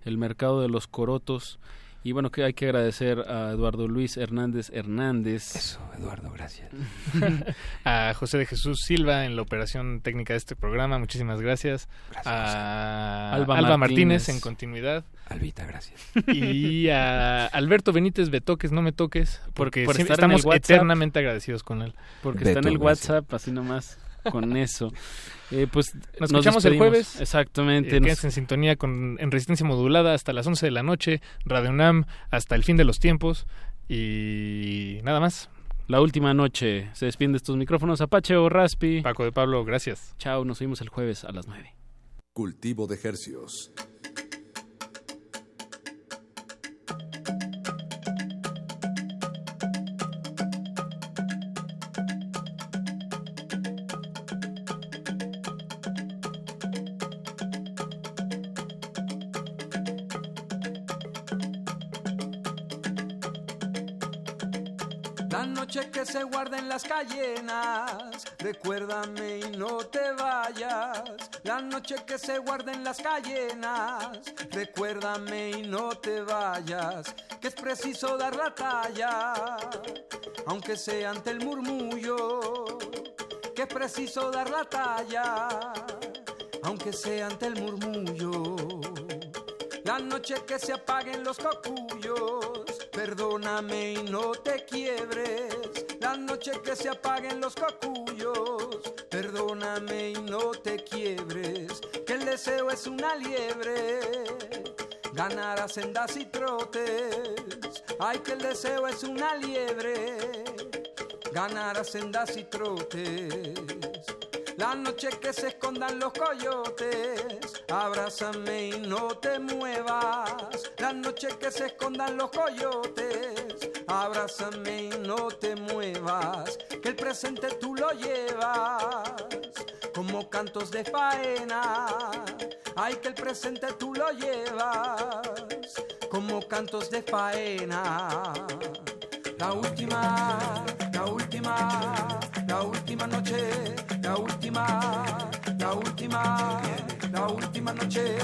El Mercado de los Corotos. Y bueno, que hay que agradecer a Eduardo Luis Hernández Hernández. Eso, Eduardo, gracias. <laughs> a José de Jesús Silva en la operación técnica de este programa, muchísimas gracias. a Alba Alba, Martínez. Martínez. en continuidad. Albita, gracias. Y a Alberto Benítez Betoques, no me toques, porque por siempre estar en el estamos WhatsApp. eternamente agradecidos con él. Porque está en el WhatsApp, así nomás, con eso. Eh, pues Nos escuchamos el jueves. Exactamente. Eh, nos- quédense en sintonía con en resistencia modulada hasta las 11 de la noche, Radio UNAM hasta el fin de los tiempos y nada más. La última noche se despiden de estos micrófonos Apache o Raspi. Paco de Pablo, gracias. Chao, nos vemos el jueves a las 9. Cultivo de hercios. Las cayenas, recuérdame y no te vayas. La noche que se guarda en las cayenas, recuérdame y no te vayas. Que es preciso dar la talla, aunque sea ante el murmullo. Que es preciso dar la talla, aunque sea ante el murmullo. La noche que se apaguen los cocuyos, perdóname y no te quiebres. La noche que se apaguen los cocuyos, perdóname y no te quiebres. Que el deseo es una liebre, ganar a sendas y trotes. Ay, que el deseo es una liebre, ganar a sendas y trotes. La noche que se escondan los coyotes, abrázame y no te muevas. La noche que se escondan los coyotes, abrázame y no te muevas. Que el presente tú lo llevas como cantos de faena. Ay, que el presente tú lo llevas como cantos de faena. La última, la última, la última noche, la última, la última, la última noche,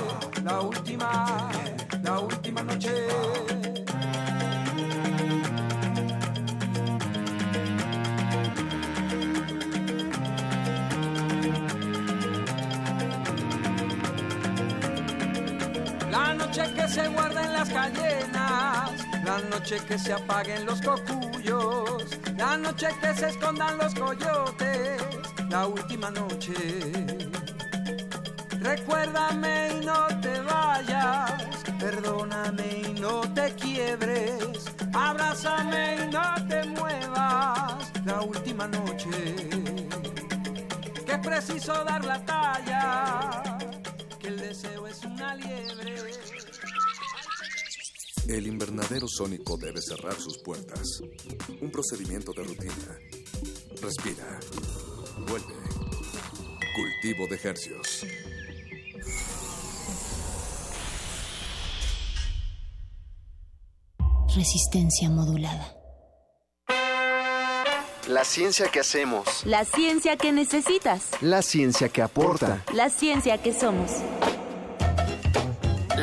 la última, la última noche. La noche que se guarda en las cayenas, la noche que se apaguen los cocuyos, la noche que se escondan los coyotes, la última noche. Recuérdame y no te vayas, perdóname y no te quiebres, abrázame y no te muevas, la última noche. Que es preciso dar la talla, deseo es una liebre. El invernadero sónico debe cerrar sus puertas. Un procedimiento de rutina. Respira. Vuelve. Cultivo de hercios. Resistencia modulada. La ciencia que hacemos. La ciencia que necesitas. La ciencia que aporta. La ciencia que somos.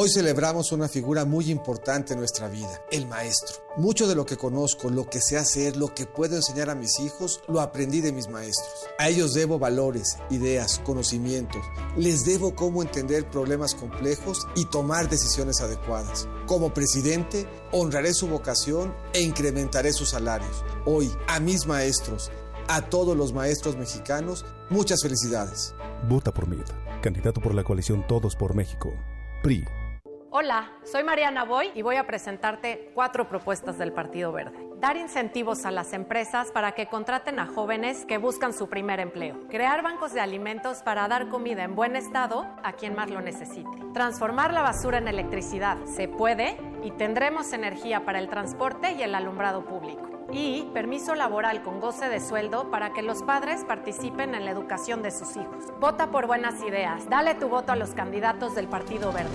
Hoy celebramos una figura muy importante en nuestra vida, el maestro. Mucho de lo que conozco, lo que sé hacer, lo que puedo enseñar a mis hijos, lo aprendí de mis maestros. A ellos debo valores, ideas, conocimientos. Les debo cómo entender problemas complejos y tomar decisiones adecuadas. Como presidente, honraré su vocación e incrementaré sus salarios. Hoy, a mis maestros, a todos los maestros mexicanos, muchas felicidades. Vota por mí, candidato por la coalición Todos por México. PRI. Hola, soy Mariana Boy y voy a presentarte cuatro propuestas del Partido Verde. Dar incentivos a las empresas para que contraten a jóvenes que buscan su primer empleo. Crear bancos de alimentos para dar comida en buen estado a quien más lo necesite. Transformar la basura en electricidad. Se puede y tendremos energía para el transporte y el alumbrado público. Y permiso laboral con goce de sueldo para que los padres participen en la educación de sus hijos. Vota por buenas ideas. Dale tu voto a los candidatos del Partido Verde.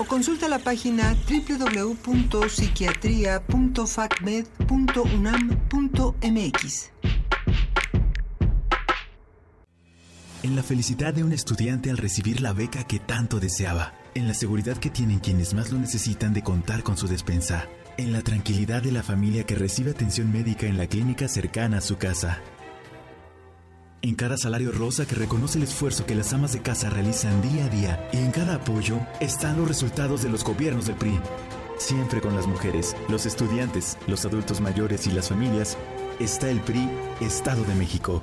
o consulta la página www.psiquiatria.facmed.unam.mx. En la felicidad de un estudiante al recibir la beca que tanto deseaba, en la seguridad que tienen quienes más lo necesitan de contar con su despensa, en la tranquilidad de la familia que recibe atención médica en la clínica cercana a su casa. En cada salario rosa que reconoce el esfuerzo que las amas de casa realizan día a día y en cada apoyo están los resultados de los gobiernos del PRI. Siempre con las mujeres, los estudiantes, los adultos mayores y las familias, está el PRI Estado de México.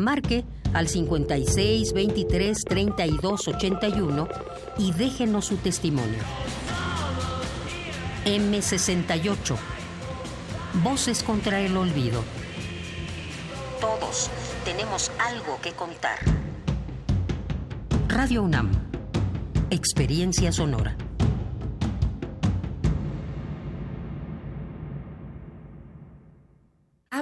Marque al 56 23 32 81 y déjenos su testimonio. M68. Voces contra el olvido. Todos tenemos algo que contar. Radio UNAM. Experiencia sonora.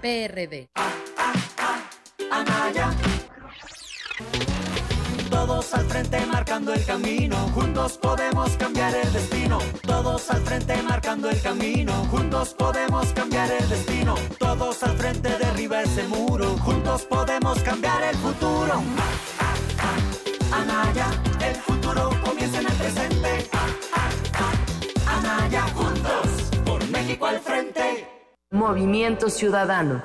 PRD. Anaya. Todos al frente marcando el camino, juntos podemos cambiar el destino. Todos al frente marcando el camino, juntos podemos cambiar el destino. Todos al frente derriba ese muro, juntos podemos cambiar el futuro. Anaya, el futuro comienza en el presente. Anaya, juntos, por México al frente. Movimiento Ciudadano.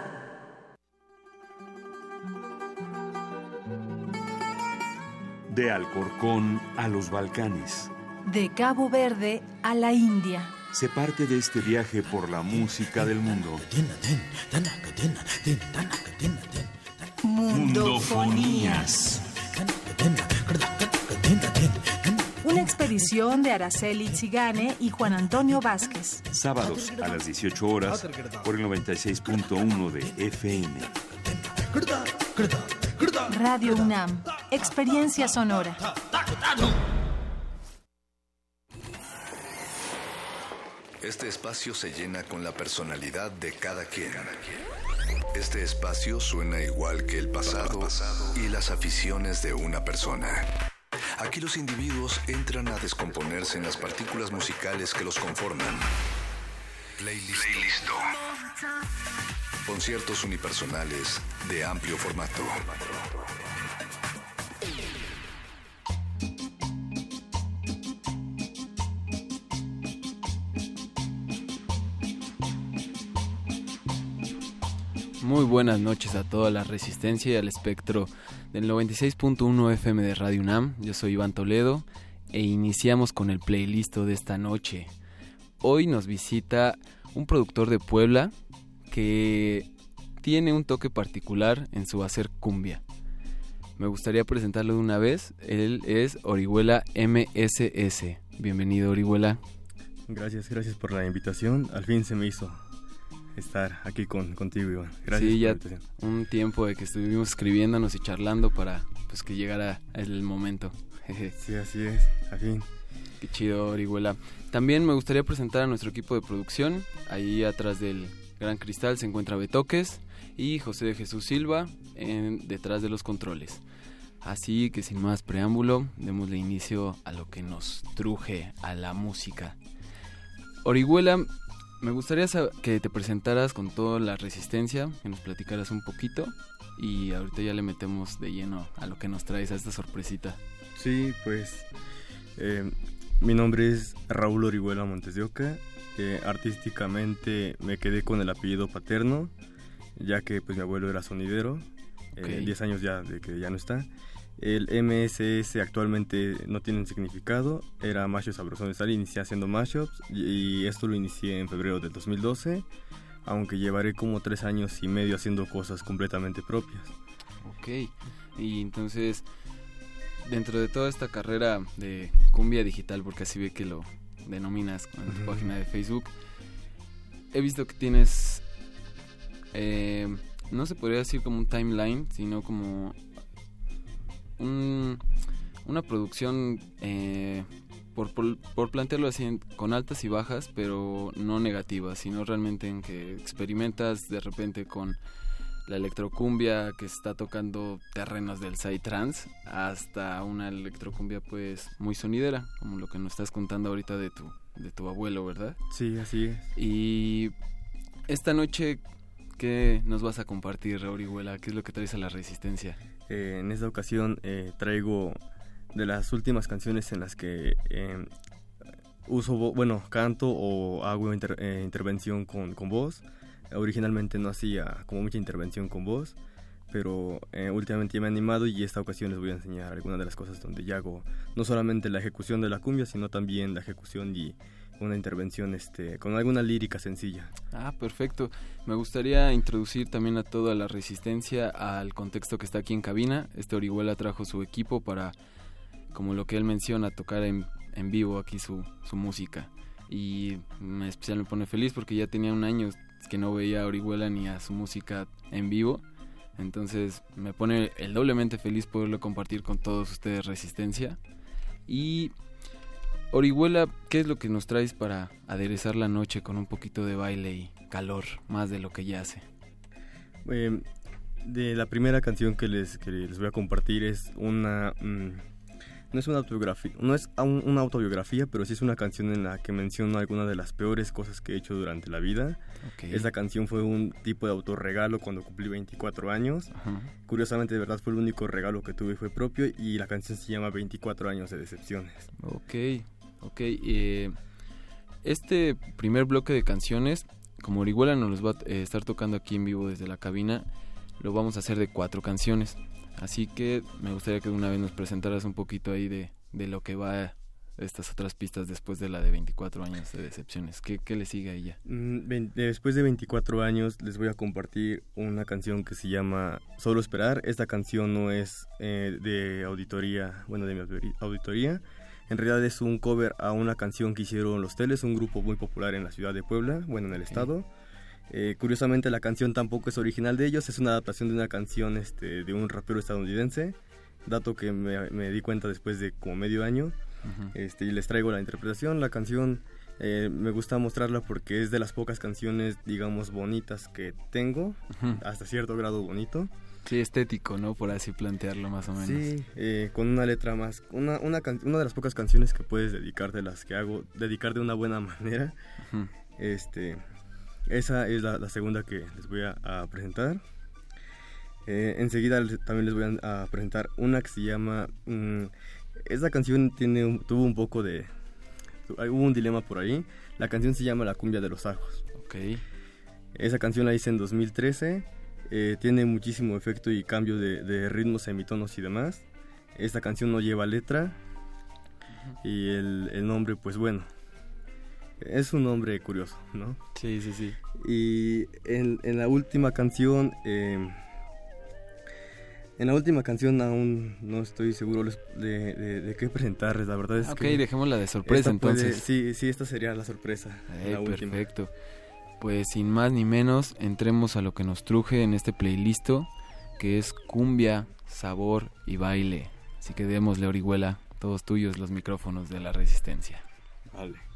De Alcorcón a los Balcanes. De Cabo Verde a la India. Se parte de este viaje por la música del mundo. Mundofonías. Una expedición de Araceli Zigane y Juan Antonio Vázquez. Sábados a las 18 horas por el 96.1 de FM. Radio UNAM. Experiencia sonora. Este espacio se llena con la personalidad de cada quien. Este espacio suena igual que el pasado y las aficiones de una persona. Aquí los individuos entran a descomponerse en las partículas musicales que los conforman. Playlist. Conciertos unipersonales de amplio formato. Muy buenas noches a toda la resistencia y al espectro del 96.1 FM de Radio UNAM. Yo soy Iván Toledo e iniciamos con el playlist de esta noche. Hoy nos visita un productor de Puebla que tiene un toque particular en su hacer cumbia. Me gustaría presentarlo de una vez. Él es Orihuela MSS. Bienvenido Orihuela. Gracias, gracias por la invitación. Al fin se me hizo estar aquí con, contigo, Iván. Gracias. Sí, por ya la invitación. un tiempo de que estuvimos escribiéndonos y charlando para pues que llegara el momento. sí, así es, al fin. Qué chido, Orihuela. También me gustaría presentar a nuestro equipo de producción. Ahí atrás del gran cristal se encuentra Betoques y José de Jesús Silva en, detrás de los controles. Así que sin más preámbulo, démosle inicio a lo que nos truje a la música. Orihuela, me gustaría que te presentaras con toda la resistencia, que nos platicaras un poquito y ahorita ya le metemos de lleno a lo que nos traes a esta sorpresita. Sí, pues eh, mi nombre es Raúl Orihuela Montes de Oca. Eh, artísticamente me quedé con el apellido paterno, ya que pues mi abuelo era sonidero, eh, Ok. 10 años ya de que ya no está. El MSS actualmente no tiene significado, era Macho Sabrosón de Sal, inicié haciendo mashups y, esto lo inicié en febrero del 2012, aunque llevaré como 3 años y medio haciendo cosas completamente propias. Ok, y entonces, dentro de toda esta carrera de cumbia digital, porque así ve que lo denominas en tu página de Facebook, he visto que tienes, eh, no se podría decir como un timeline, sino como un- una producción, eh, por, por, por plantearlo así, con altas y bajas, pero no negativas, sino realmente en que experimentas de repente con la electrocumbia que está tocando terrenos del psytrance hasta una electrocumbia pues muy sonidera, como lo que nos estás contando ahorita de tu de tu abuelo, ¿verdad? Sí, así es. Y esta noche ¿qué nos vas a compartir, Orihuela? ¿Qué es lo que traes a la resistencia? Eh, en esta ocasión eh, traigo de las últimas canciones en las que eh, uso, bueno, canto o hago eh, intervención con, con voz. Originalmente no hacía como mucha intervención con voz, pero eh, últimamente me he animado y esta ocasión les voy a enseñar algunas de las cosas donde ya hago no solamente la ejecución de la cumbia, sino también la ejecución y una intervención este, con alguna lírica sencilla. Ah, perfecto. Me gustaría introducir también a toda la resistencia al contexto que está aquí en cabina. Este Orihuela trajo su equipo para, como lo que él menciona, tocar en, en vivo aquí su, su música. Y en especial me pone feliz porque ya tenía un año que no veía a Orihuela ni a su música en vivo. Entonces me pone el doblemente feliz poderlo compartir con todos ustedes Resistencia. Y Orihuela, ¿qué es lo que nos traes para aderezar la noche con un poquito de baile y calor, más de lo que ya hace? Eh, de la primera canción que les, que les voy a compartir es una... mm, no es una autobiografía, no es una autobiografía, pero sí es una canción en la que menciono algunas de las peores cosas que he hecho durante la vida. Ok. Esta canción fue un tipo de autorregalo cuando cumplí 24 años. Curiosamente, de verdad fue el único regalo que tuve fue propio y la canción se llama 24 años de decepciones. Ok, ok. eh, este primer bloque de canciones, como Orihuela nos los va a eh, estar tocando aquí en vivo desde la cabina, lo vamos a hacer de cuatro canciones. Así que me gustaría que una vez nos presentaras un poquito ahí de, de lo que va estas otras pistas después de la de 24 años de decepciones. ¿Qué, qué le sigue a ella? Mm, después de 24 años les voy a compartir una canción que se llama Solo Esperar. Esta canción no es eh, de auditoría, bueno, de mi auditoría. En realidad es un cover a una canción que hicieron Los Teles, un grupo muy popular en la ciudad de Puebla, bueno, en el estado. Eh, curiosamente la canción tampoco es original de ellos, es una adaptación de una canción este, de un rapero estadounidense, dato que me, me di cuenta después de como medio año este, y les traigo la interpretación. La canción eh, me gusta mostrarla porque es de las pocas canciones, digamos, bonitas que tengo, hasta cierto grado bonito. Sí, estético, ¿no? Por así plantearlo más o menos. Sí, eh, con una letra más, una, una, una, de las pocas canciones que puedes dedicar de las que hago, dedicar de una buena manera. Este, esa es la, segunda que les voy a, presentar. Eh, enseguida también les voy a, presentar una que se llama mm, esa canción tiene tuvo un poco de... Hubo un dilema por ahí. La canción se llama La cumbia de los ajos. Ok. Esa canción la hice en 2013. Eh, tiene muchísimo efecto y cambio de, ritmos, semitonos y demás. Esta canción no lleva letra. Y el, nombre, pues bueno, es un nombre curioso, ¿no? Sí, sí, sí. Y en, la última canción... Eh, en la última canción aún no estoy seguro de, qué presentarles, la verdad es que... Ok, dejémosla de sorpresa entonces. sí, sí, esta sería la sorpresa. perfecto. Pues sin más ni menos, entremos a lo que nos truje en este playlist, que es cumbia, sabor y baile. Así que démosle orihuela, todos tuyos los micrófonos de la resistencia. Vale.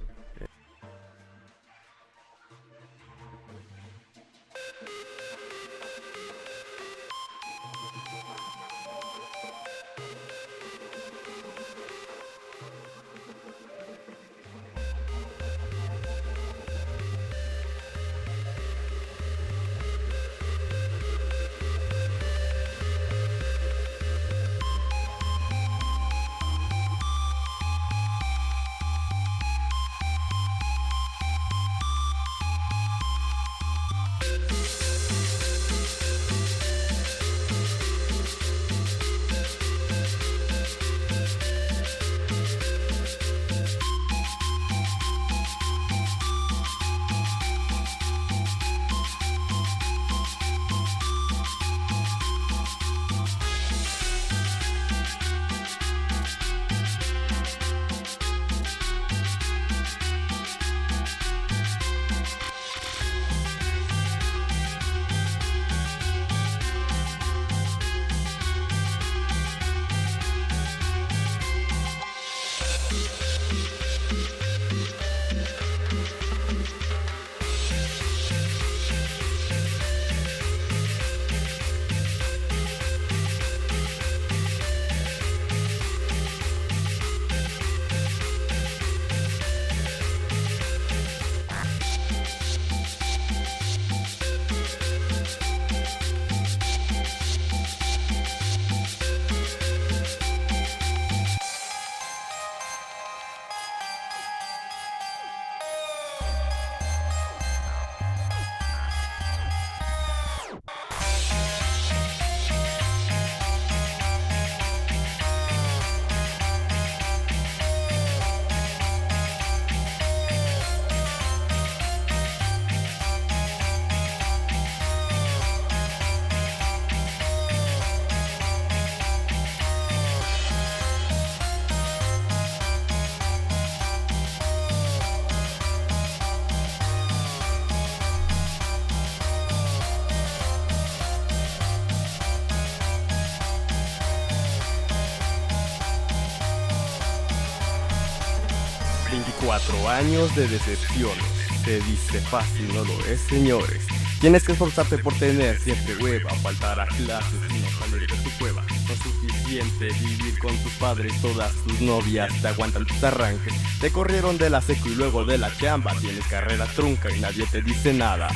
Años de decepciones. Se dice fácil, no lo es, señores. Tienes que esforzarte por tener siempre hueva, faltar a clases y no salir de tu cueva. No es suficiente vivir con tus padres, todas tus novias te aguantan tus arranques. Te corrieron de la seco y luego de la chamba. Tienes carrera trunca y nadie te dice nada.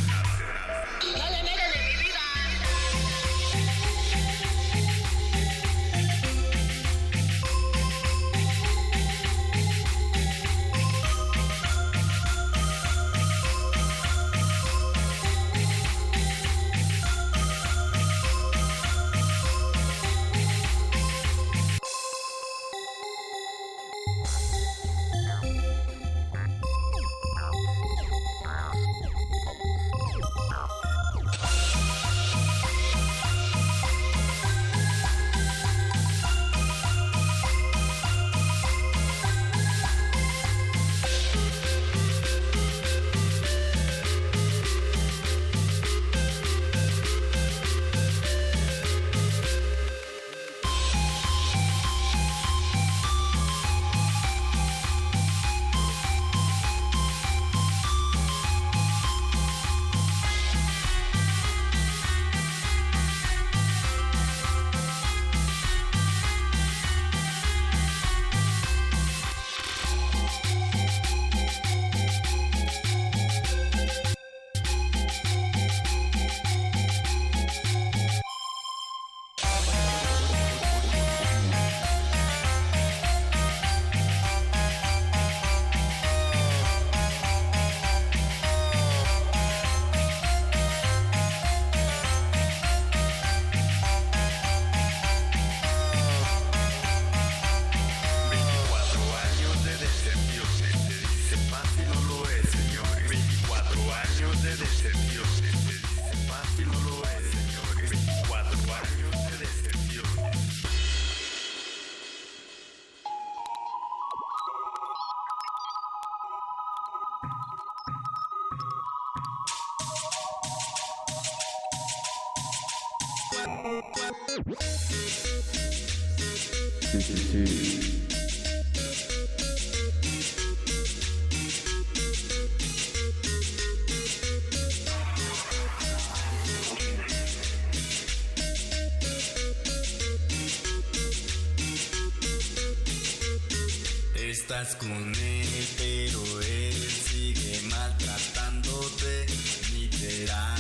Estás con él, pero él sigue maltratándote. Ni te da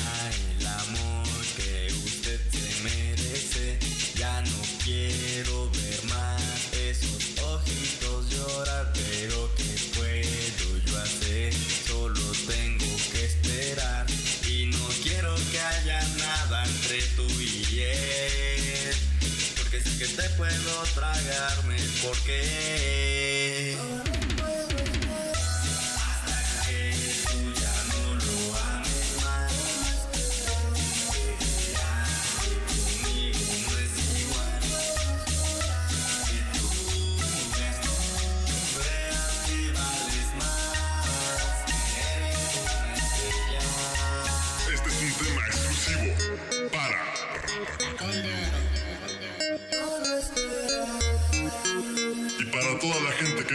el amor que usted se merece. Ya no quiero ver más esos ojitos llorar, pero ¿qué puedo yo hacer? Solo tengo que esperar. Y no quiero que haya nada entre tú y él. Porque sé que te puedo tragarme, porque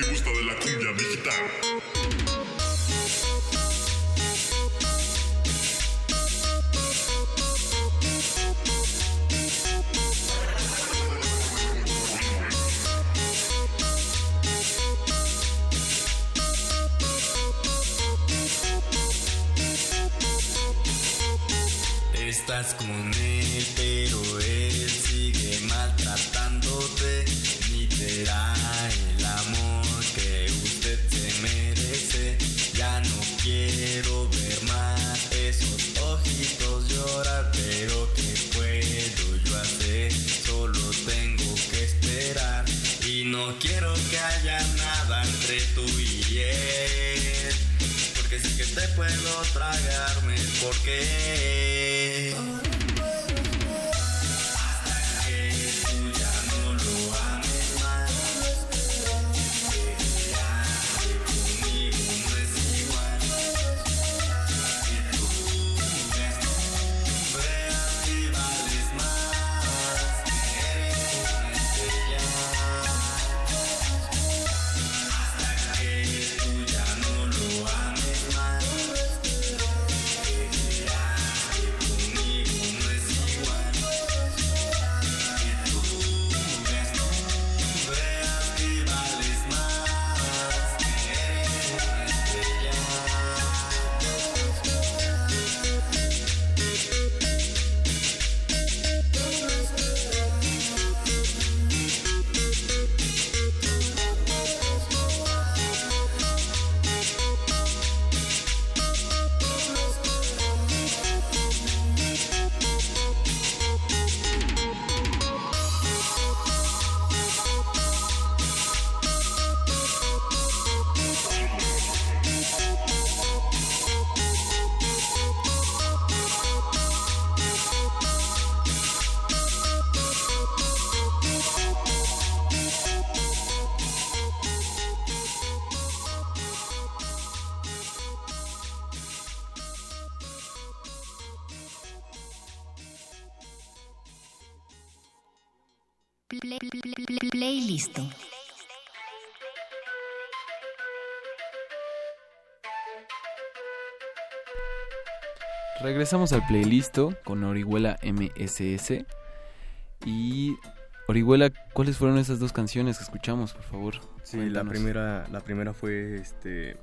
que gusta de la cumbia digital. Estás con él, puedo tragarme, porque Regresamos al playlist con Orihuela MSS. Y Orihuela, ¿cuáles fueron esas dos canciones que escuchamos, por favor? Sí, la primera, la primera fue este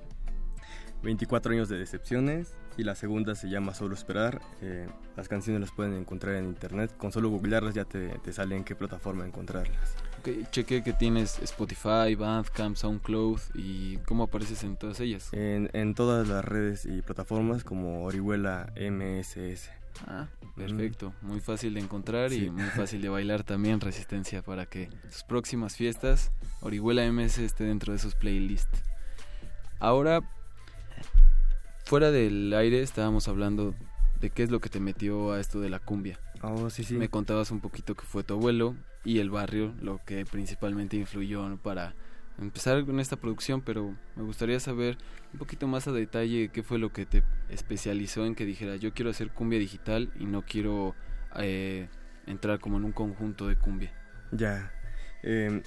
24 años de decepciones y la segunda se llama Solo Esperar. Eh, las canciones las pueden encontrar en internet, con solo googlearlas ya te, te sale en qué plataforma encontrarlas. Ok, chequé que tienes Spotify, Bandcamp, SoundCloud y cómo apareces en todas ellas. En, en todas las redes y plataformas como Orihuela MSS. Ah, perfecto. Muy fácil de encontrar y muy <laughs> fácil de bailar también, Resistencia, para que sus próximas fiestas, Orihuela MS esté dentro de esos playlists. Ahora, fuera del aire, estábamos hablando de qué es lo que te metió a esto de la cumbia. Oh, sí, sí. Me contabas un poquito que fue tu abuelo y el barrio lo que principalmente influyó ¿no? para empezar con esta producción, pero me gustaría saber un poquito más a detalle qué fue lo que te especializó en que dijera yo quiero hacer cumbia digital y no quiero eh, entrar como en un conjunto de cumbia. Ya. Eh,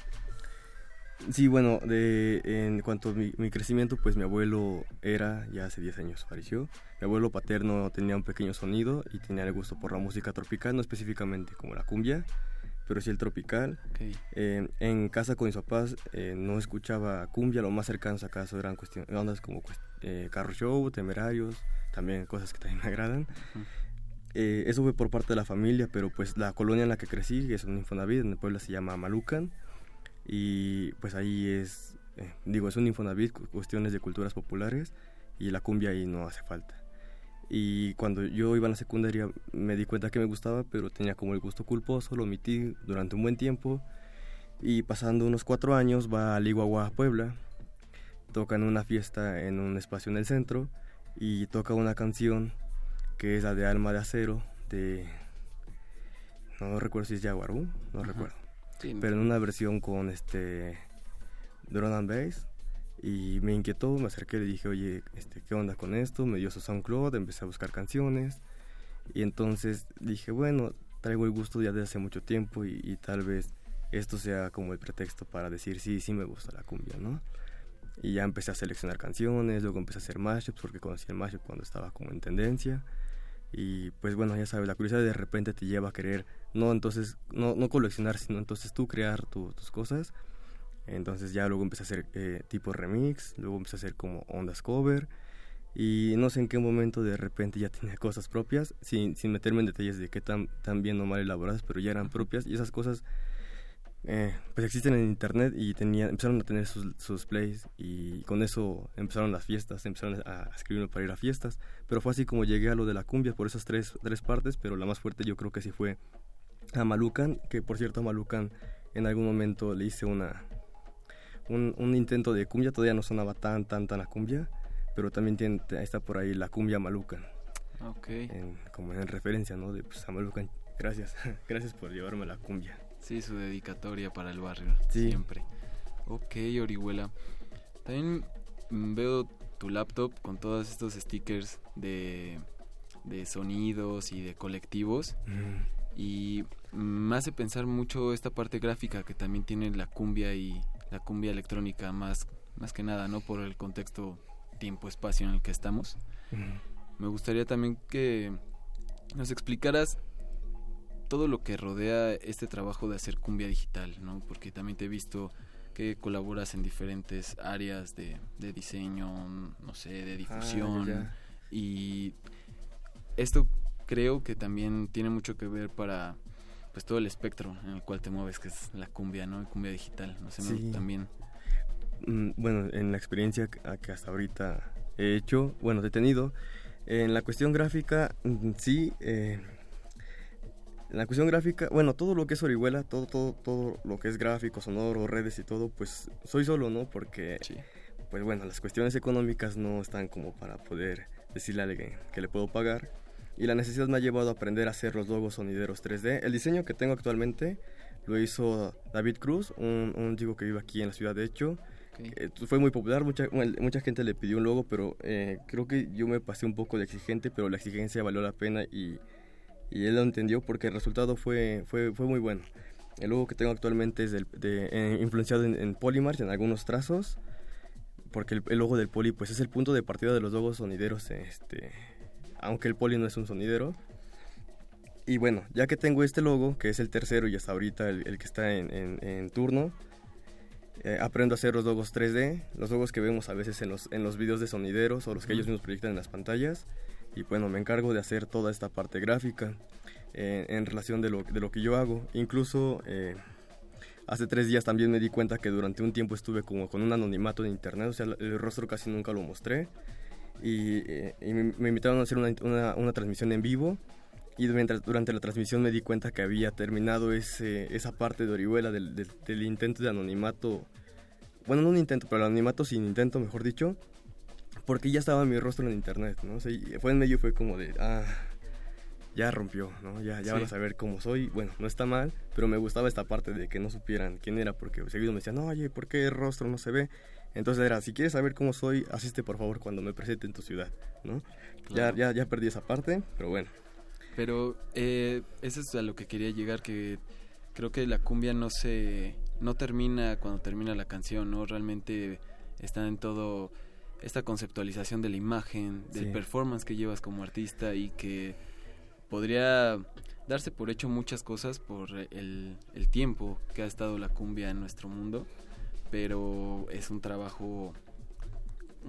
sí, bueno, de, en cuanto a mi, mi, crecimiento, pues mi abuelo era, ya hace 10 años falleció, mi abuelo paterno tenía un pequeño sonido y tenía el gusto por la música tropical, no específicamente como la cumbia, pero sí el tropical. Okay. Eh, en casa con mis papás eh, no escuchaba cumbia, lo más cercano a acaso eran cuestiones, ondas como eh, carro show, temerarios, también cosas que también me agradan. Uh -huh. Eh, eso fue por parte de la familia, pero pues la colonia en la que crecí, que es un Infonavit, en el pueblo se llama Malucan, y pues ahí es, eh, digo, es un Infonavit, cuestiones de culturas populares, y la cumbia ahí no hace falta. Y cuando yo iba a la secundaria me di cuenta que me gustaba, pero tenía como el gusto culposo, lo omití durante un buen tiempo, y pasando unos cuatro años va a Liguagua, Puebla, toca en una fiesta en un espacio en el centro, y toca una canción que es la de Alma de Acero, de... No recuerdo si es Jaguarú, no Ajá. recuerdo. Pero en una versión con este... Drum and Bass. Y me inquietó, me acerqué y le dije, oye, este, ¿qué onda con esto? Me dio su SoundCloud, empecé a buscar canciones. Y entonces dije, bueno, traigo el gusto ya de hace mucho tiempo y, y tal vez esto sea como el pretexto para decir, sí, sí me gusta la cumbia, ¿no? Y ya empecé a seleccionar canciones, luego empecé a hacer mashups porque conocí el mashup cuando estaba como en tendencia y pues bueno ya sabes la curiosidad de repente te lleva a querer no entonces no, no coleccionar sino entonces tú crear tu, tus cosas. Entonces ya luego empecé a hacer eh, tipo remix luego empecé a hacer como ondas cover y no sé en qué momento de repente ya <laughs> tenía cosas propias sin, sin meterme en detalles de qué tan, tan bien o mal elaboradas pero ya eran propias y esas cosas eh, pues existen en internet y tenía, empezaron a tener sus, sus, plays y con eso empezaron las fiestas, empezaron a escribirme para ir a fiestas, pero fue así como llegué a lo de la cumbia por esas tres, tres partes, pero la más fuerte yo creo que sí fue a Malucan, que por cierto a Malucan en algún momento le hice una un, un intento de cumbia, todavía no sonaba tan tan tan a cumbia, pero también tiene, está por ahí la cumbia Malucan. Okay. En, como en referencia, ¿no? De pues, a Malucan. Gracias, <laughs> gracias por llevarme la cumbia. Sí, su dedicatoria para el barrio, sí. siempre. Ok, Orihuela. También veo tu laptop con todos estos stickers de, de sonidos y de colectivos. Mm. Y me hace pensar mucho esta parte gráfica que también tiene la cumbia y la cumbia electrónica, más, más que nada, ¿no? Por el contexto tiempo-espacio en el que estamos. Mm. Me gustaría también que nos explicaras todo lo que rodea este trabajo de hacer cumbia digital, ¿no? Porque también te he visto que colaboras en diferentes áreas de, de diseño, no sé, de difusión. Ah, ya. Y esto creo que también tiene mucho que ver para pues todo el espectro en el cual te mueves, que es la cumbia, ¿no? Cumbia digital, no sé, sí. también. Mm, bueno, en la experiencia que hasta ahorita he hecho, bueno, he tenido, en la cuestión gráfica, mm, sí, eh, la cuestión gráfica, bueno, todo lo que es Orihuela, todo, todo, todo lo que es gráfico, sonoro, redes y todo, pues soy solo, ¿no? Porque, sí. pues bueno, las cuestiones económicas no están como para poder decirle a alguien que le puedo pagar. Y la necesidad me ha llevado a aprender a hacer los logos sonideros 3D. El diseño que tengo actualmente lo hizo David Cruz, un, un chico que vive aquí en la ciudad de hecho. Okay. Eh, fue muy popular, mucha, mucha gente le pidió un logo, pero eh, creo que yo me pasé un poco de exigente, pero la exigencia valió la pena y y él lo entendió porque el resultado fue, fue, fue muy bueno. El logo que tengo actualmente es del, de, eh, influenciado en, en Polymars, en algunos trazos, porque el, el, logo del Poly pues es el punto de partida de los logos sonideros, este, aunque el Poly no es un sonidero. Y bueno, ya que tengo este logo, que es el tercero y hasta ahorita el, el que está en, en, en turno, eh, aprendo a hacer los logos 3D, los logos que vemos a veces en los, en los videos de sonideros o los que ellos mismos proyectan en las pantallas y bueno, me encargo de hacer toda esta parte gráfica eh, en relación de lo, de lo, que yo hago. Incluso eh, hace tres días también me di cuenta que durante un tiempo estuve como con un anonimato en internet, o sea, el rostro casi nunca lo mostré. Y, eh, y me, me, invitaron a hacer una, una, una, transmisión en vivo. Y durante, durante la transmisión me di cuenta que había terminado ese, esa parte de Orihuela del, del, del intento de anonimato. Bueno, no un intento, pero el anonimato sin intento, mejor dicho porque ya estaba mi rostro en internet, ¿no? O sea, fue en medio fue como de, ah, ya rompió, ¿no? Ya, ya sí. van a saber cómo soy. Bueno, no está mal, pero me gustaba esta parte de que no supieran quién era, porque seguido me decían, no, oye, ¿por qué el rostro no se ve? Entonces era, si quieres saber cómo soy, asiste por favor cuando me presente en tu ciudad, ¿no? Claro. Ya, ya, ya perdí esa parte, pero bueno. Pero eh, eso es a lo que quería llegar, que creo que la cumbia no se no termina cuando termina la canción, ¿no? Realmente está en todo esta conceptualización de la imagen, del performance que llevas como artista y que podría darse por hecho muchas cosas por el, el tiempo que ha estado la cumbia en nuestro mundo, pero es un trabajo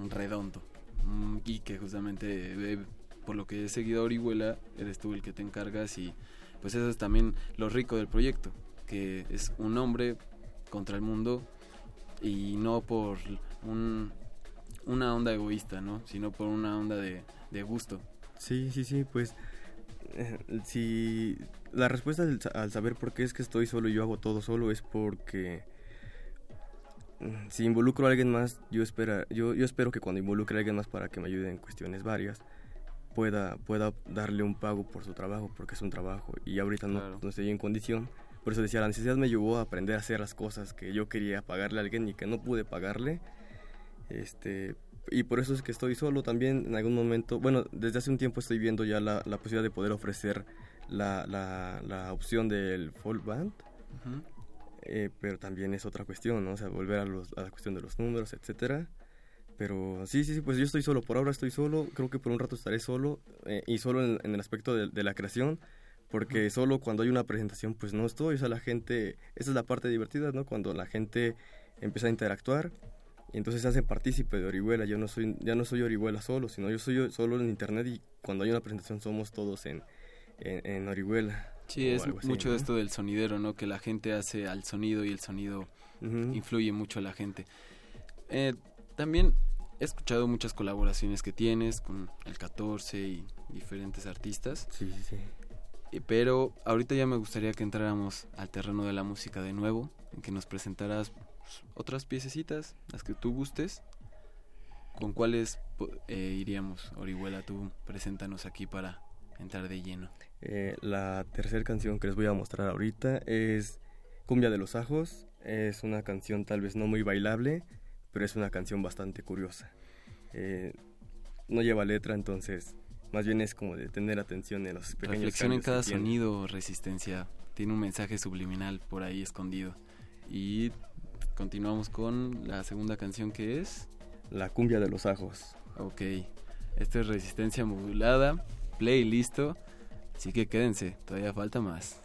redondo. Mm, y que justamente eh, por lo que he seguido a Orihuela eres tú el que te encargas y pues eso es también lo rico del proyecto, que es un hombre contra el mundo y no por un, una onda egoísta, ¿no? Sino por una onda de, de gusto. Sí, sí, sí, pues eh, si la respuesta al, saber por qué es que estoy solo y yo hago todo solo es porque mm, si involucro a alguien más, yo, espera, yo, yo espero que cuando involucre a alguien más para que me ayude en cuestiones varias, pueda, pueda darle un pago por su trabajo, porque es un trabajo y ahorita no, no estoy en condición. Por eso decía, la necesidad me llevó a aprender a hacer las cosas que yo quería pagarle a alguien y que no pude pagarle. Este, y por eso es que estoy solo también en algún momento. Bueno, desde hace un tiempo estoy viendo ya la, la posibilidad de poder ofrecer la, la, la opción del folk band. Eh, pero también es otra cuestión, ¿no? O sea, volver a, los, a la cuestión de los números, etcétera. Pero sí, sí, sí, pues yo estoy solo, por ahora estoy solo, creo que por un rato estaré solo eh, y solo en, el aspecto de, de, la creación, porque solo cuando hay una presentación pues no estoy, o sea, la gente, esa es la parte divertida, ¿no? Cuando la gente empieza a interactuar y entonces se hacen partícipe de Orihuela, yo no soy, ya no soy Orihuela solo, sino yo soy solo en internet y cuando hay una presentación somos todos en, en, Orihuela. Sí, es mucho de esto del sonidero, ¿no? Que la gente hace al sonido y el sonido influye mucho a la gente. Eh, también he escuchado muchas colaboraciones que tienes con el 14 y diferentes artistas. Sí, sí, sí. pero ahorita ya me gustaría que entráramos al terreno de la música de nuevo, en que nos presentaras otras piececitas, las que tú gustes. ¿Con cuáles eh, iríamos? Orihuela, tú preséntanos aquí para entrar de lleno. Eh, la tercera canción que les voy a mostrar ahorita es Cumbia de los Ajos. Es una canción tal vez no muy bailable, pero es una canción bastante curiosa. Eh, no lleva letra, entonces más bien es como de tener atención en los pequeños Reflexión en cada sonido, resistencia. Tiene un mensaje subliminal por ahí escondido. Y continuamos con la segunda canción que es... La cumbia de los ajos. Ok. Esta es resistencia modulada, play listo. Así que quédense, todavía falta más.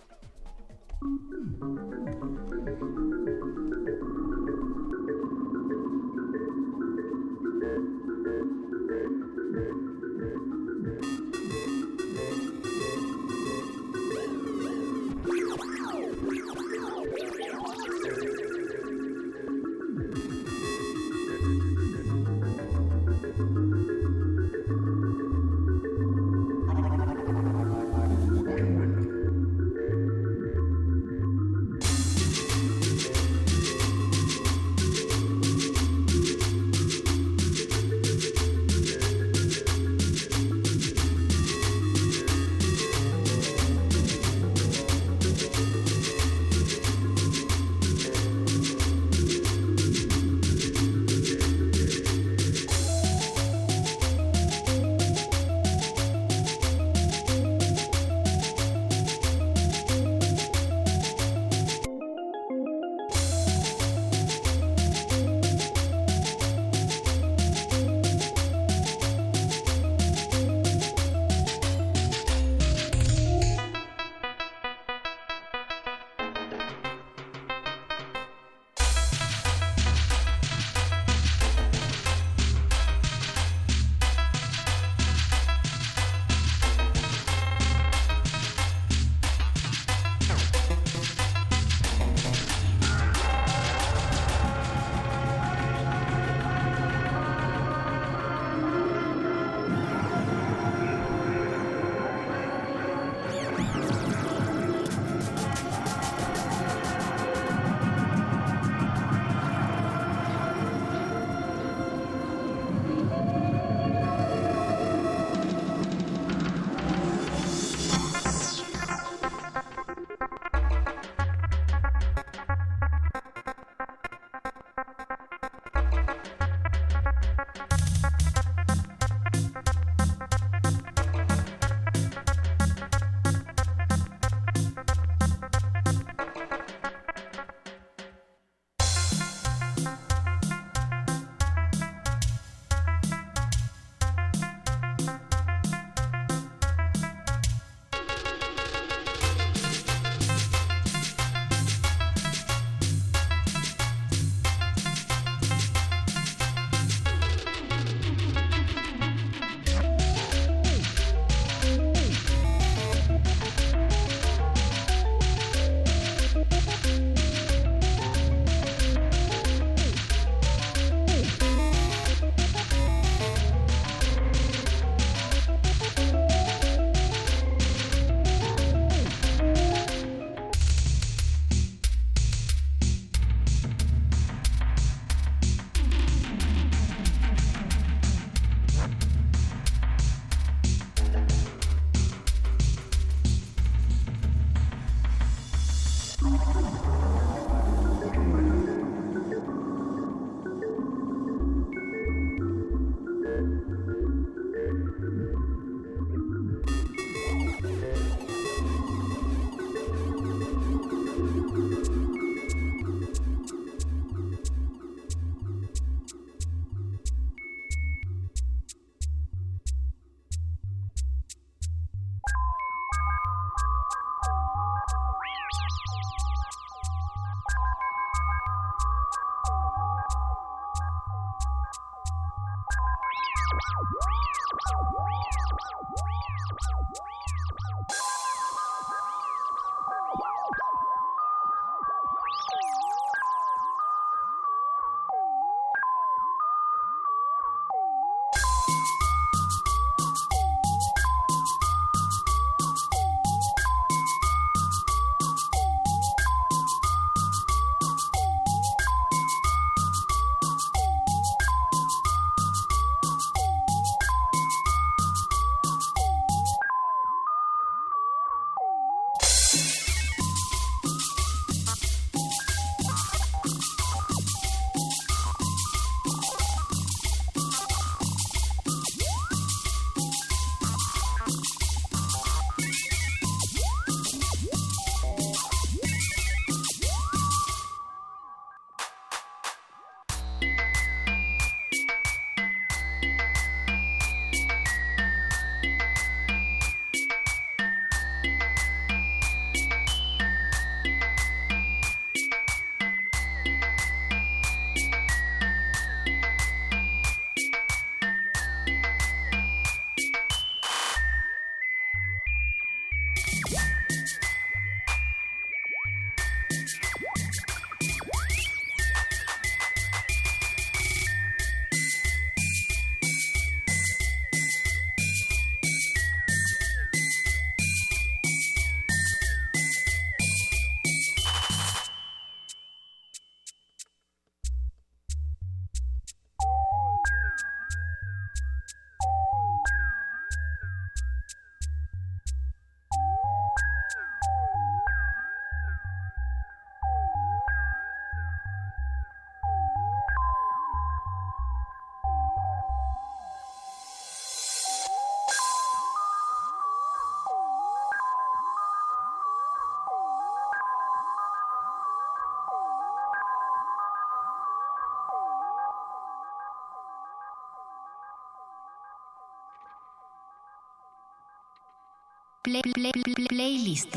Play, play, play, playlist.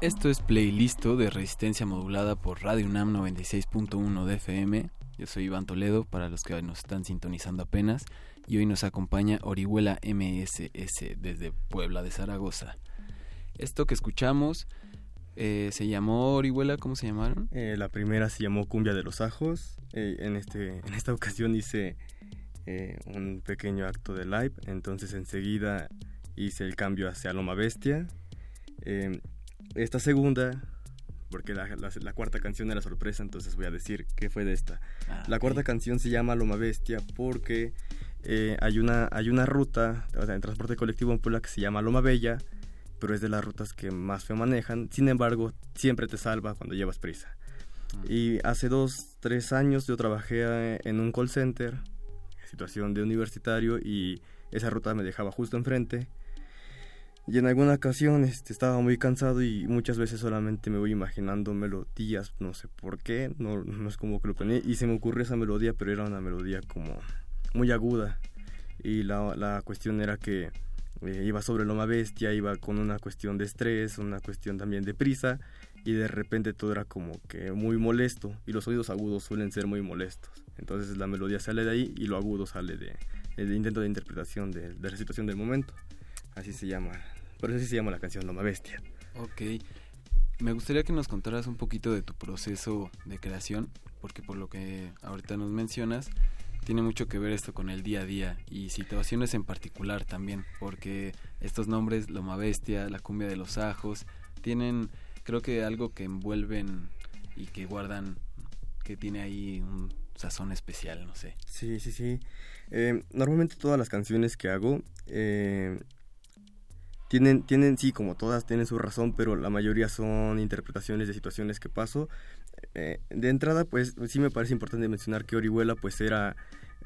Esto es Playlisto de resistencia modulada por Radio UNAM 96.1 de FM. Yo soy Iván Toledo, para los que nos están sintonizando apenas, y hoy nos acompaña Orihuela MSS desde Puebla de Zaragoza. Esto que escuchamos eh, se llamó Orihuela, ¿cómo se llamaron? Eh, la primera se llamó Cumbia de los Ajos. Eh, en, este, <laughs> en esta ocasión hice un pequeño acto de live, entonces enseguida hice el cambio hacia Loma Bestia. esta segunda, porque la, la, cuarta canción era sorpresa, entonces voy a decir qué fue de esta. Ah, la cuarta canción se llama Loma Bestia porque hay, una, hay una ruta o sea, en transporte colectivo en Puebla que se llama Loma Bella pero es de las rutas que más se manejan. Sin embargo, siempre te salva cuando llevas prisa. Mm. Y hace dos, tres años yo trabajé eh, en un call center, situación de universitario, y esa ruta me dejaba justo enfrente. Y en alguna ocasión este, estaba muy cansado y muchas veces solamente me voy imaginando melodías, no sé por qué, no, no es como que lo planeé. Y se me ocurrió esa melodía, pero era una melodía como muy aguda. Y la, la cuestión era que eh, iba sobre Loma Bestia, iba con una cuestión de estrés, una cuestión también de prisa y de repente todo era como que muy molesto y los oídos agudos suelen ser muy molestos. Entonces la melodía sale de ahí y lo agudo sale de, de intento de interpretación de, de, la situación del momento. Así se llama, por eso así se llama la canción Loma Bestia. Ok, me gustaría que nos contaras un poquito de tu proceso de creación, porque por lo que ahorita nos mencionas, tiene mucho que ver esto con el día a día y situaciones en particular también, porque estos nombres, Loma Bestia, la cumbia de los ajos, tienen creo que algo que envuelven y que guardan, que tiene ahí un sazón especial, no sé. Sí, sí, sí. Eh, normalmente todas las canciones que hago eh, tienen, tienen, sí, como todas, tienen su razón, pero la mayoría son interpretaciones de situaciones que paso. Eh, de entrada, pues sí me parece importante mencionar que Orihuela pues era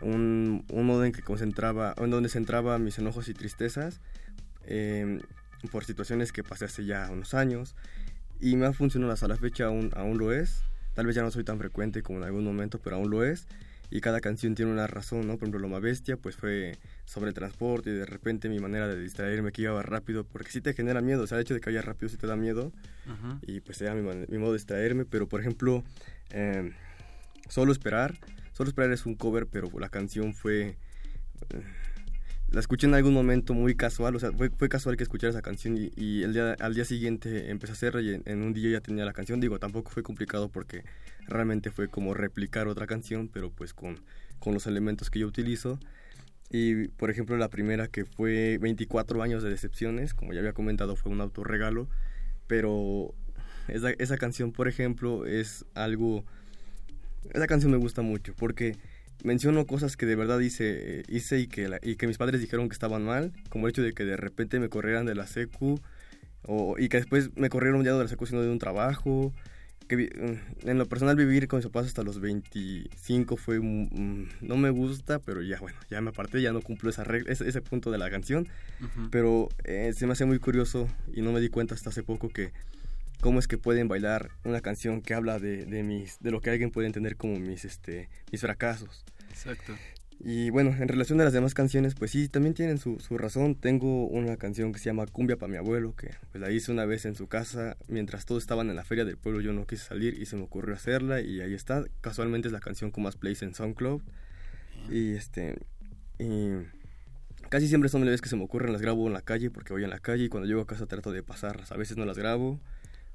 un, un modo en que concentraba, en donde centraba mis enojos y tristezas em, por situaciones que pasé hace ya unos años y me ha funcionado hasta la fecha, aún, aún lo es. Tal vez ya no soy tan frecuente como en algún momento, pero aún lo es. Y cada canción tiene una razón, ¿no? Por ejemplo, Loma Bestia, pues fue sobre transporte y de repente mi manera de distraerme que iba rápido, porque sí te genera miedo, o sea, el hecho de que vaya rápido sí te da miedo y pues era mi, mi, modo de distraerme, pero por ejemplo, eh, Solo Esperar, Solo Esperar es un cover, pero la canción fue... Eh, la escuché en algún momento muy casual, o sea, fue, fue casual que escuchara esa canción y, el día, al día siguiente empecé a hacerla y en, un día ya tenía la canción. Digo, tampoco fue complicado porque realmente fue como replicar otra canción, pero pues con, con los elementos que yo utilizo. Y por ejemplo, la primera que fue 24 años de decepciones, como ya había comentado, fue un autorregalo, pero esa, esa canción, por ejemplo, es algo... Esa canción me gusta mucho porque menciono cosas que de verdad hice, hice y, que y que mis padres dijeron que estaban mal, como el hecho de que de repente me corrieran de la secu, o, y que después me corrieron ya de la secu sino de un trabajo. Que mm, en lo personal vivir con mis papás hasta los 25 fue no me gusta, pero ya bueno, ya me aparté, ya no cumplo esa regla, ese, ese punto de la canción. Pero eh, se me hace muy curioso y no me di cuenta hasta hace poco que cómo es que pueden bailar una canción que habla de, de, mis, de lo que alguien puede entender como mis, este, mis fracasos. Exacto. Y bueno, en relación a las demás canciones, pues sí, también tienen su, su razón. Tengo una canción que se llama Cumbia para mi abuelo, que pues la hice una vez en su casa, mientras todos estaban en la feria del pueblo, yo no quise salir y se me ocurrió hacerla y ahí está. Casualmente es la canción con más plays en SoundCloud. Y este... Y casi siempre son melodías que se me ocurren, las grabo en la calle porque voy en la calle y cuando llego a casa trato de pasarlas. A veces no las grabo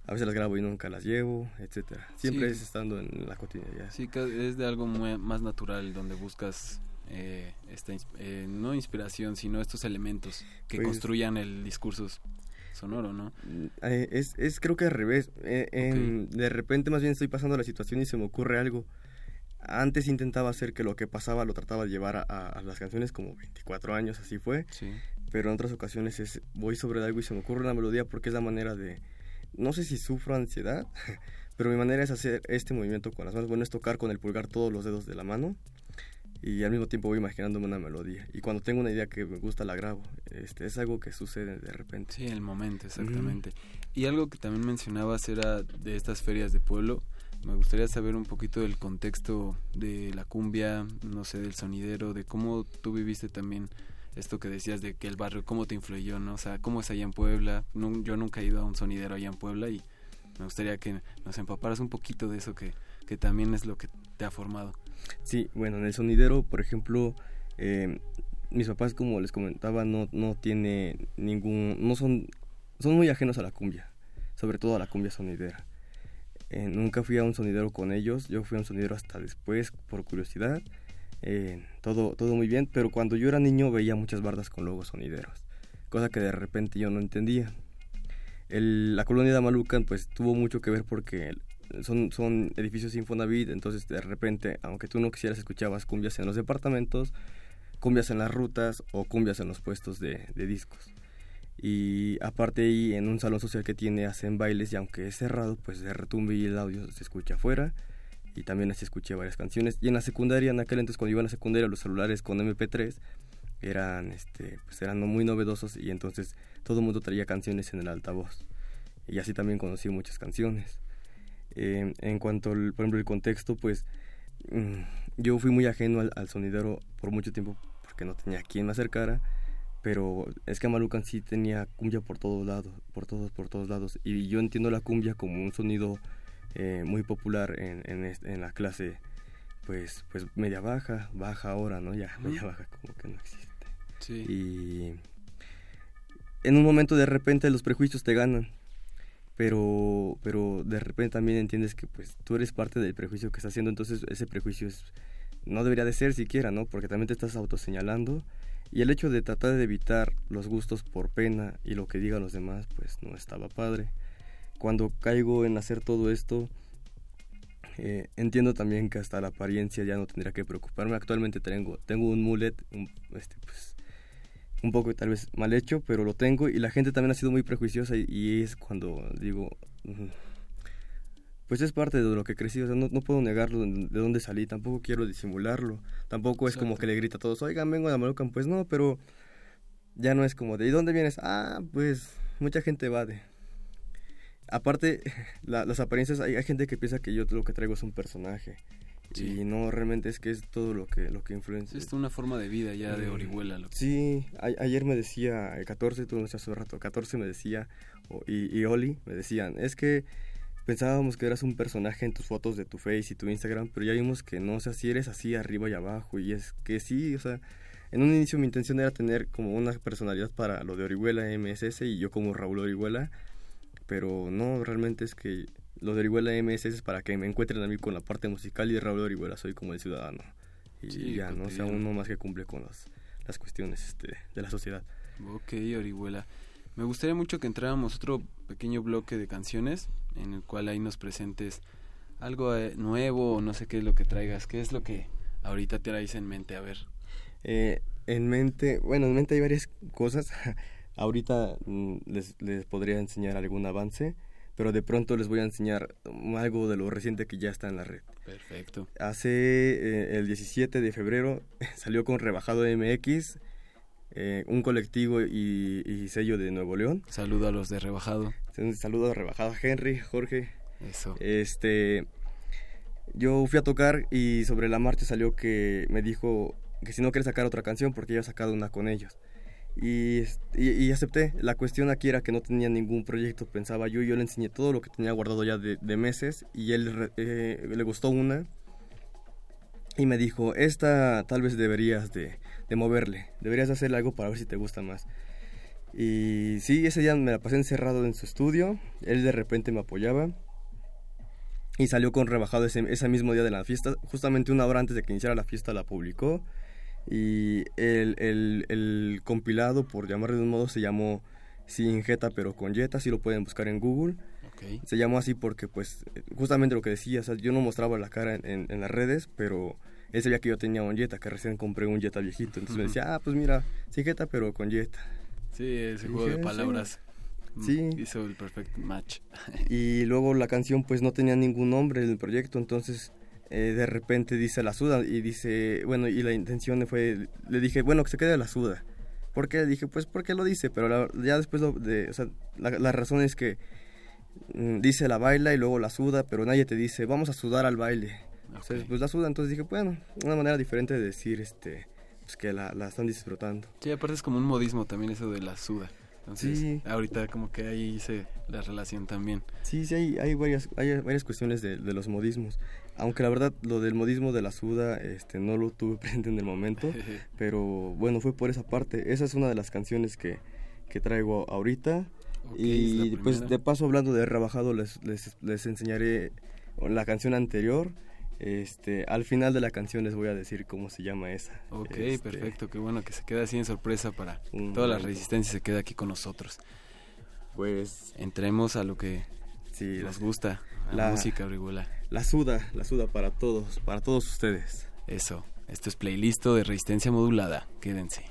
a veces las grabo y nunca las llevo, etcétera. Siempre es estando en la cotidianidad. Sí, es de algo muy, más natural donde buscas eh, esta, eh, no inspiración, sino estos elementos que pues construyan el discurso sonoro, ¿no? Mm, eh, es, es creo que al revés. De repente más bien estoy pasando la situación y se me ocurre algo. Antes intentaba hacer que lo que pasaba lo trataba de llevar a, a las canciones como 24 años, así fue. Sí. Pero en otras ocasiones es voy sobre algo y se me ocurre una melodía porque es la manera de no sé si sufro ansiedad, <laughs> pero mi manera es hacer este movimiento con las manos. Bueno, es tocar con el pulgar todos los dedos de la mano y al mismo tiempo voy imaginándome una melodía. Y cuando tengo una idea que me gusta, la grabo. Este, es algo que sucede de repente. Sí, el momento, exactamente. Y algo que también mencionabas era de estas ferias de pueblo. Me gustaría saber un poquito del contexto de la cumbia, no sé, del sonidero, de cómo tú viviste también esto que decías de que el barrio, cómo te influyó, ¿no? O sea, cómo es allá en Puebla. yo nunca he ido a un sonidero allá en Puebla y me gustaría que nos empaparas un poquito de eso que, que también es lo que te ha formado. Sí, bueno, en el sonidero, por ejemplo, eh, mis papás, como les comentaba, no, no tiene ningún, no son, son muy ajenos a la cumbia, sobre todo a la cumbia sonidera. Eh, nunca fui a un sonidero con ellos, yo fui a un sonidero hasta después por curiosidad eh, todo, todo muy bien, pero cuando yo era niño veía muchas bardas con logos sonideros, cosa que de repente yo no entendía. El, la colonia de Amalucan pues tuvo mucho que ver porque son, son edificios Infonavit, entonces de repente, aunque tú no quisieras, escuchabas cumbias en los departamentos, cumbias en las rutas o cumbias en los puestos de, de discos. Y aparte ahí en un salón social que tiene hacen bailes y aunque es cerrado, pues de retumbe y el audio se escucha afuera y también así escuché varias canciones. Y en la secundaria, en aquel entonces cuando iba a la secundaria, los celulares con MP3 eran, este, pues eran muy novedosos y entonces todo el mundo traía canciones en el altavoz. Y así también conocí muchas canciones. Eh, en cuanto, al, por ejemplo, el contexto, pues mm, yo fui muy ajeno al, sonidero por mucho tiempo porque no tenía quien me acercara. Pero es que Malucan sí tenía cumbia por todos lados, por todos, por todos lados. Y yo entiendo la cumbia como un sonido eh, muy popular en, en, la clase pues pues media baja, baja ahora, ¿no? Ya, media baja como que no existe. Sí. Y en un momento de repente los prejuicios te ganan. Pero pero de repente también entiendes que pues tú eres parte del prejuicio que estás haciendo, entonces ese prejuicio es no debería de ser siquiera, ¿no? Porque también te estás autoseñalando y el hecho de tratar de evitar los gustos por pena y lo que digan los demás, pues no estaba padre cuando caigo en hacer todo esto, eh, entiendo también que hasta la apariencia ya no tendría que preocuparme. Actualmente tengo, tengo un mullet, un, este, pues, un poco tal vez mal hecho, pero lo tengo y la gente también ha sido muy prejuiciosa y, es cuando digo, pues es parte de lo que crecí, o sea, no, no puedo negarlo de, dónde salí, tampoco quiero disimularlo, tampoco es como que le grita a todos, oigan, vengo de Amalucan, pues no, pero ya no es como de, ¿y dónde vienes? Ah, pues mucha gente va de aparte, <laughs> las apariencias, hay, gente que piensa que yo lo que traigo es un personaje. Y no realmente es que es todo lo que lo que influencia. Es una forma de vida ya de Orihuela. Lo Sí, a- ayer me decía, el 14, tú no hace rato, 14 me decía, y, y Oli me decían, es que pensábamos que eras un personaje en tus fotos de tu Face y tu Instagram, pero ya vimos que no, o sea, si eres así arriba y abajo, y es que sí, o sea, en un inicio mi intención era tener como una personalidad para lo de Orihuela MSS y yo como Raúl Orihuela, pero no, realmente es que lo de Orihuela MSS es para que me encuentren a mí con la parte musical y de Raúl Orihuela soy como el ciudadano. Y Sí, ya, ¿no? O sea, uno más que cumple con las, las cuestiones este, de la sociedad. Ok, Orihuela. Me gustaría mucho que entráramos otro pequeño bloque de canciones en el cual ahí nos presentes algo eh, nuevo o no sé qué es lo que traigas. ¿Qué es lo que ahorita te traes en mente? A ver. Eh, en mente, bueno, en mente hay varias cosas. <laughs> Ahorita mm, les, les podría enseñar algún avance, pero de pronto les voy a enseñar algo de lo reciente que ya está en la red. Perfecto. Hace eh, el 17 de febrero <laughs> salió con Rebajado MX, eh, un colectivo y, y sello de Nuevo León. Saludo a los de Rebajado. Un saludo a Rebajado Henry, Jorge. Eso. Este, yo fui a tocar y sobre la marcha salió que me dijo que si no quiere sacar otra canción porque ya he sacado una con ellos. Y, y, acepté. La cuestión aquí era que no tenía ningún proyecto, pensaba yo. Yo le enseñé todo lo que tenía guardado ya de, de meses y él eh, le gustó una. Y me dijo, esta tal vez deberías de, de moverle, deberías hacerle algo para ver si te gusta más. Y sí, ese día me la pasé encerrado en su estudio, él de repente me apoyaba y salió con rebajado ese, ese mismo día de la fiesta, justamente una hora antes de que iniciara la fiesta la publicó y el, el, el compilado, por llamarlo de un modo, se llamó Sin Jeta pero con Jeta, si lo pueden buscar en Google. Se llamó así porque, pues, justamente lo que decía, o sea, yo no mostraba la cara en, en- en las redes, pero él sabía que yo tenía un Jetta, que recién compré un Jetta viejito. Entonces me decía, ah, pues mira, sin Jetta, pero con Jetta. Sí, ese Y juego de dije, "Sí". palabras Sí. hizo el perfect match. Y luego la canción, pues, no tenía ningún nombre en el proyecto, entonces eh, de repente dice la suda y dice, bueno, y la intención fue, le dije, bueno, que se quede la suda. ¿Por qué? Dije, pues porque lo dice, pero la- ya después, lo de, o sea, la, la razón es que mm, dice la baila y luego la suda, pero nadie te dice, vamos a sudar al baile. Entonces, pues la suda, entonces dije, bueno, una manera diferente de decir, este, pues que la, la están disfrutando. Sí, aparte es como un modismo también eso de la suda. Entonces, Sí. ahorita como que ahí hice la relación también. Sí, sí, hay, hay, varias, hay varias cuestiones de, de los modismos. Aunque la verdad, lo del modismo de la suda, este, no lo tuve <laughs> presente en el momento. <laughs> pero bueno, fue por esa parte. Esa es una de las canciones que, que traigo ahorita. Y pues de paso, hablando de rebajado, les, les, les enseñaré la canción anterior. Este, al final de la canción les voy a decir cómo se llama esa. Ok, Este, perfecto, qué bueno que se queda así en sorpresa para toda la resistencia se queda aquí con nosotros. Pues entremos a lo que sí, nos gusta, la, la- música Orihuela. La suda, la suda para todos, para todos ustedes. Eso, esto es playlist de resistencia modulada, quédense.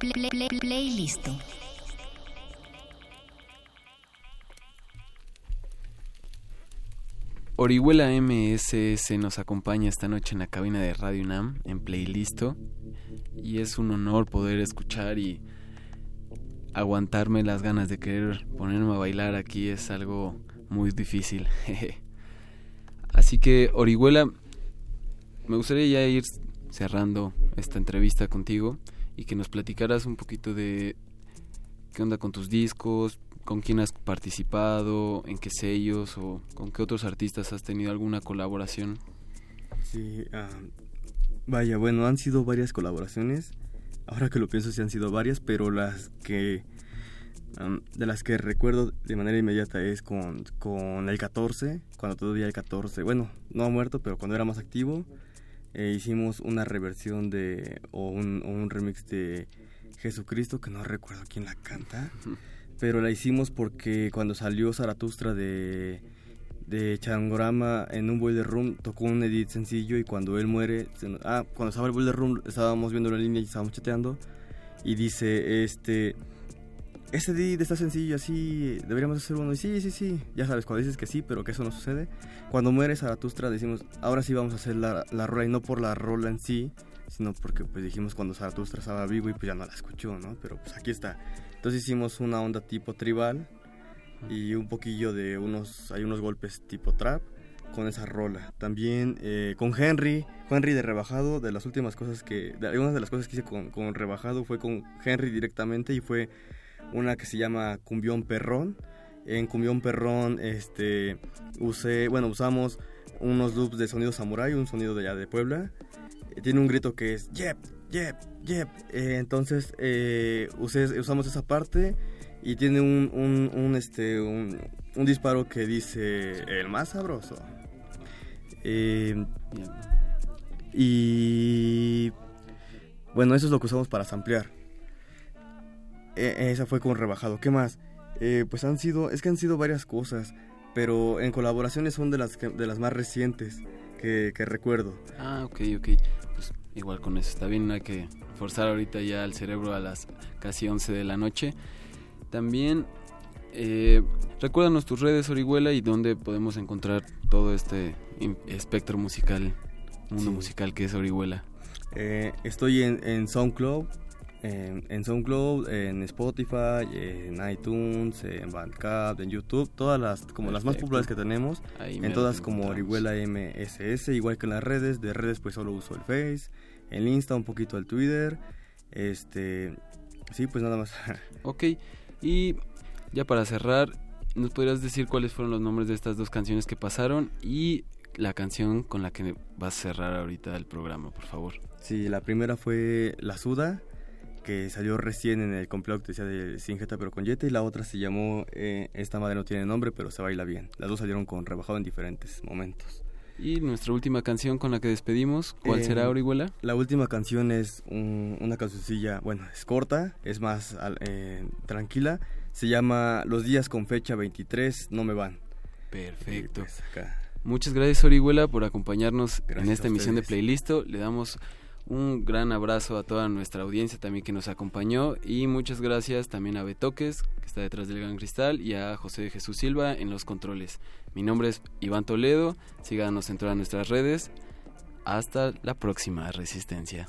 Playlist. Orihuela MSS nos acompaña esta noche en la cabina de Radio UNAM en Playlisto y es un honor poder escuchar y aguantarme las ganas de querer ponerme a bailar aquí es algo muy difícil. <laughs> Así que Orihuela, me gustaría ya ir cerrando esta entrevista contigo y que nos platicaras un poquito de qué onda con tus discos, con quién has participado, en qué sellos o con qué otros artistas has tenido alguna colaboración. Sí, ah, vaya, bueno, han sido varias colaboraciones. Ahora que lo pienso, sí han sido varias, pero las que de las que recuerdo de manera inmediata es con, con el 14, cuando todavía el 14, bueno, no ha muerto, pero cuando era más activo, eh, hicimos una reversión de, o un, o un remix de Jesucristo, que no recuerdo quién la canta, <laughs> pero la hicimos porque cuando salió Zaratustra de, de Changorama en un Boiler Room, tocó un edit sencillo y cuando él muere, ah, cuando estaba el Boiler Room, estábamos viendo en línea y estábamos chateando, y dice, este ese día está sencillo, así, deberíamos hacer uno. Y sí, sí, sí, ya sabes, cuando dices que sí, pero que eso no sucede. Cuando muere Zaratustra decimos, ahora sí vamos a hacer la, la rola, y no por la rola en sí, sino porque pues dijimos cuando Zaratustra estaba vivo y pues ya no la escuchó, ¿no? Pero pues aquí está. Entonces hicimos una onda tipo tribal y un poquillo de unos, hay unos golpes tipo trap con esa rola. También eh, con Henry, Henry de Rebajado, de las últimas cosas que, de, una de las cosas que hice con, con Rebajado fue con Henry directamente y fue una que se llama Cumbión Perrón. En Cumbión Perrón este, usé, bueno, usamos unos loops de sonido samurai, un sonido de allá de Puebla. Eh, tiene un grito que es yep, yep, yep. Eh, entonces eh, usamos esa parte y tiene un, un, este, un, un, disparo que dice el más sabroso. y bueno, eso es lo que usamos para samplear. E, esa fue con rebajado. ¿Qué más? Eh, pues han sido, es que han sido varias cosas, pero en colaboraciones son de las, de las más recientes que, recuerdo. Ah, ok, ok. Pues igual con eso está bien, no hay que forzar ahorita ya el cerebro a las casi 11 de la noche. También, eh, recuérdanos tus redes, Orihuela, y dónde podemos encontrar todo este espectro musical, mundo musical que es Orihuela. Eh, estoy en, en SoundCloud, en, SoundCloud, en Spotify, en iTunes, en Bandcamp, en YouTube, todas las como las más populares que tenemos, en todas como Orihuela MSS, igual que en las redes, de redes pues solo uso el Face, el Insta, un poquito el Twitter, este, sí, pues nada más. <laughs> ok, y ya para cerrar, ¿nos podrías decir cuáles fueron los nombres de estas dos canciones que pasaron y la canción con la que vas a cerrar ahorita el programa, por favor? Sí, la primera fue La Suda, que salió recién en el complot decía de Sin Jeta pero con Yeta y la otra se llamó eh, Esta madre no tiene nombre pero se baila bien. Las dos salieron con rebajado en diferentes momentos. Y nuestra última canción con la que despedimos, ¿cuál será, eh, Orihuela? La última canción es una cancioncilla, bueno, es corta, es más eh, tranquila. Se llama Los días con fecha 23 no me van. Perfecto. Pues, Muchas gracias, Orihuela, por acompañarnos en esta emisión de Playlisto. Le damos un gran abrazo a toda nuestra audiencia también que nos acompañó y muchas gracias también a Betoques, que está detrás del Gran Cristal, y a José de Jesús Silva en los controles. Mi nombre es Iván Toledo, síganos en todas nuestras redes. Hasta la próxima Resistencia.